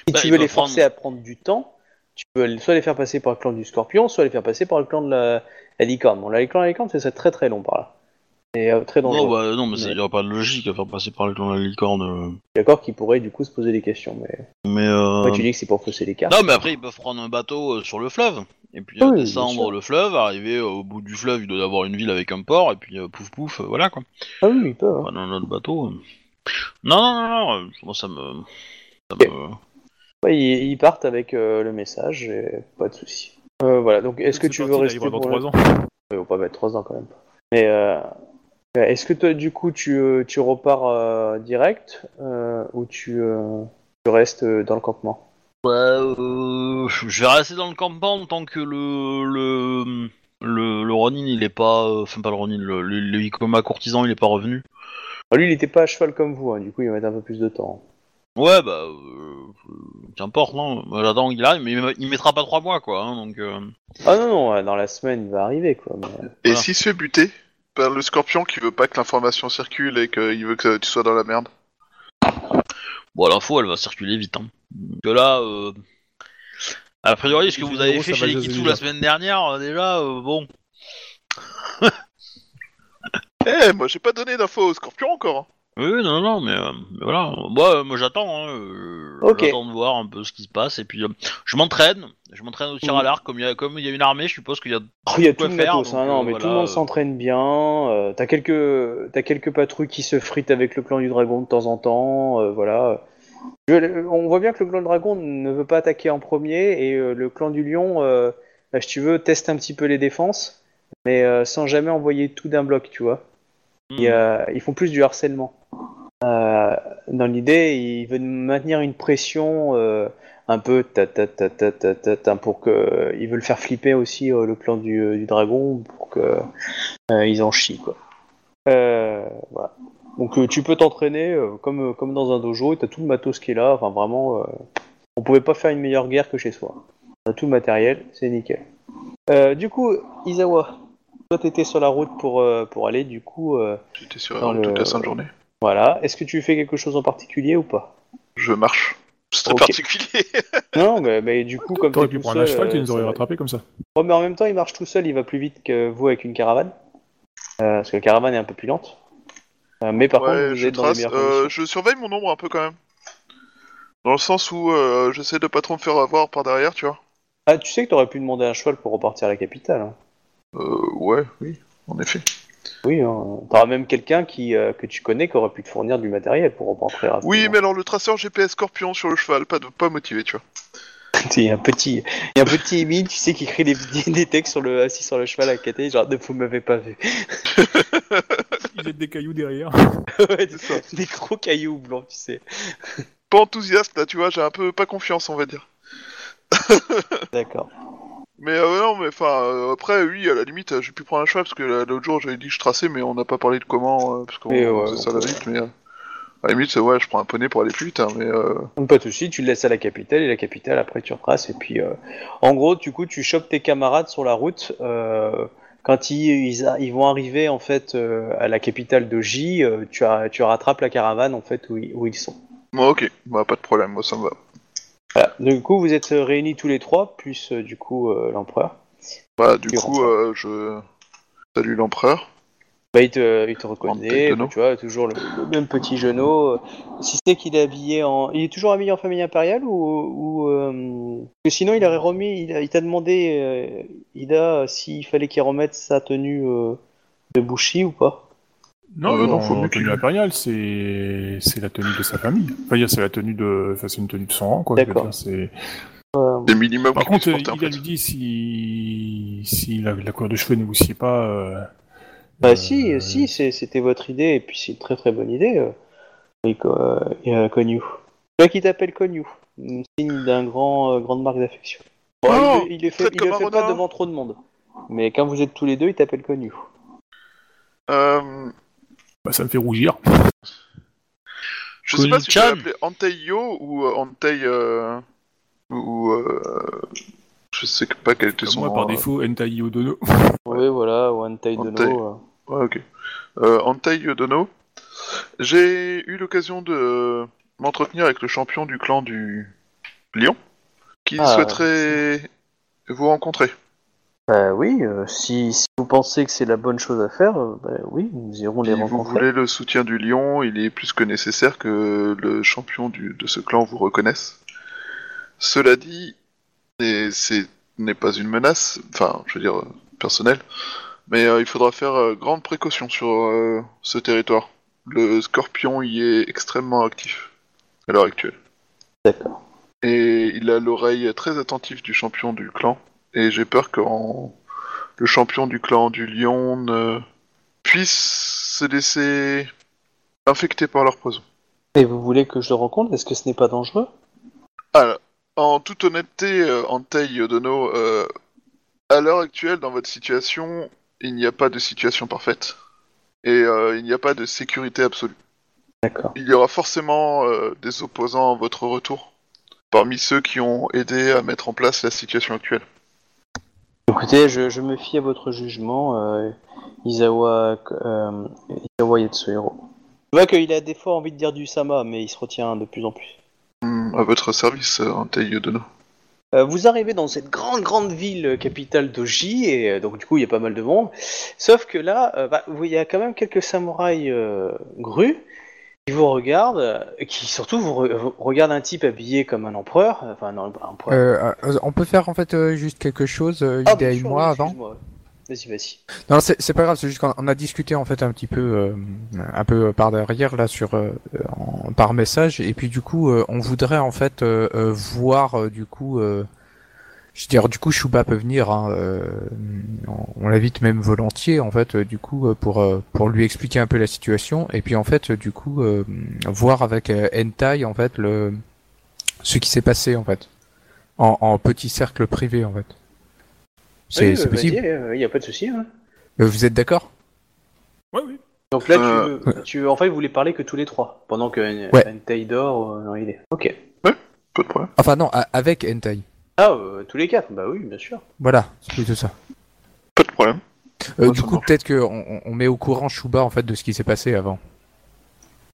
Si Bah, tu veux les prendre- forcer à prendre du temps, tu peux soit les faire passer par le clan du scorpion, soit les faire passer par le clan de la, la licorne. Bon, clans de la licorne, c'est très très long par là. Et euh, très dangereux. non, bah, non, mais il n'y a pas de logique à faire passer par le clan de la licorne. euh. D'accord qu'ils pourraient du coup se poser des questions, mais Mais euh... tu dis que c'est pour fausser les cartes. non, mais après ils peuvent prendre un bateau euh, sur le fleuve et puis oui, descendre le fleuve, arriver au bout du fleuve, il doit y avoir une ville avec un port et puis pouf pouf, voilà quoi. Ah oui, ils peuvent. hein. Prendre un autre bateau. Non, non, non, non, moi ça me, ça Ok. me... Ouais, ils, ils partent avec le message, et pas de souci. Euh, voilà, donc est-ce que tu veux rester il va dans pour trois le- ans. Ouais, on va pas mettre 3 ans quand même. Mais euh, est-ce que toi, du coup, tu, euh, tu repars euh, direct euh, ou tu, euh, tu restes dans le campement? Ouais, euh, je vais rester dans le campement tant que le le le, le Ronin il est pas, euh, enfin pas le Ronin, le, le, le Ikoma courtisan il est pas revenu. Ah, Lui, il était pas à cheval comme vous, hein, du coup, il va mettre un peu plus de temps. Ouais, bah, euh, euh, qu'importe, non. J'attends qu'il arrive, mais il, il mettra pas trois mois, quoi. Hein, donc, euh, Ah non, non, euh, dans la semaine, il va arriver, quoi. mais- Et Voilà. s'il se fait buter par le scorpion qui veut pas que l'information circule et qu'il veut que tu sois dans la merde? Bon, l'info, elle va circuler vite. Hein. Que là, euh, a priori, ce que vous avez Gros, fait ça chez va les jaser Kitsu déjà. la semaine dernière, euh, déjà, euh, bon. Eh, moi j'ai pas donné d'infos au scorpion encore. Oui, non, non, mais, euh, mais voilà. Moi, euh, moi j'attends. Hein, euh. J'attends de voir un peu ce qui se passe. Et puis, je m'entraîne. Je m'entraîne au tir à Mhm. l'arc. Comme il y, a- comme il y a une armée, je suppose qu'il y a. Oh, il y a tout le faire, matos, hein, non, tout le monde s'entraîne bien. t'as quelques, quelques patrouilles qui se fritent avec le clan du dragon de temps en temps, voilà. Je- on voit bien que le clan du dragon ne veut pas attaquer en premier et le clan du lion, bah, si tu veux, teste un petit peu les défenses, mais sans jamais envoyer tout d'un bloc, tu vois. A- ils font plus du harcèlement. Euh, dans l'idée, ils veulent maintenir une pression euh, un peu ta ta ta ta ta ta ta, pour que ils veulent faire flipper aussi euh, le clan du, du dragon pour que euh, ils en chient quoi. Euh, voilà. Donc tu peux t'entraîner comme comme dans un dojo, et t'as tout le matos qui est là. Enfin vraiment, on pouvait pas faire une meilleure guerre que chez soi. On a tout le matériel, c'est nickel. Du coup, Isawa, toi t'étais sur la route pour pour aller du coup. J'étais sur Dans toute le- la sainte journée. Voilà. Est-ce que tu fais quelque chose en particulier ou pas? Je marche. C'est très Ok. particulier. Non, mais, mais du coup, comme T'aurais t'es pu tout prendre un seul, cheval, tu euh, nous ça aurais va. rattrapé comme ça. Ouais, mais en même temps, il marche tout seul, il va plus vite que vous avec une caravane. Euh, parce que la caravane est un peu plus lente. Euh, mais par ouais, contre, vous je êtes dans les trace. meilleures euh, conditions. je surveille mon ombre un peu quand même. Dans le sens où euh, j'essaie de pas trop me faire avoir par derrière, tu vois. Ah, tu sais que t'aurais pu demander un cheval pour repartir à la capitale. hein. Euh, ouais, oui, en effet. Oui, hein. t'auras même quelqu'un qui euh, que tu connais qui aurait pu te fournir du matériel pour rentrer rapidement. Oui, mais alors le traceur GPS Scorpion sur le cheval, pas de pas motivé, tu vois. Il y a un petit, il y a un petit Émile, tu sais, qui écrit des, des textes sur le, assis sur le cheval à côté, genre, ne vous m'avez pas vu. Il jette des cailloux derrière. ouais, ça. des gros cailloux blancs, tu sais. Pas enthousiaste là, tu vois, j'ai un peu pas confiance, on va dire. D'accord. Mais euh, non, mais enfin, euh, après, oui, à la limite, euh, j'ai pu prendre un cheval parce que l'autre jour j'avais dit que je traçais, mais on n'a pas parlé de comment, parce qu'on Mais, ouais, faisait ça à la limite, mais euh, à la limite, euh, ouais, je prends un poney pour aller plus vite, hein, mais euh, Pas de soucis, tu le laisses à la capitale et la capitale après tu retraces et puis euh, en gros du coup tu chopes tes camarades sur la route euh, quand ils, ils, a- ils vont arriver en fait euh, à la capitale de J, euh, tu, as- tu rattrapes la caravane en fait où ils, où ils sont. bon, ok, bah, pas de problème, moi ça me va. Voilà. Du coup vous êtes euh, réunis tous les trois plus euh, du coup euh, l'empereur. Bah, du coup, euh, je salue l'empereur. Bah, il, te, il te reconnaît, bah, tu vois, toujours le, le même petit genou. Si c'est qu'il est habillé en. Il est toujours habillé en famille impériale ou. ou que sinon, il aurait remis. Il, t'a demandé, Ida, s'il fallait qu'il remette sa tenue de Bushi ou pas? Non, Euh, non, faut mieux tenue impériale, c'est c'est la tenue de sa famille. Enfin, c'est la tenue de, enfin, c'est une tenue de son rang, quoi. D'accord. c'est- Euh, Des minimums Par contre, porter, il a lui dit si si la, la couleur de cheveux négociait pas. euh, Bah, euh, si, si, c'était votre idée, et puis c'est une très très bonne idée. Et, euh, et, Konyu. Toi qui t'appelle Konyu, un signe d'un grand, euh, grande marque d'affection. Bon, Oh, il, le- il le fait, il le pas devant trop de monde. Mais quand vous êtes tous les deux, il t'appelle. Euh, bah, ça me fait rougir. je sais pas si je Konu-chan. vais l'appeler Antei-yo ou euh, Antei... euh, ou... euh, je sais pas quel était son moi, nom, par euh, défaut, Entai Odono. Oui, voilà, Tai One Dono. Ouais, ok. Euh, Antei Dono. J'ai eu l'occasion de m'entretenir avec le champion du clan du Lion, qui Ah, souhaiterait vous rencontrer. Bah oui, euh, si, si vous pensez que c'est la bonne chose à faire, euh, bah oui, nous irons les Si vous rencontrer. voulez le soutien du Lion, il est plus que nécessaire que le champion du- de ce clan vous reconnaisse. Cela dit, c'est n'est pas une menace, enfin, je veux dire, euh, personnelle, mais il faudra faire grande précaution sur ce territoire. Le scorpion y est extrêmement actif à l'heure actuelle. D'accord. Et il a l'oreille très attentive du champion du clan, et j'ai peur que le champion du clan du lion ne puisse se laisser infecter par leur poison. Et vous voulez que je le rencontre? Est-ce que ce n'est pas dangereux? Alors, en toute honnêteté, euh, Antei Dono, euh, à l'heure actuelle, dans votre situation, il n'y a pas de situation parfaite. Et euh, il n'y a pas de sécurité absolue. D'accord. Il y aura forcément des opposants à votre retour, parmi ceux qui ont aidé à mettre en place la situation actuelle. Écoutez, je, je me fie à votre jugement, euh, Izawa, euh, Izawa Yatsuhiro. Je vois qu'il a des fois envie de dire du Sama, mais il se retient de plus en plus. Hmm, à votre service, euh, Antei Dono. Euh, vous arrivez dans cette grande grande ville euh, capitale d'Oji et donc du coup il y a pas mal de monde. Sauf que là, euh, bah, vous- il y a quand même quelques samouraïs euh, grues qui vous regardent, euh, qui surtout vous, re- vous regardent un type habillé comme un empereur, enfin non, un empereur. Euh, euh, on peut faire en fait euh, juste quelque chose, euh, Ah, Ida et sûr, moi avant. Vas-y, vas-y. Non, c'est pas grave, c'est juste qu'on on a discuté en fait un petit peu, un peu par derrière là sur euh, en- par message et puis du coup on voudrait en fait voir du coup, euh, je veux dire du coup Shuba peut venir, hein, euh, on, l'invite même volontiers en fait euh, du coup euh, pour pour lui expliquer un peu la situation et puis en fait du coup euh, voir avec Entai en fait le ce qui s'est passé en fait en, en petit cercle privé en fait. C'est Oui, euh, possible. Il n'y a pas de souci. hein. Vous êtes d'accord? Ouais, oui. Donc là, Euh, tu, veux, tu veux- en fait, vous voulez parler que tous les trois, pendant que Ouais. Entei dort euh, dans l'idée. Ok. Pas de problème. Enfin non, a- avec Entai. Ah, euh, tous les quatre, bah oui, bien sûr. Voilà, c'est plutôt ça. Pas de problème. Euh, du coup, peut-être qu'on on- on met au courant Shuba en fait de ce qui s'est passé avant.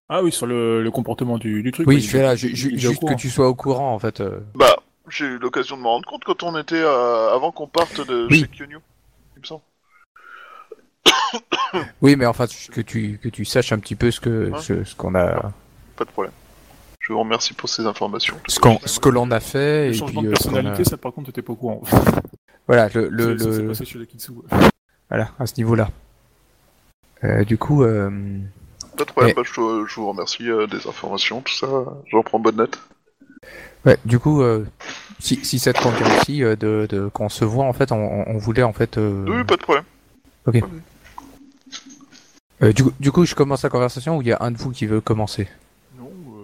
Ah oui, sur le, le comportement du, du truc. Oui, je là, ju- ju- au juste que tu sois au courant en fait. euh. Bah, j'ai eu l'occasion de me rendre compte quand on était euh, avant qu'on parte de Oui. chez Kyonyu. Il me semble. Oui, mais enfin que tu que tu saches un petit peu ce que Ouais. ce, ce qu'on a, Pas de problème. Je vous remercie pour ces informations. ce que l'on a fait Le et changement puis de euh, a- personnalité, ça par contre, t'étais pas au courant. Voilà le le, Ça- ça s'est le- passé chez la Kitsu. voilà à ce niveau-là. Euh, du coup, euh, Pas de problème, bah, je, vous remercie euh, des informations, tout ça. J'en prends bonne note. ouais, du coup, euh, si si ça te convient aussi euh, de, de qu'on se voit en fait, on, voulait en fait. euh, Oui, pas de problème. euh, du coup, du coup, je commence la conversation ou il y a un de vous qui veut commencer?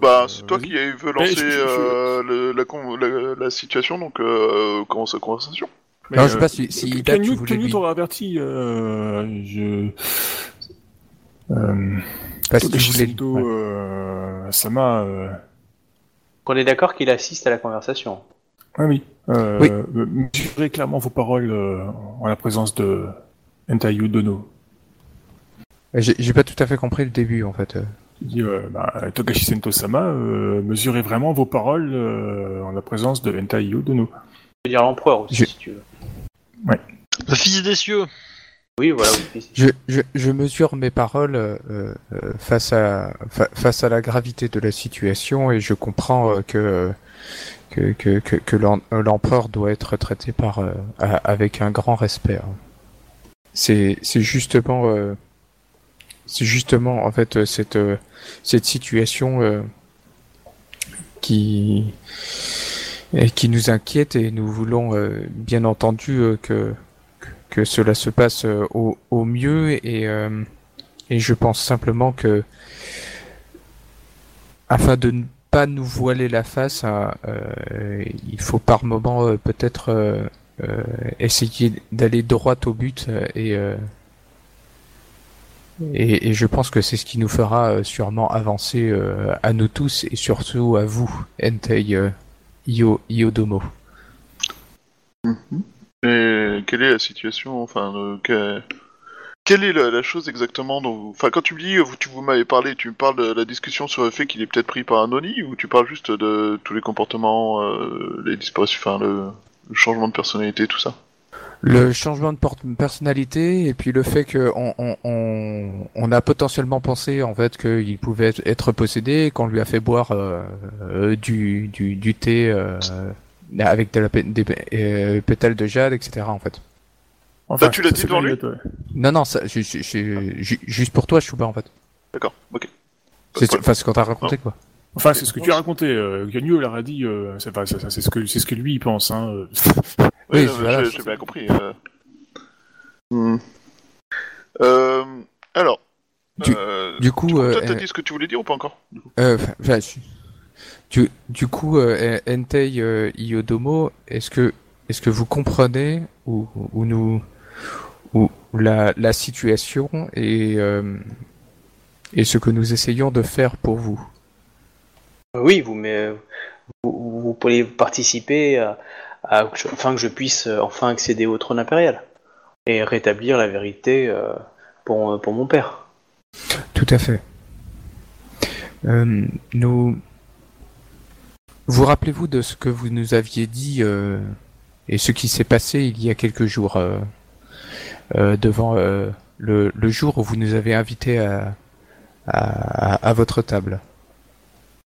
Bah, c'est toi qui veux lancer je- je- je- euh, le- la, con- la- la situation, donc euh, commence la conversation. Mais, Alors, je sais euh, pas si, Ida, tu voulais lui... averti. Euh, je. Euh, Togashi voulais... Sento, ouais. euh, Sama. Euh, On est d'accord qu'il assiste à la conversation. ah oui. Euh, Oui. euh, Mesurez clairement vos paroles euh, en la présence de Entayu Dono. J'ai j'ai pas tout à fait compris le début, en fait. Il dit, euh, bah, Togashi Sento Sama, euh, mesurez vraiment vos paroles euh, en la présence de Entayu Dono. Je veux dire l'empereur aussi, Je- si tu veux. Le fils des cieux. Oui, voilà, oui. Je, je, je mesure mes paroles euh, euh, face à fa- face à la gravité de la situation et je comprends euh, que que que que, que l'em- l'empereur doit être traité par euh, avec un grand respect. hein. C'est c'est justement euh, c'est justement en fait euh, cette euh, cette situation euh, qui nous inquiète et nous voulons bien entendu que cela se passe au, mieux et, je pense simplement que afin de ne pas nous voiler la face, hein, il faut par moment peut-être essayer d'aller droit au but et, et je pense que c'est ce qui nous fera euh, sûrement avancer euh, à nous tous et surtout à vous, Entei euh, Io, Iodomo. Et quelle est la situation Enfin, euh, que- quelle est la, chose exactement dont vous... Enfin, quand tu me dis, vous, tu vous m'avez parlé, tu me parles de la discussion sur le fait qu'il est peut-être pris par un Oni, ou tu parles juste de tous les comportements, les disparitions, enfin, le changement de personnalité, tout ça? Le changement de personnalité et puis le fait que on, on, a potentiellement pensé en fait qu'il pouvait être, possédé, qu'on lui a fait boire euh, euh, du, du, du thé euh, avec de la, des euh, pétales de jade, etc. En fait. Enfin, Bah, tu l'as dit devant lui. Non, non, ça, ju- ju- ju- juste pour toi, Chouba en fait. D'accord, ok. C'est problème. enfin, ce qu'on t'a raconté quoi. Enfin, c'est ce que tu as raconté. Euh, Ganyu leur a dit. Euh, c'est enfin, ça- ça- c'est ce que c'est ce que lui il pense. Hein. euh. Oui, Oui, voilà, j'ai bien compris. euh. Hmm. Euh, alors, Du- euh, Du coup, toi, euh, t'as dit ce que tu voulais dire ou pas encore? Euh, enfin, je- du, du coup, euh, Entei euh, Iodomo, est-ce que est-ce que vous comprenez ou, ou nous ou la, la situation et euh, et ce que nous essayons de faire pour vous? Oui, vous, vous pouvez participer afin que je puisse euh, enfin accéder au trône impérial et rétablir la vérité euh, pour, euh, mon père. Tout à fait. Euh, nous. Vous rappelez-vous de ce que vous nous aviez dit euh, et ce qui s'est passé il y a quelques jours euh, euh, devant euh, le, jour où vous nous avez invités à votre table?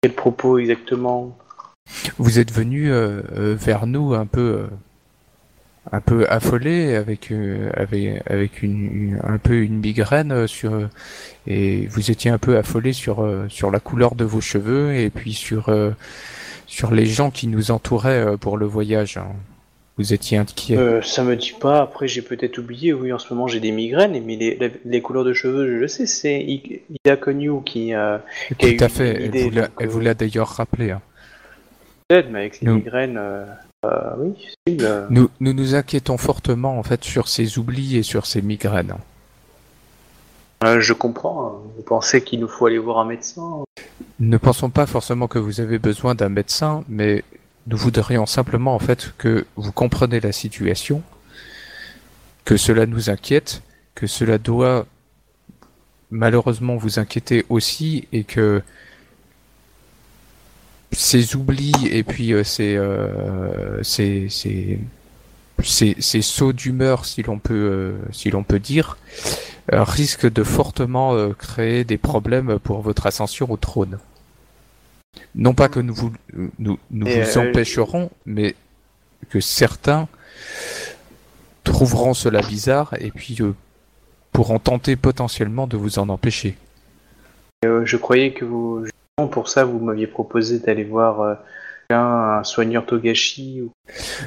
Quel propos exactement? Vous êtes venu euh, euh, vers nous un peu, euh, un peu affolé avec, avec, avec une, un peu une migraine sur, et vous étiez un peu affolé sur, sur la couleur de vos cheveux et puis sur, sur les gens qui nous entouraient pour le voyage. hein. Vous étiez inquiet. euh, Ça me dit pas. Après, j'ai peut-être oublié. Oui, en ce moment, j'ai des migraines. Mais les, les, les couleurs de cheveux, je le sais. C'est Ida Konyu qui, euh, qui a eu Tout à fait. Elle vous l'a- donc, elle vous l'a d'ailleurs rappelé. hein. peut-être, mais avec les Nous- migraines, euh, euh, oui, euh. Nous, nous nous inquiétons fortement en fait sur ces oublis et sur ces migraines. je comprends. Vous pensez qu'il nous faut aller voir un médecin? Ne pensons pas forcément que vous avez besoin d'un médecin, mais nous voudrions simplement en fait que vous compreniez la situation, que cela nous inquiète, que cela doit malheureusement vous inquiéter aussi et que ces oublis et puis euh, ces, euh, ces, ces, ces, ces sauts d'humeur, si l'on peut, euh, si l'on peut dire, risquent de fortement créer des problèmes pour votre ascension au trône. Non pas que nous vous, nous, nous vous euh, empêcherons, mais que certains trouveront cela bizarre et puis euh, pourront tenter potentiellement de vous en empêcher. Euh, Je croyais que vous, justement, pour ça, vous m'aviez proposé d'aller voir euh, un, un soigneur Togashi. Ou...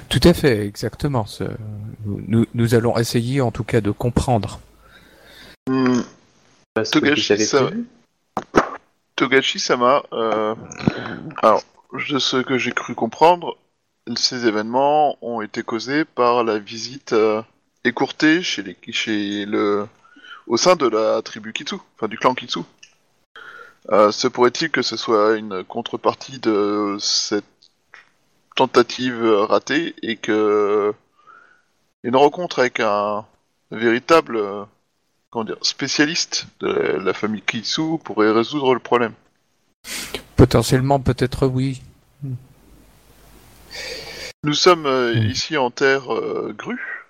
Tout à fait, exactement. Ce- Nous, nous allons essayer en tout cas de comprendre. Ce que Togashi, j'avais ça- prévu. Togashi Sama, euh, alors, de ce que j'ai cru comprendre, ces événements ont été causés par la visite euh, écourtée chez les, chez le, au sein de la tribu Kitsu, enfin du clan Kitsu. Euh, se pourrait-il que ce soit une contrepartie de cette tentative ratée et que une rencontre avec un véritable comment dire, spécialiste de la, la famille Kitsu pourrait résoudre le problème. Potentiellement, peut-être oui. Nous sommes euh, Hmm. ici en terre euh, grue.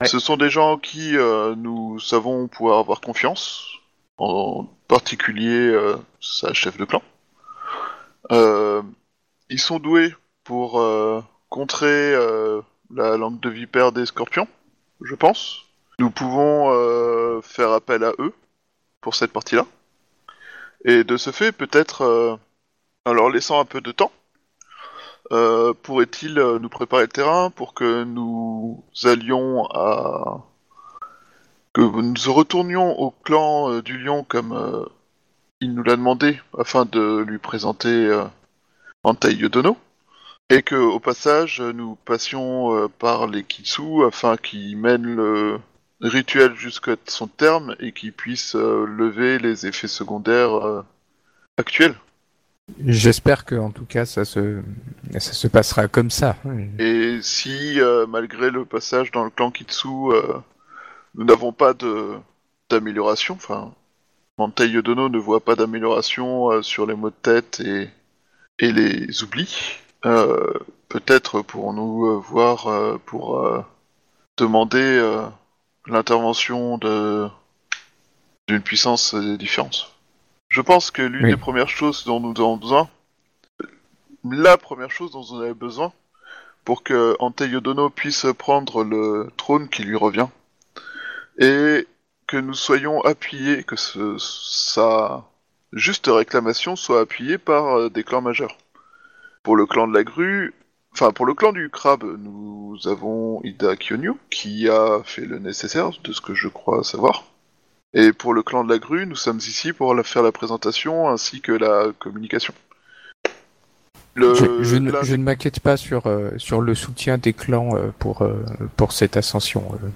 Ouais. Ce sont des gens qui euh, nous savons pouvoir avoir confiance, en particulier euh, sa chef de clan. Euh, ils sont doués pour euh, contrer euh, la langue de vipère des scorpions, je pense. Nous pouvons faire appel à eux pour cette partie-là. Et de ce fait, peut-être, euh, en leur laissant un peu de temps, euh, pourrait-il euh, nous préparer le terrain pour que nous allions à... que nous retournions au clan euh, du lion comme il nous l'a demandé afin de lui présenter Antai Yodono et que au passage nous passions par les Kitsu afin qu'ils mènent le rituel jusqu'à son terme et qu'ils puissent euh, lever les effets secondaires euh, actuels. J'espère que, en tout cas, ça se, ça se passera comme ça. Et si, euh, malgré le passage dans le clan Kitsu, nous n'avons pas de d'amélioration, enfin, Mantai Yodono ne voit pas d'amélioration sur les maux de tête et, et les oublis, peut-être pourrons-nous voir pour demander l'intervention de d'une puissance différente. Je pense que l'une Oui. des premières choses dont nous avons besoin, la première chose dont vous avez besoin, pour que Ante Yodono puisse prendre le trône qui lui revient, et que nous soyons appuyés, que ce, sa juste réclamation soit appuyée par euh, des clans majeurs. Pour le clan de la grue, enfin pour le clan du crabe, nous avons Ida Kyonyu qui a fait le nécessaire, de ce que je crois savoir. Et pour le clan de la grue, nous sommes ici pour la faire la présentation ainsi que la communication. Le- Je, je ne, la- je ne m'inquiète pas sur, euh, sur le soutien des clans euh, pour, euh, pour cette ascension. euh.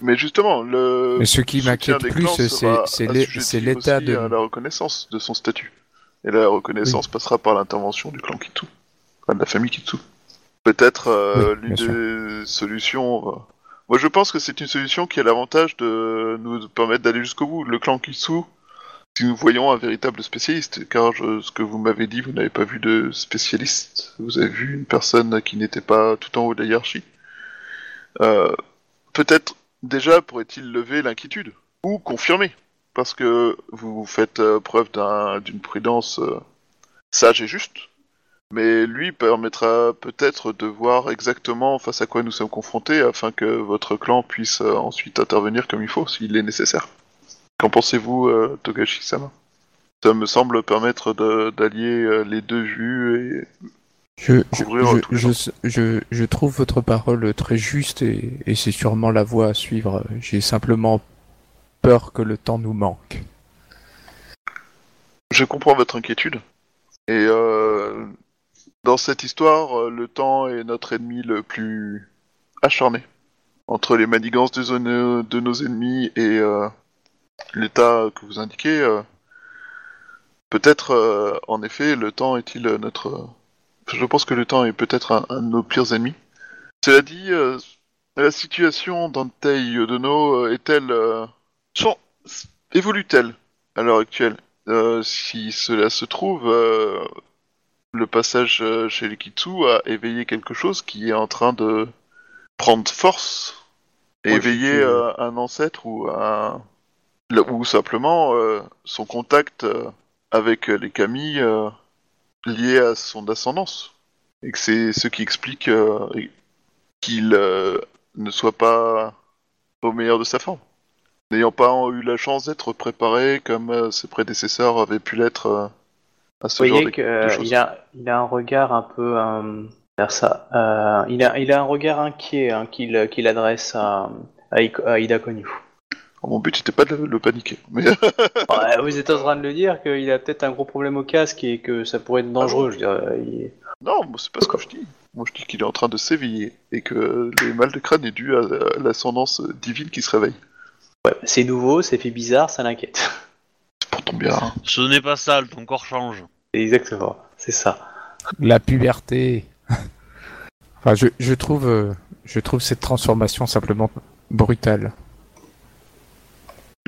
Mais justement, le Mais ce qui soutien m'inquiète des plus, clans c'est sera c'est l'é- assujetti c'est l'état aussi de. à la reconnaissance de son statut. Et la reconnaissance passera par l'intervention du clan Kitsu, enfin de la famille Kitsu. Peut-être euh, Oui, l'une sûr. des solutions. euh, Moi, je pense que c'est une solution qui a l'avantage de nous permettre d'aller jusqu'au bout. Le clan Kitsu, si nous voyons un véritable spécialiste, car je- ce que vous m'avez dit, vous n'avez pas vu de spécialiste. Vous avez vu une personne qui n'était pas tout en haut de la hiérarchie. Euh, Peut-être déjà pourrait-il lever l'inquiétude ou confirmer, parce que vous faites euh, preuve d'un- d'une prudence euh, sage et juste. Mais lui permettra peut-être de voir exactement face à quoi nous sommes confrontés afin que votre clan puisse euh, ensuite intervenir comme il faut s'il est nécessaire. Qu'en pensez-vous, euh, Togashi-sama? Ça me semble permettre d'allier euh, les deux vues et Je, je, je- je trouve votre parole très juste et, et c'est sûrement la voie à suivre. J'ai simplement peur que le temps nous manque. Je comprends votre inquiétude. Et euh, dans cette histoire, euh, le temps est notre ennemi le plus acharné. Entre les manigances de, zone- de nos ennemis et euh, l'état que vous indiquez, euh, peut-être, euh, en effet, le temps est-il notre... Je pense que le temps est peut-être un, un de nos pires ennemis. Cela dit, la situation d'Antei Yodono est-elle... évolue-t-elle à l'heure actuelle? Si cela se trouve, le passage euh, chez les Kitsu a éveillé quelque chose qui est en train de prendre force et éveiller euh, un ancêtre ou un le- ou simplement euh, son contact euh, avec les Kami euh, lié à son ascendance. Et que c'est ce qui explique qu'il ne soit pas au meilleur de sa forme. N'ayant pas eu la chance d'être préparé comme ses prédécesseurs avaient pu l'être à ce Vous voyez qu'il choses. a, il a un regard un peu euh, vers ça. Euh, il, a, il a un regard inquiet hein, qu'il adresse à, à, Iko- à Ida Konyu. Mon but c'était pas de le paniquer, mais Ouais, vous êtes en train de le dire qu'il a peut-être un gros problème au casque et que ça pourrait être dangereux. je dirais. Il- non, c'est pas ce que je dis. Moi je dis qu'il est en train de s'éveiller et que les mal de crâne est dû à à l'ascendance divine qui se réveille. Ouais, c'est nouveau, c'est fait bizarre, ça l'inquiète. Ton bien. Ce n'est pas sale, ton corps change. Exactement, c'est ça. La puberté. enfin, je, je trouve, euh, je trouve cette transformation simplement brutale.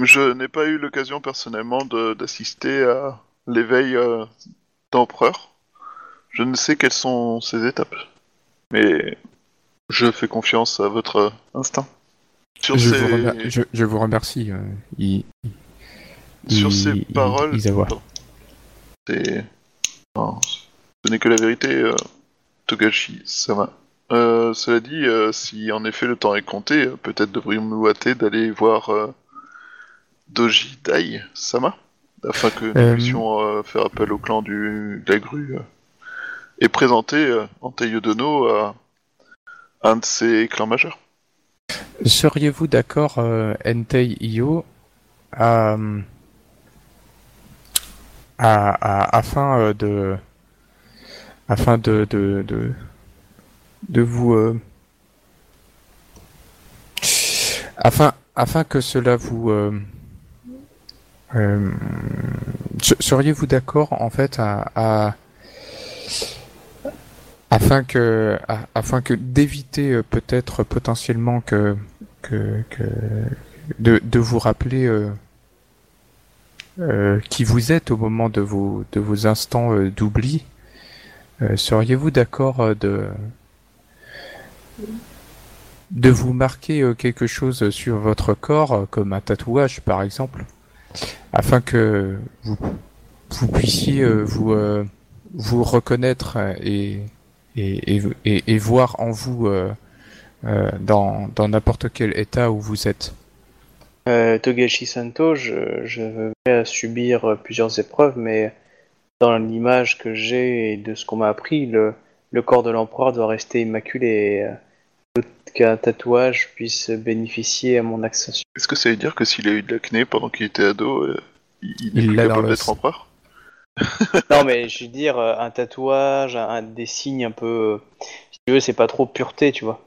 Je n'ai pas eu l'occasion personnellement de- d'assister à l'éveil euh, d'empereur. Je ne sais quelles sont ces étapes. Mais je fais confiance à votre instinct. Sur Je, ces, vous remer- je, je vous remercie. euh, il- sur ces paroles, c'est- non, ce n'est que la vérité, euh, Togashi Sama. Euh, cela dit, euh, si en effet le temps est compté, euh, peut-être devrions-nous hâter d'aller voir Doji Dai Sama, afin que nous puissions faire appel au clan du, de la grue et présenter Antei Dono à un de ses clans majeurs. Seriez-vous d'accord, Entei Io, à, à- à- afin euh, de afin de de, de, de vous euh, afin afin que cela vous euh, euh, se- seriez-vous d'accord en fait à, à afin que a- afin que d'éviter euh, peut-être potentiellement que que, que de, de vous rappeler euh, qui vous êtes au moment de vos de vos instants euh, d'oubli euh, seriez-vous d'accord de de vous marquer quelque chose sur votre corps comme un tatouage par exemple afin que vous vous puissiez vous vous reconnaître et et, et, et, voir en vous dans dans n'importe quel état où vous êtes? Euh, Togashi Santo, je, je vais subir plusieurs épreuves, mais dans l'image que j'ai et de ce qu'on m'a appris, le, le corps de l'empereur doit rester immaculé. et, euh, Qu'un tatouage puisse bénéficier à mon accession. Est-ce que ça veut dire que s'il a eu de l'acné pendant qu'il était ado, euh, il, il est Il dans capable le d'être empereur? Non, mais je veux dire, un tatouage, un, un- des signes un peu. Si tu veux, c'est pas trop pureté, tu vois.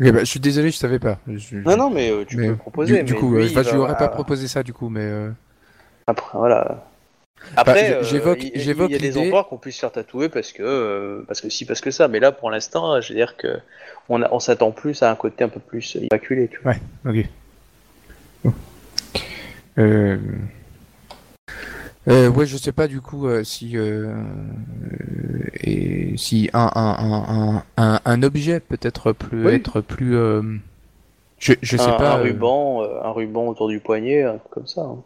Ok, bah, je suis désolé, je savais pas. Je- Non, non, mais euh, tu mais peux le proposer. Du, du mais coup, lui, enfin, je lui aurais pas proposé ça du coup, mais euh, Après, voilà. Après, Bah, euh, j'évoque- il, y a des empereurs qu'on puisse se faire tatouer parce que, parce que si, parce que ça. Mais là, pour l'instant, je veux dire que on, a- on s'attend plus à un côté un peu plus immaculé, tu vois. ok. Euh... Euh, ouais, je sais pas du coup euh, si euh, euh, et si un un, un, un, un, objet peut être plus Oui. être plus euh, je je sais un, pas un euh, ruban, un ruban autour du poignet, un truc comme ça. hein.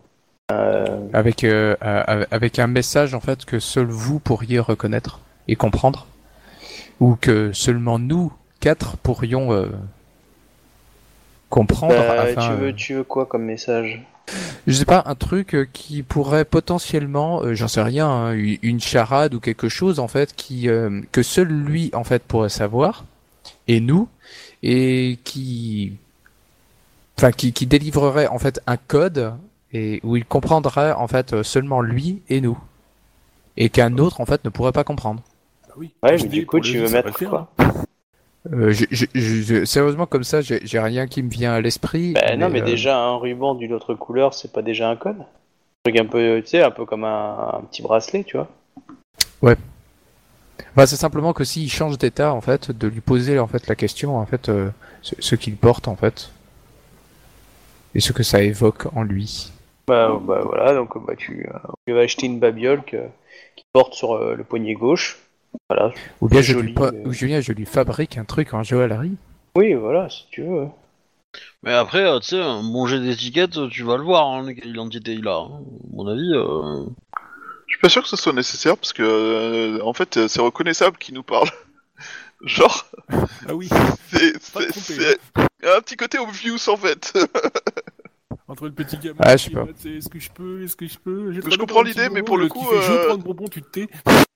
Euh, avec avec un message en fait que seul vous pourriez reconnaître et comprendre ou que seulement nous quatre pourrions euh, comprendre bah, afin, tu euh, veux, tu veux quoi comme message? Je sais pas un truc euh, qui pourrait potentiellement euh, j'en sais rien hein, une charade ou quelque chose en fait qui euh, que seul lui en fait pourrait savoir et nous et qui enfin qui, qui délivrerait en fait un code et où il comprendrait en fait seulement lui et nous et qu'un autre en fait ne pourrait pas comprendre. Bah oui. Ouais, Je mais dis, du coup, tu veux mettre quoi? hein. Euh, je, je, je- je- sérieusement comme ça j'ai rien qui me vient à l'esprit. Bah, non, mais euh, déjà un ruban d'une autre couleur, c'est pas déjà un code Un truc un peu, tu sais, un peu comme un, un petit bracelet, tu vois. Bah, c'est simplement que s'il change d'état, en fait, de lui poser en fait la question, en fait, euh, ce, ce qu'il porte, en fait, et ce que ça évoque en lui. Bah, bah voilà, donc bah, tu, tu vas acheter une babiole que- qui porte sur le poignet gauche. Voilà. Ou bien je joli, lui, po- mais- ou bien je lui fabrique un truc en joaillerie. Oui, voilà, si tu veux. Mais après, euh, tu sais, un bon jet d'étiquette, tu vas le voir, hein, quelle identité il a. hein. À mon avis, euh... Je suis pas sûr que ce soit nécessaire parce que, euh, en fait, euh, c'est reconnaissable qui nous parle. Genre, Ah oui, c'est un petit côté obvious en fait. entre le petit gamin Ah, je sais pas. est-ce que je peux, est-ce que je peux. Je comprends l'idée, mais pour le coup, fait, je bonbon, tu te tais.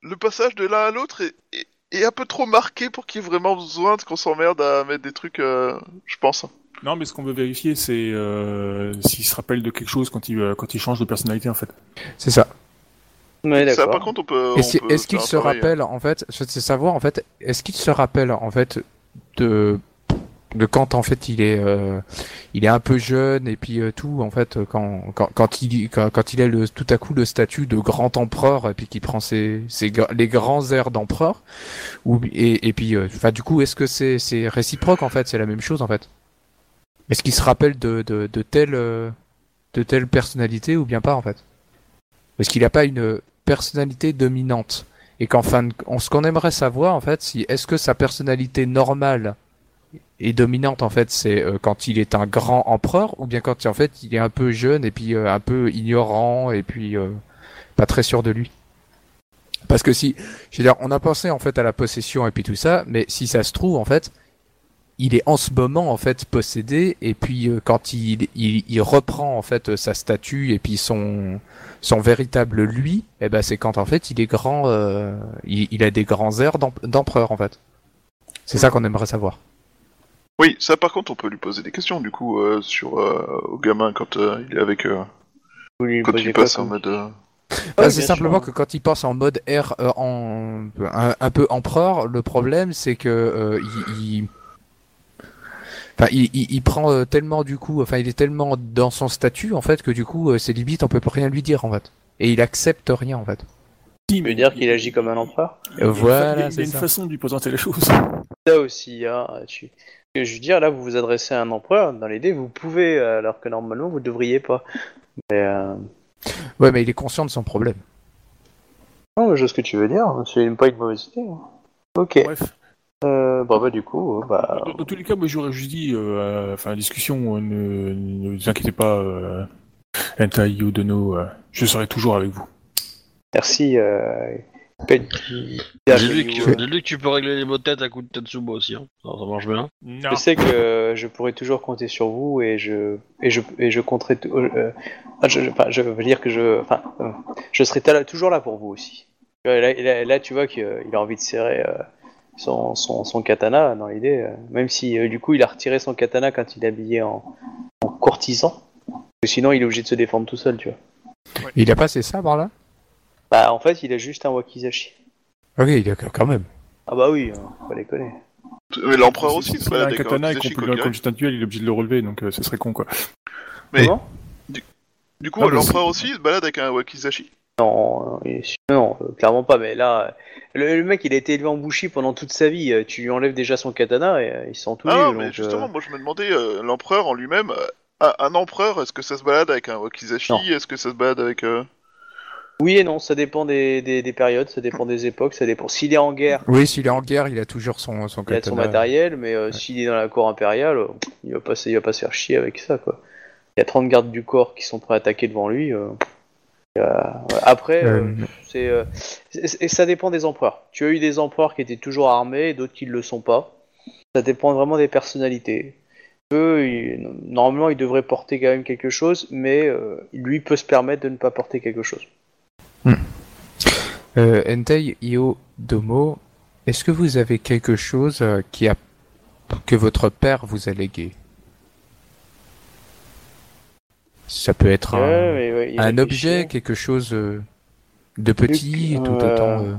Le passage de l'un à l'autre est, est- est un peu trop marqué pour qu'il y ait vraiment besoin de qu'on s'emmerde à mettre des trucs, euh, je pense. Non, mais ce qu'on veut vérifier, c'est euh, s'il se rappelle de quelque chose quand il, euh, quand il change de personnalité, en fait. C'est ça. Ouais, Ça, d'accord. par contre, on peut. Et on c'est- peut est-ce qu'il se travail, rappelle en fait, c'est savoir en fait, est-ce qu'il se rappelle en fait de de quand en fait il est euh, il est un peu jeune et puis euh, tout en fait quand quand quand il quand, quand il a le tout à coup le statut de grand empereur et puis qu'il prend ses, ses les grands airs d'empereur ou et et puis euh, enfin du coup est-ce que c'est c'est réciproque en fait c'est la même chose en fait? Est-ce qu'il se rappelle de de de telle euh, de telle personnalité ou bien pas en fait? Est-ce qu'il n'a pas une personnalité dominante? Et qu'en on- ce qu'on aimerait savoir en fait si est-ce que sa personnalité normale et dominante en fait c'est euh, quand il est un grand empereur ou bien quand en fait il est un peu jeune et puis euh, un peu ignorant et puis euh, pas très sûr de lui parce que si je veux dire on a pensé en fait à la possession et puis tout ça mais si ça se trouve en fait il est en ce moment en fait possédé et puis euh, quand il, il il reprend en fait sa statue et puis son son véritable lui, eh ben c'est quand en fait il est grand, euh, il, il a des grands airs d'em- d'empereur en fait. C'est ça qu'on aimerait savoir. Oui, ça, par contre, on peut lui poser des questions, du coup, euh, sur euh, au gamin quand euh, il est avec. euh, lui quand il quoi passe en mode. euh, Bah, Ouais, c'est simplement sûr. que quand il passe en mode euh, en un, un peu empereur, le problème c'est que euh, il, il- Enfin, il, il, il prend euh, tellement du coup, enfin, il est tellement dans son statut en fait que du coup, euh, c'est limite, on peut plus rien lui dire en fait, et il accepte rien en fait. Tu veux dire qu'il agit comme un empereur? Voilà, il y c'est a une ça. façon de lui présenter les choses. Ça aussi, hein. Tu... que Je veux dire, là, vous vous adressez à un empereur, dans l'idée, vous pouvez, alors que normalement, vous devriez pas. Mais, euh... Ouais, mais il est conscient de son problème. Non, mais je vois ce que tu veux dire, c'est pas une mauvaise idée. hein. Ok. Bref. Euh, bon, bah, du coup, euh, bah... Dans, dans tous les cas, moi j'aurais juste dit, euh, à- enfin, la discussion, euh, ne, ne vous inquiétez pas, euh, Entai Yudono, euh, je serai toujours avec vous. Merci, euh... Petit- Dis-lui que, Euh, tu peux régler les mots de tête à coup de Tetsubo aussi. Hein. Ça, ça marche bien. Non. Je sais que je pourrai toujours compter sur vous et je et je et je compterai. t- euh, ah, je, je- enfin, je veux dire que je, enfin, euh, je serai toujours là pour vous aussi. Là, là, là, tu vois qu'il euh, il a envie de serrer euh, son, son, son katana dans l'idée, euh, même si euh, du coup il a retiré son katana quand il est habillé en, en courtisan. Sinon il est obligé de se défendre tout seul, tu vois. Il a pas ses sabres là? Bah en fait il a juste un wakizashi. Ok, il a quand même. Ah bah oui, hein, faut pas déconner. Mais l'empereur Si- aussi, si se il a balade un katana et qu'on peut le comme duel, il est obligé de le relever, donc euh, ce serait con quoi. Mais- Comment? Du coup, Non, mais l'empereur aussi se balade avec un wakizashi. Non, euh, non, euh, clairement pas. Mais là, euh, le, le mec, il a été élevé en Bushi pendant toute sa vie. Tu lui enlèves déjà son katana et il sent tout Ah donc, mais euh, justement, moi je me demandais, euh, l'empereur en lui-même, euh, un, un empereur, est-ce que ça se balade avec un wakizashi? Est-ce que ça se balade avec. Oui et non, ça dépend des, des, des périodes, ça dépend des époques, ça dépend. S'il est en guerre, Oui, s'il est en guerre, il a toujours son, son il a son matériel, mais euh, s'il est dans la cour impériale, euh, il va pas, il va pas se faire chier avec ça, quoi. Il y a 30 gardes du corps qui sont prêts à attaquer devant lui. euh, Après, euh, c'est et ça dépend des empereurs. Tu as eu des empereurs qui étaient toujours armés, et d'autres qui ne le sont pas. Ça dépend vraiment des personnalités. Eux, normalement, ils devraient porter quand même quelque chose, mais lui peut se permettre de ne pas porter quelque chose. Euh, Entei Io Domo, est-ce que vous avez quelque chose euh, qui a que votre père vous a légué? Ça peut être un, Ouais, ouais, objet, quelque chose euh, de petit, Luc, tout autant. euh,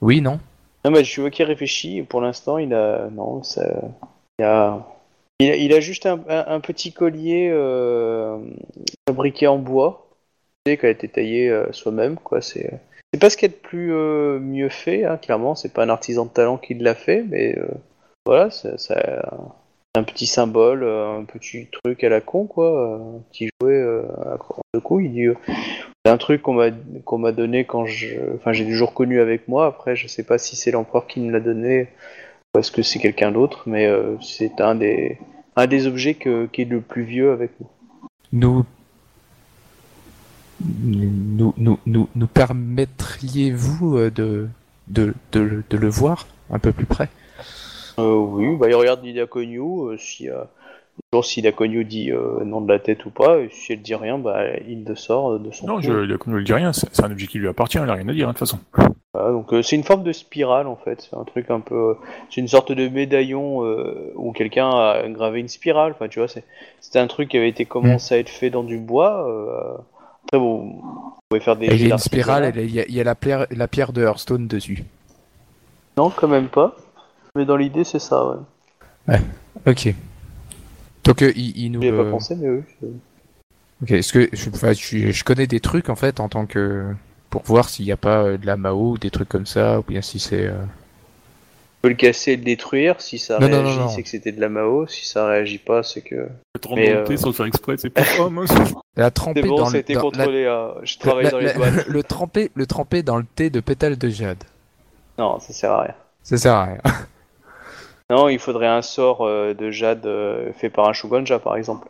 Oui, non? Non, mais je vois qu'il réfléchit. Pour l'instant, il a non, ça, il a, il a, il a juste un, un- un petit collier euh, fabriqué en bois, a été taillé euh, soi-même, quoi. C'est, c'est pas ce qu'il y a de plus euh, mieux fait, hein, clairement. C'est pas un artisan de talent qui l'a fait, mais euh, voilà, ça- un petit symbole, euh, un petit truc à la con, quoi. euh, Un petit jouet euh, à de coup, il dit. euh, c'est un truc qu'on m'a donné quand je, enfin j'ai toujours connu avec moi. Après, je sais pas si c'est l'empereur qui me l'a donné ou est-ce que c'est quelqu'un d'autre, mais euh, c'est un des objets qui est le plus vieux avec nous. Nous nous nous nous, nous permettriez-vous euh, de, de de le- de le voir un peu plus près? Euh, oui, bah il regarde Lydia Cognou, euh, si euh, toujours si Lydia Cognou dit euh, nom de la tête ou pas, et si elle dit rien, bah il le sort de son. Non, je ne lui dis rien, c'est un objet qui lui appartient, il a rien à dire, hein, de toute façon. Voilà, donc euh, c'est une forme de spirale en fait. C'est un truc un peu. C'est une sorte de médaillon euh, où quelqu'un a gravé une spirale. Enfin, tu vois, c'est- c'était un truc qui avait été commencé à être fait dans du bois. Euh, Après, vous, vous pouvez faire des. Et Il y a une spirale, il y a, il y a la, pierre, la pierre de Hearthstone dessus. Non, quand même pas. Mais dans l'idée, c'est ça, ouais. Ok. Donc euh, il, il nous. J'y euh, pas pensé, mais oui. Ok, est-ce que je, enfin, je, je connais des trucs en fait en tant que pour voir s'il n'y a pas euh, de la Mao ou des trucs comme ça ou bien si c'est. euh, Tu peux le casser et le détruire. Si ça Non, réagit, non, non. c'est que c'était de la Mao. Si ça réagit pas, c'est que. Mais, remonter euh, sans le faire exprès, c'est pas. Oh mince. La tremper C'est bon, dans ça a le. été dans- la- contrôlé. hein. Je travaille la- dans les douanes. le tremper, le tremper dans le thé de pétales de jade. Non, ça sert à rien. Ça sert à rien. Non, il faudrait un sort euh, de jade euh, fait par un Shugonja, par exemple.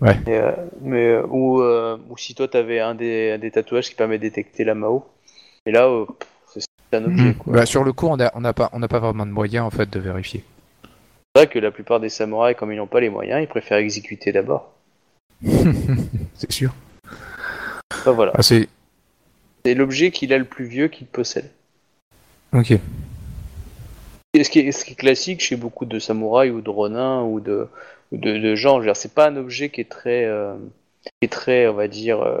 Ouais. Et, euh, mais, ou, euh, ou si toi, t'avais un des, un des tatouages qui permet de détecter la Mao. Et là, euh, pff, c'est un objet, quoi. Bah, sur le coup, on n'a on pas, on n'a pas vraiment de moyens en fait de vérifier. C'est vrai que la plupart des samouraïs, comme ils n'ont pas les moyens, ils préfèrent exécuter d'abord. C'est sûr. Enfin, voilà. Ah, c'est. C'est l'objet qu'il a le plus vieux qu'il possède. Ok. Et ce qui, est, ce qui est classique chez beaucoup de samouraïs ou de ronins ou de, ou de, de gens, je veux dire, c'est pas un objet qui est très, euh, qui est très, on va dire, euh,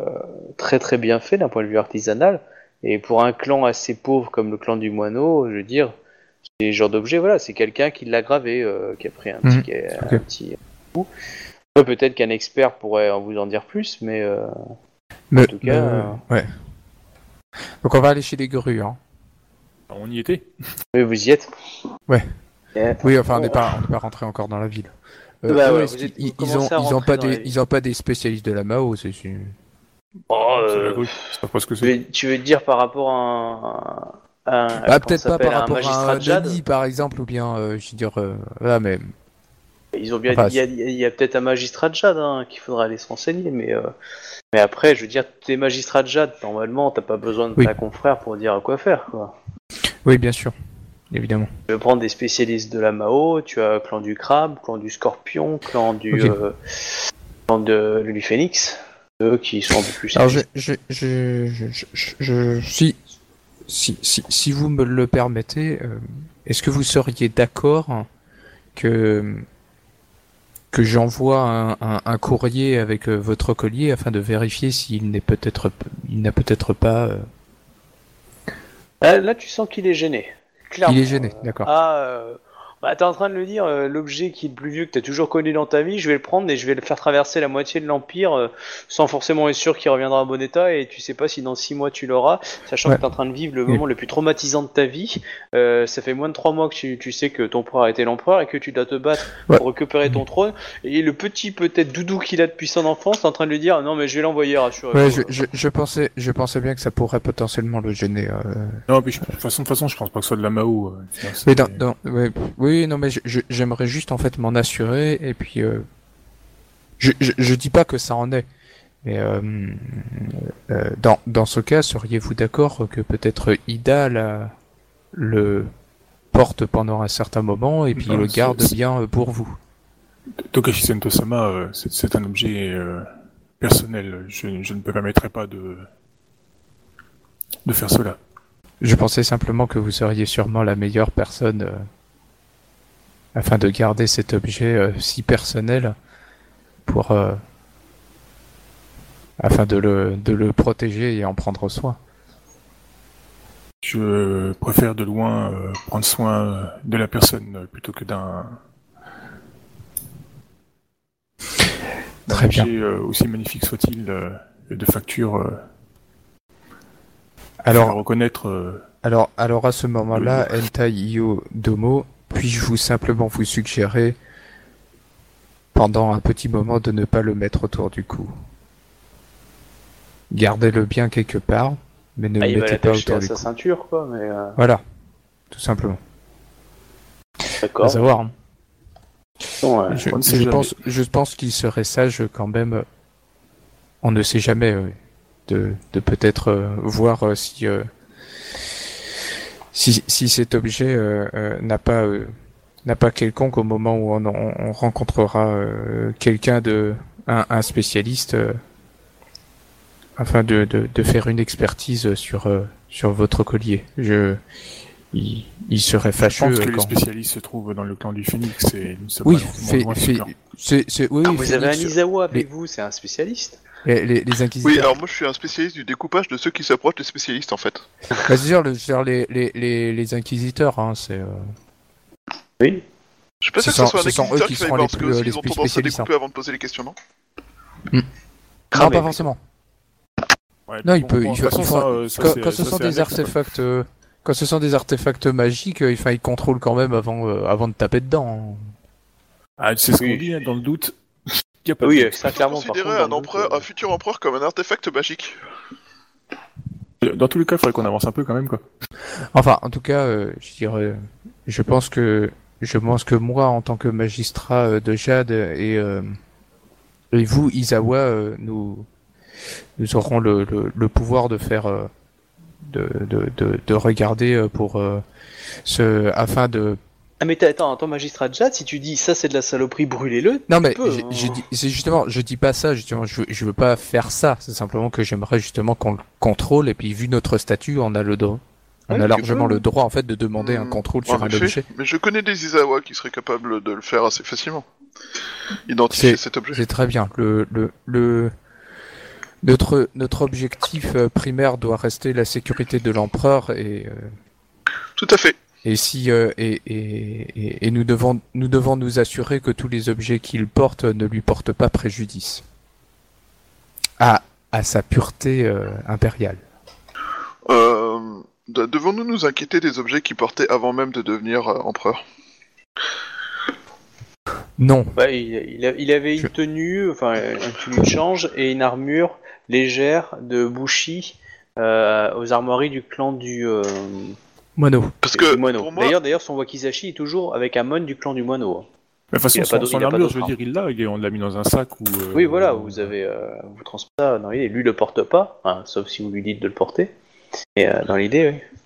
très très bien fait d'un point de vue artisanal. Et pour un clan assez pauvre comme le clan du moineau, je veux dire, c'est le genre d'objet, voilà, c'est quelqu'un qui l'a gravé, euh, qui a pris un Mhm. petit, un petit coup. Peut-être qu'un expert pourrait en vous en dire plus, mais euh, Mais, tout cas, euh, ouais. Donc on va aller chez les grues. Hein. On y était. mais vous y êtes. Ouais. Et- Oui, enfin on n'est pas, on n'est pas rentré encore dans la ville. Bah, vous ils, ont, commencez à ils ont rentrer pas des, ils ont pas des spécialistes de la Mao, c'est sûr. Oh, C'est euh, la grue. C'est pas ce que Tu c'est. veux, tu veux dire par rapport à un. à un- Bah, peut-être pas par rapport magistrat à un de Jade Nani, par exemple, ou bien, euh, je veux dire, euh, voilà, mais Ils ont bien Enfin, dit, il y a, il y a peut-être un magistrat de Jade hein, qu'il faudra aller se renseigner, mais, euh, mais après, je veux dire, t'es magistrat de Jade, normalement, t'as pas besoin de Oui. ta confrère pour dire à quoi faire, quoi. oui, bien sûr, évidemment. Tu veux prendre des spécialistes de la Mao, tu as clan du crabe, clan du scorpion, clan du. Euh, clan de Lulu Phoenix, qui sont un peu plus. Alors, je, je, je, si, si, si, si vous me le permettez, euh, est-ce que vous seriez d'accord que que j'envoie un, un, un courrier avec euh, votre collier afin de vérifier s'il n'est peut-être il n'a peut-être pas euh, là, tu sens qu'il est gêné. Clairement. il est gêné, d'accord. Ah, euh, bah, t'es en train de le dire, euh, l'objet qui est le plus vieux que t'as toujours connu dans ta vie, je vais le prendre et je vais le faire traverser la moitié de l'Empire euh, sans forcément être sûr qu'il reviendra en bon état et tu sais pas si dans six mois tu l'auras, sachant Ouais. que t'es en train de vivre le Oui. moment le plus traumatisant de ta vie. Euh, ça fait moins de trois mois que tu, tu sais que ton père a été l'empereur et que tu dois te battre Ouais. pour récupérer ton trône. Et le petit peut-être doudou qu'il a depuis son enfance, t'es en train de lui dire non mais je vais l'envoyer, rassurez-vous. Ouais, je, je, je pensais je pensais bien que ça pourrait potentiellement le gêner. euh, Non, mais je- de toute façon, de toute façon, je pense pas que ce soit de la Mao. euh, Mais dans, dans- ouais, oui, non, mais j'aimerais juste en fait m'en assurer et puis euh, je, je, je dis pas que ça en est, mais euh, euh, dans, dans ce cas, seriez-vous d'accord que peut-être Ida la, le porte pendant un certain moment et puis Non, le garde bien pour vous? Tokashi Sento-sama, c'est un objet personnel. Je, je ne me permettrai pas de de faire cela. Je pensais simplement que vous seriez sûrement la meilleure personne afin de garder cet objet euh, si personnel pour euh, afin de le, de le protéger et en prendre soin. Je préfère de loin euh, prendre soin de la personne euh, plutôt que d'un Très bien. objet, euh, aussi magnifique soit-il de facture à Alors, reconnaître alors, alors à ce moment-là, Entai Io Domo, puis-je vous simplement vous suggérer pendant un petit moment de ne pas le mettre autour du cou? Gardez-le bien quelque part, mais ne Ah, le il mettez pas autour à du sa cou. ceinture quoi, mais euh, Voilà, tout simplement. À d'accord. savoir. hein. Bon, ouais. Je, pense, je pense qu'il serait sage quand même. euh, On ne sait jamais euh, de, de peut-être euh, voir si, euh, si si cet objet euh, euh, n'a pas euh, n'a pas quelconque au moment où on, on- on rencontrera euh, quelqu'un de un, un spécialiste euh, afin de, de, de faire une expertise sur euh, sur votre collier. Je, il, il serait Je fâcheux pense que les quand. spécialistes se trouvent dans le clan du Phoenix et nous sommes Oui, fait, fait- clan. c'est, c'est, oui, Ah, vous avez un Isawa avec les- vous, c'est un spécialiste. Les, les, les inquisiteurs. Oui, alors moi je suis un spécialiste du découpage de ceux qui s'approchent des spécialistes en fait. Bah, c'est sûr, le- c'est sûr, les, les, les, les inquisiteurs, hein, c'est. euh, Oui. Je suis pas sûr que ce soit un ce sont eux inquisiteur qui seront les parce plus- aussi, les ils ont plus tendance à avant de poser les questions, non Non, Cramé, pas forcément. Ouais, Non, il peut, il façon, ça, euh, ça, quand, ce ça, sont des artefacts, euh, quand ce sont des artefacts magiques, euh, enfin, ils contrôlent quand même avant, euh, avant de taper dedans. hein. Ah, c'est ce qu'on dit, hein, dans le doute. Il y a pas de Oui, doute. ça On peut clairement. considérer un, empereur, doute, un futur empereur comme un artefact magique. Dans tous les cas, il faudrait qu'on avance un peu quand même, quoi. Enfin, en tout cas, euh, je dirais, je pense que, je pense que moi, en tant que magistrat euh, de Jade et euh, et vous, Isawa, euh, nous, nous aurons le, le, le pouvoir de faire, euh, de, de, de, de regarder euh, pour euh, ce, afin de. Ah mais t'as- attends, attends, magistrat de Jade, si tu dis ça c'est de la saloperie, brûlez-le. Non mais peux, hein. j'ai dit, c'est justement, je dis pas ça, justement, je, veux- je veux pas faire ça. C'est simplement que j'aimerais justement qu'on le contrôle et puis vu notre statut, on a le droit. On Ouais, a largement peux. le droit en fait de demander un Hmm, contrôle sur un objet. Mais je connais des Izawa qui seraient capables de le faire assez facilement. Identifier cet objet. C'est très bien. Le, le, le, notre, notre objectif euh, primaire doit rester la sécurité de l'empereur et, euh, Tout à fait. Et si euh, et, et, et, et nous devons nous devons nous assurer que tous les objets qu'il porte ne lui portent pas préjudice à à sa pureté euh, impériale. Euh, de- Devons-nous nous inquiéter des objets qu'il portait avant même de devenir euh, empereur? Non. Ouais, il, il a- il avait Je- une tenue, enfin une tenue de change et une armure légère de Bushi euh, aux armoiries du clan du, Mono. Parce que moineau. moi, D'ailleurs, d'ailleurs, son wakizashi est toujours avec un mon du clan du moineau. Mais de toute façon, pas son, son armure, je veux dire, il l'a, on l'a mis dans un sac ou. euh, Oui, voilà, vous avez, euh, vous transmettez ça dans l'idée. Lui le porte pas, hein, sauf si vous lui dites de le porter. Et euh, dans l'idée, oui.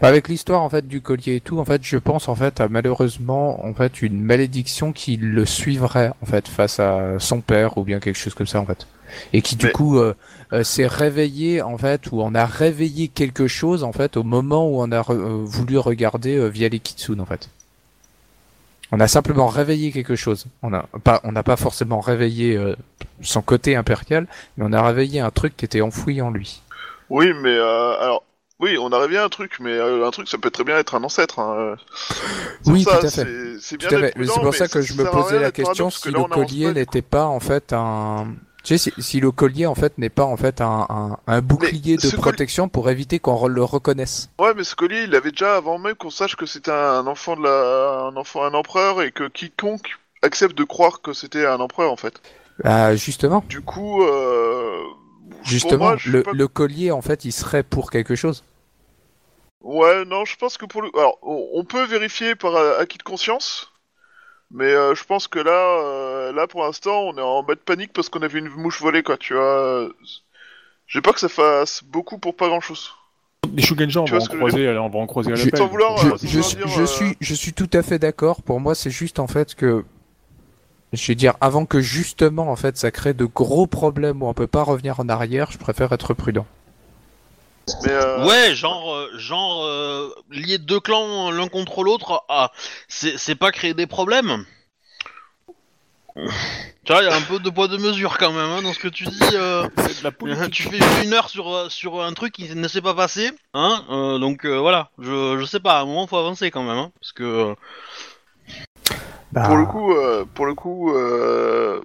Bah, Avec l'histoire en fait du collier et tout, en fait, je pense en fait à malheureusement en fait une malédiction qui le suivrait en fait face à son père ou bien quelque chose comme ça en fait, et qui du Mais- coup euh, euh, s'est réveillé en fait ou on a réveillé quelque chose en fait au moment où on a re- euh, voulu regarder euh, via les kitsune en fait. On a simplement réveillé quelque chose. On a pas, on n'a pas forcément réveillé euh, son côté impérial, mais on a réveillé un truc qui était enfoui en lui. oui, mais euh, alors, oui, on a rêvé un truc, mais euh, un truc, ça peut très bien être un ancêtre. Hein. euh. Oui, ça, tout à fait. c'est- bien C'est pour ça que je me posais la question si là, le collier n'était pas en fait un. Tu sais, si, si le collier en fait n'est pas en fait un, un, un bouclier de protection pour éviter qu'on le reconnaisse. Ouais, mais ce collier, il l'avait déjà avant même qu'on sache que c'était un enfant de la, un enfant, un empereur, et que quiconque accepte de croire que c'était un empereur en fait. Ah, justement, Du coup, euh... justement, moi, je suis le, pas- le collier en fait, il serait pour quelque chose. Ouais, non, je pense que pour le, alors, on, on peut vérifier par euh, acquis de conscience, mais euh, je pense que là, euh, là pour l'instant, on est en mode panique parce qu'on a vu une mouche voler, quoi. Tu vois, j'ai pas que ça fasse beaucoup pour pas grand chose. Les Shugenja, on va en croiser, on va en croiser à Je- l'appel. Sans vouloir, Je, sans je, vouloir suis- dire, je suis, je suis tout à fait d'accord. Pour moi, c'est juste en fait que, je veux dire, avant que justement en fait ça crée de gros problèmes où on peut pas revenir en arrière, je préfère être prudent. Mais euh, Ouais, genre, euh, genre euh, lier deux clans l'un contre l'autre, ah, c'est pas créer des problèmes. Tu vois, il y a un peu de poids de mesure quand même hein, dans ce que tu dis. euh. De la tu fais une heure sur, sur un truc qui ne s'est pas passé, hein euh, Donc euh, voilà, je, je sais pas, à un moment faut avancer quand même, hein, parce que Bah, pour le coup, euh, pour le coup, euh,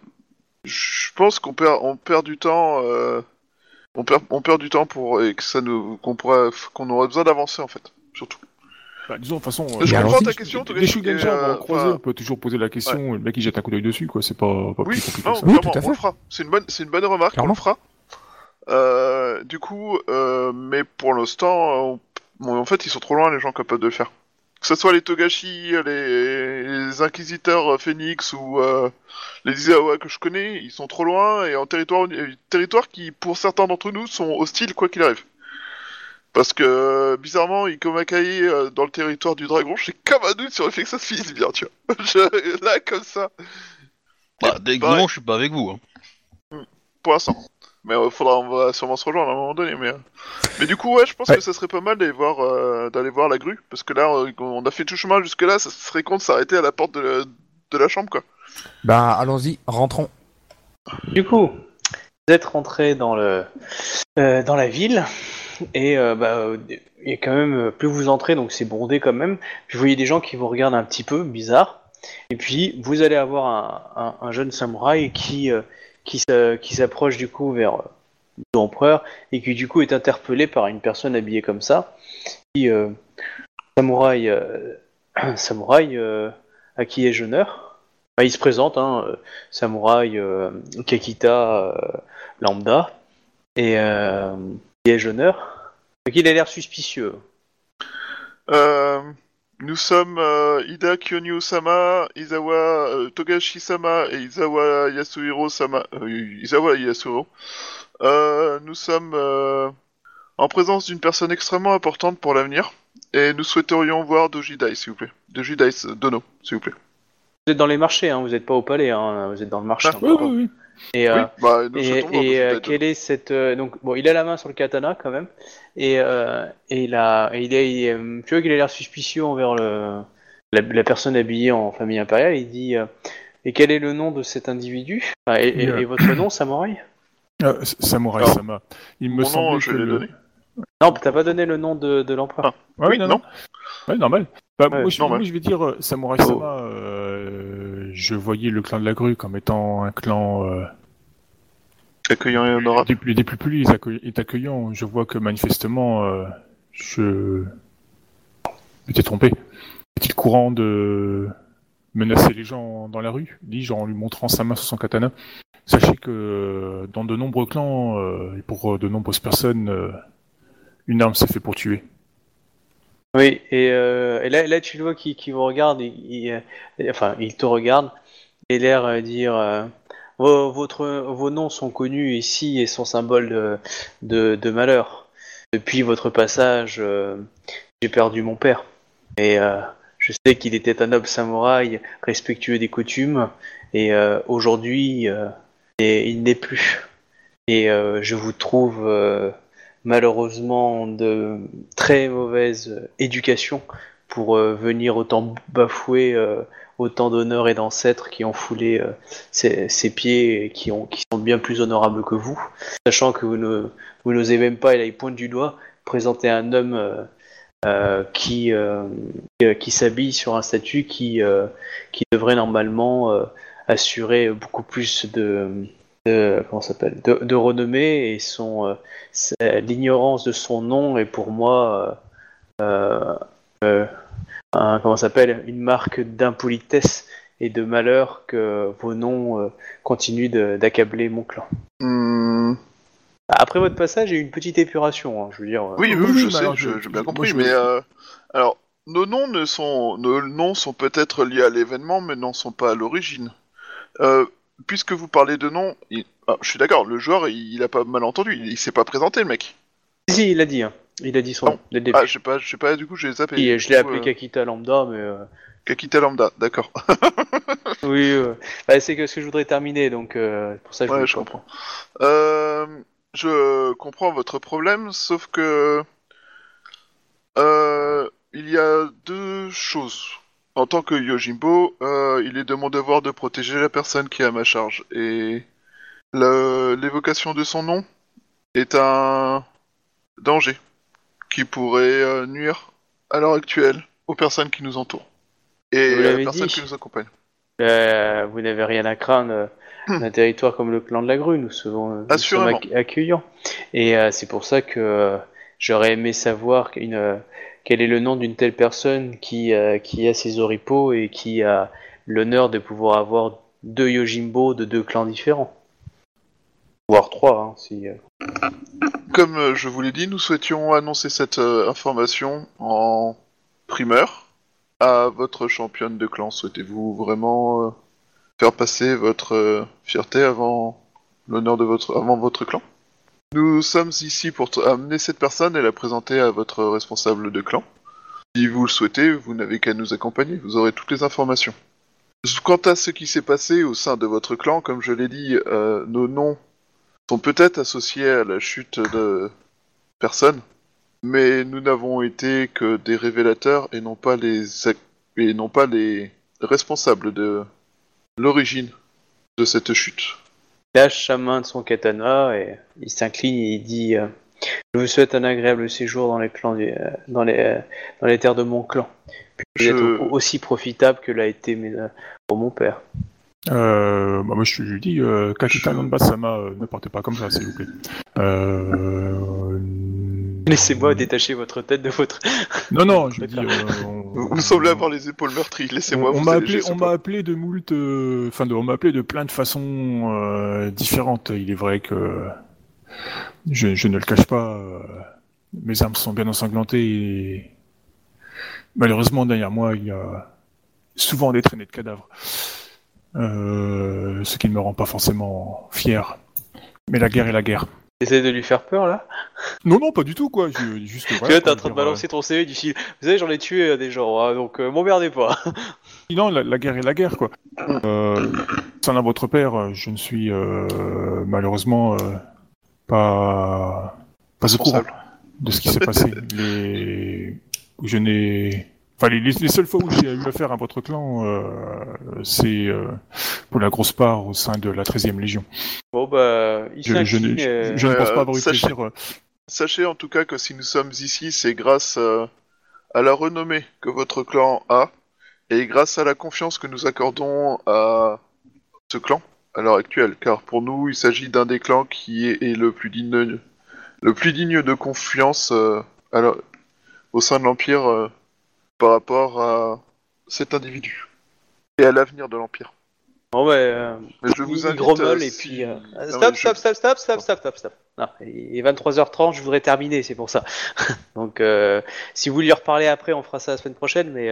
je pense qu'on perd, on perd du temps. Euh, on perd, on perd du temps pour et que ça nous, qu'on pourrait, qu'on aurait besoin d'avancer en fait, surtout. Bah, disons, de toute façon, Je Mais comprends ta question. les et, Shugenja, on va euh, en croiser, enfin, on peut toujours poser la question, le mec il jette un coup d'œil dessus, quoi, c'est pas, pas Oui, plus compliqué non, que ça. Oui, clairement, tout à fait. on le fera. C'est une bonne, c'est une bonne remarque, Clairement. on le fera. Euh, du coup, euh, mais pour l'instant, on- bon, en fait, ils sont trop loin les gens capables de le faire. Que ce soit les Togashi, les, les Inquisiteurs euh, Phoenix ou euh, les Izawa que je connais, ils sont trop loin et en territoire, euh, territoire qui, pour certains d'entre nous, sont hostiles quoi qu'il arrive. Parce que bizarrement, Ikomakai euh, dans le territoire du dragon, j'ai comme un doute sur le fait que ça se finisse bien, tu vois. Je- là, comme ça, bah, Et techniquement pareil. je suis pas avec vous. Hein. pour l'instant. Mais euh, faudra, on va sûrement se rejoindre à un moment donné. Mais, euh. mais du coup, ouais, je pense Ouais. que ça serait pas mal d'aller voir, euh, d'aller voir la grue, parce que là, on a fait tout le chemin jusque là, ça serait con de s'arrêter à la porte de la, de la chambre, quoi. Bah, allons-y, rentrons. Du coup, vous êtes rentré dans le euh, dans la ville et euh, bah, il y a quand même plus vous entrez donc c'est bondé quand même. Puis vous voyez des gens qui vous regardent un petit peu bizarre. Et puis vous allez avoir un, un- un jeune samouraï qui euh, qui s'a- qui s'approche du coup vers euh, l'empereur et qui du coup est interpellé par une personne habillée comme ça. Qui euh, samouraï euh, samouraï euh, à qui ai-je honneur Bah, Il se présente hein, samouraï Kakita lambda et qui ai-je honneur il a l'air suspicieux? Nous sommes euh, Ida Kyonyu-sama, Izawa euh, Togashi-sama et Izawa Yasuhiro-sama. euh, Izawa Yasuhiro. Euh, nous sommes euh, en présence d'une personne extrêmement importante pour l'avenir et nous souhaiterions voir Doji Dai, s'il vous plaît. Doji Dai euh, Dono, s'il vous plaît. Vous êtes dans les marchés, hein, vous n'êtes pas au palais, hein, vous êtes dans le marché. Ah, Oui, oui, oui. Et, euh, oui, bah, nous Et, euh, quelle est cette euh, donc bon il a la main sur le katana quand même et euh, et il a et il est il est, euh, tu vois qu'il a l'air suspicieux envers le la, la personne habillée en famille impériale il dit euh, et quel est le nom de cet individu? Enfin, et, et- Euh. et votre nom samouraï? Ah, S- Samurai Alors, Sama. Il me je que l'ai le- donné. non t'as pas donné le nom de, de l'empereur Ouais, Oui, non, non. non. Ouais, normal. Bah, Ouais, moi, je, normal. moi, je vais dire euh, Samurai Oh. Sama. euh, je voyais le clan de la grue comme étant un clan euh, Accueillant et honorable. des, plus- des plus polis, accueil- est accueillant. Je vois que manifestement, euh, je m'étais trompé. Est-il courant de menacer les gens dans la rue? Dis-je en lui montrant sa main sur son katana. Sachez que euh, dans de nombreux clans euh, et pour de nombreuses personnes, une arme c'est fait pour tuer. Oui et, euh, là tu le vois qui vous regarde euh, enfin il te regarde et l'air euh, dire euh, vos, votre, vos noms sont connus ici et sont symboles de, de, de malheur. Depuis votre passage, j'ai perdu mon père. Et je sais qu'il était un noble samouraï, respectueux des coutumes, et aujourd'hui, il n'est plus. Et je vous trouve malheureusement de très mauvaise éducation pour euh, venir autant bafouer euh, autant d'honneurs et d'ancêtres qui ont foulé euh, ses, pieds et qui, ont, qui sont bien plus honorables que vous, sachant que vous ne vous n'osez même pas, et là il pointe du doigt, présenter un homme qui, qui, s'habille sur un statut qui, devrait normalement assurer beaucoup plus de, de comment s'appelle de, de renommée et son euh, l'ignorance de son nom est pour moi euh, euh, un- comment ça s'appelle une marque d'impolitesse et de malheur que vos noms euh, continuent d'accabler mon clan. Hmm, Après votre passage, il y a eu une petite épuration, hein, je veux dire. euh, Oui, Oui, je sais, j'ai bien compris, mais euh, alors nos noms ne sont nos noms sont peut-être liés à l'événement, mais n'en sont pas à l'origine. Euh, puisque vous parlez de noms, il- ah, je suis d'accord, le joueur il, il a pas mal entendu, il, il s'est pas présenté le mec. Si, il a dit, hein. il a dit son nom dès le début. Ah, je sais pas, je sais pas, du coup j'ai zappé. Et je l'ai appelé euh, Kakita Lambda, mais euh, Kakita Lambda, d'accord. oui, euh, bah, c'est que ce que je voudrais terminer, donc euh, pour ça je Ouais, je comprends. Je comprends votre problème, sauf que il y a deux choses. En tant que Yojimbo, euh, il est de mon devoir de protéger la personne qui est à ma charge. Et l'évocation de son nom est un danger qui pourrait euh, nuire à l'heure actuelle aux personnes qui nous entourent. Et Vous à la l'avez personne dit. qui nous accompagne. Euh, vous n'avez rien à craindre euh, Hmm. d'un territoire comme le clan de la grue, nous, serons, nous sommes accueillants. Et c'est pour ça que j'aurais aimé savoir qu'une, euh, quel est le nom d'une telle personne qui, euh, qui a ses oripeaux et qui a l'honneur de pouvoir avoir deux Yojimbo de deux clans différents? Voire trois, hein, si... euh, Comme euh, je vous l'ai dit, nous souhaitions annoncer cette information en primeur à votre championne de clan. Souhaitez-vous vraiment faire passer votre fierté avant l'honneur de votre avant votre clan? Nous sommes ici pour amener cette personne et la présenter à votre responsable de clan. Si vous le souhaitez, vous n'avez qu'à nous accompagner, vous aurez toutes les informations. Quant à ce qui s'est passé au sein de votre clan, comme je l'ai dit, euh, nos noms sont peut-être associés à la chute de personnes, mais nous n'avons été que des révélateurs et non pas les et non pas les responsables de l'origine de cette chute. Lâche sa main de son katana et il s'incline et il dit euh, Je vous souhaite un agréable séjour dans les clans du- euh, dans les euh, dans les terres de mon clan. Puis Je- aussi profitable que l'a été mes- euh, pour mon père. Euh, bah moi je, je lui dis, euh, Kakita euh, ne partez pas comme ça, s'il vous plaît. Euh... Laissez-moi détacher votre tête de votre. Non, non, je dis. Euh, on- Vous, semblez avoir les épaules meurtries. Laissez-moi on vous m'a alléger appelé, on m'a appelé de moult, euh, enfin, de- on m'a appelé de plein de façons euh, différentes. Il est vrai que je, je ne le cache pas, euh, mes armes sont bien ensanglantées et malheureusement derrière moi il y a souvent des traînées de cadavres, euh, ce qui ne me rend pas forcément fier. Mais la guerre est la guerre. T'essayes de lui faire peur là Non, non, pas du tout quoi. Je, juste, Tu voilà, vois, t'es en train de dire, euh, balancer ton CV du style Vous savez, j'en ai tué euh, des gens, hein, donc euh, m'emmerdez pas. Non, la, la guerre est la guerre, quoi. Euh, sans votre père, euh, je ne suis euh, malheureusement euh, pas pas au courant Responsable. de ce qui s'est passé. Les... Je n'ai... Enfin, les, les- les seules fois où j'ai eu affaire à votre clan, euh, c'est euh, pour la grosse part au sein de la 13e Légion. Bon bah, il Je, je, s'incline. ne- je- euh, je ne pense pas avoir eu sachez- plaisir. Sachez en tout cas que si nous sommes ici, c'est grâce euh, à la renommée que votre clan a et grâce à la confiance que nous accordons à ce clan à l'heure actuelle. Car pour nous, il s'agit d'un des clans qui est, est le plus digne, le plus digne de confiance euh, au sein de l'empire euh, par rapport à cet individu et à l'avenir de l'empire. Bon bah, euh, Mais je vous invite. euh, et si- puis. euh, Non, mais Stop, je- stop, stop, stop, stop, stop, stop, stop. Non, il est 23h30, je voudrais terminer, c'est pour ça. donc, euh, si vous voulez lui reparler après, on fera ça la semaine prochaine, mais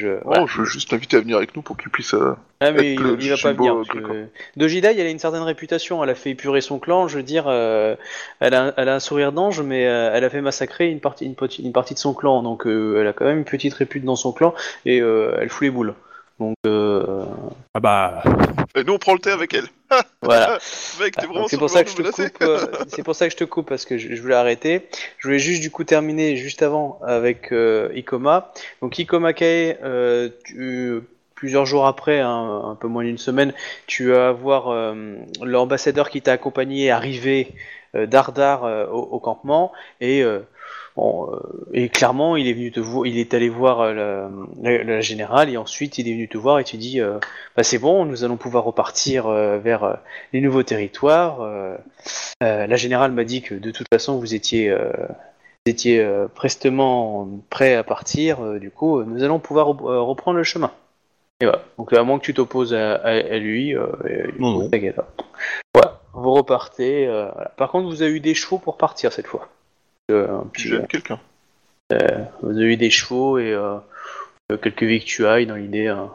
euh, je. voilà. Oh, je veux juste l'inviter à venir avec nous pour qu'il puisse. euh, Ah, mais être il, le il va pas venir. que Dojida, elle a une certaine réputation. Elle a fait épurer son clan. Je veux dire, euh, elle, a, elle a un sourire d'ange, mais euh, elle a fait massacrer une partie, une, une partie de son clan. Donc, euh, elle a quand même une petite répute dans son clan et euh, elle fout les boules. Donc, euh, Ah bah, Et nous, on prend le thé avec elle. voilà. Mec, t'es Donc, vraiment c'est pour le ça que je te coupe. euh, c'est pour ça que je te coupe parce que je, je voulais arrêter. Je voulais juste du coup terminer juste avant avec euh, Ikoma. Donc Ikoma Kae, euh, tu- plusieurs jours après, hein, un peu moins d'une semaine, tu vas voir euh, l'ambassadeur qui t'a accompagné arriver euh, d'Ardar euh, au, au campement et euh, Bon, euh, et clairement, il est venu te voir, il est allé voir euh, la, la- la générale et ensuite il est venu te voir et tu dis, euh, bah c'est bon, nous allons pouvoir repartir euh, vers euh, les nouveaux territoires. euh, euh, la générale m'a dit que de toute façon vous étiez, euh, vous étiez euh, prestement prêt à partir. euh, du coup, nous allons pouvoir rep- reprendre le chemin. Et voilà. Donc à moins que tu t'opposes à, à- à lui, euh, Non, non. Voilà, vous repartez. euh, voilà. Par contre, vous avez eu des chevaux pour partir cette fois. Euh, un petit- J'aime quelqu'un. vous avez eu des chevaux et euh, euh, quelques victuailles dans l'idée, euh,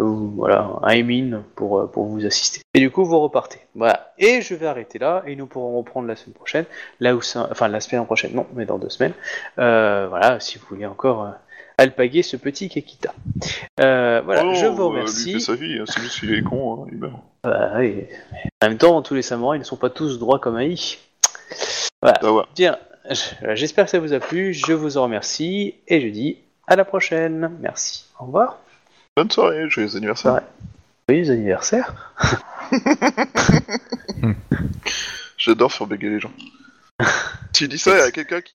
ou, voilà, un émine pour, euh, pour vous assister. Et du coup, vous repartez. Voilà. Et je vais arrêter là, et nous pourrons reprendre la semaine prochaine, là où ça, enfin la semaine prochaine, non, mais dans deux semaines. Euh, voilà, si vous voulez encore euh, alpaguer ce petit Kekita. Euh, voilà, Oh, je vous euh, remercie. Lui fait sa vie, hein, c'est juste qu'il est con. Hein, il. Bah. En même temps, tous les samouraïs ne sont pas tous droits comme Aïe. Voilà. Ah ouais. Bien, j'espère que ça vous a plu, je vous en remercie, et je dis à la prochaine. Merci. Au revoir. Bonne soirée, joyeux anniversaire. Joyeux anniversaire. J'adore faire bégayer les gens. tu dis ça à quelqu'un qui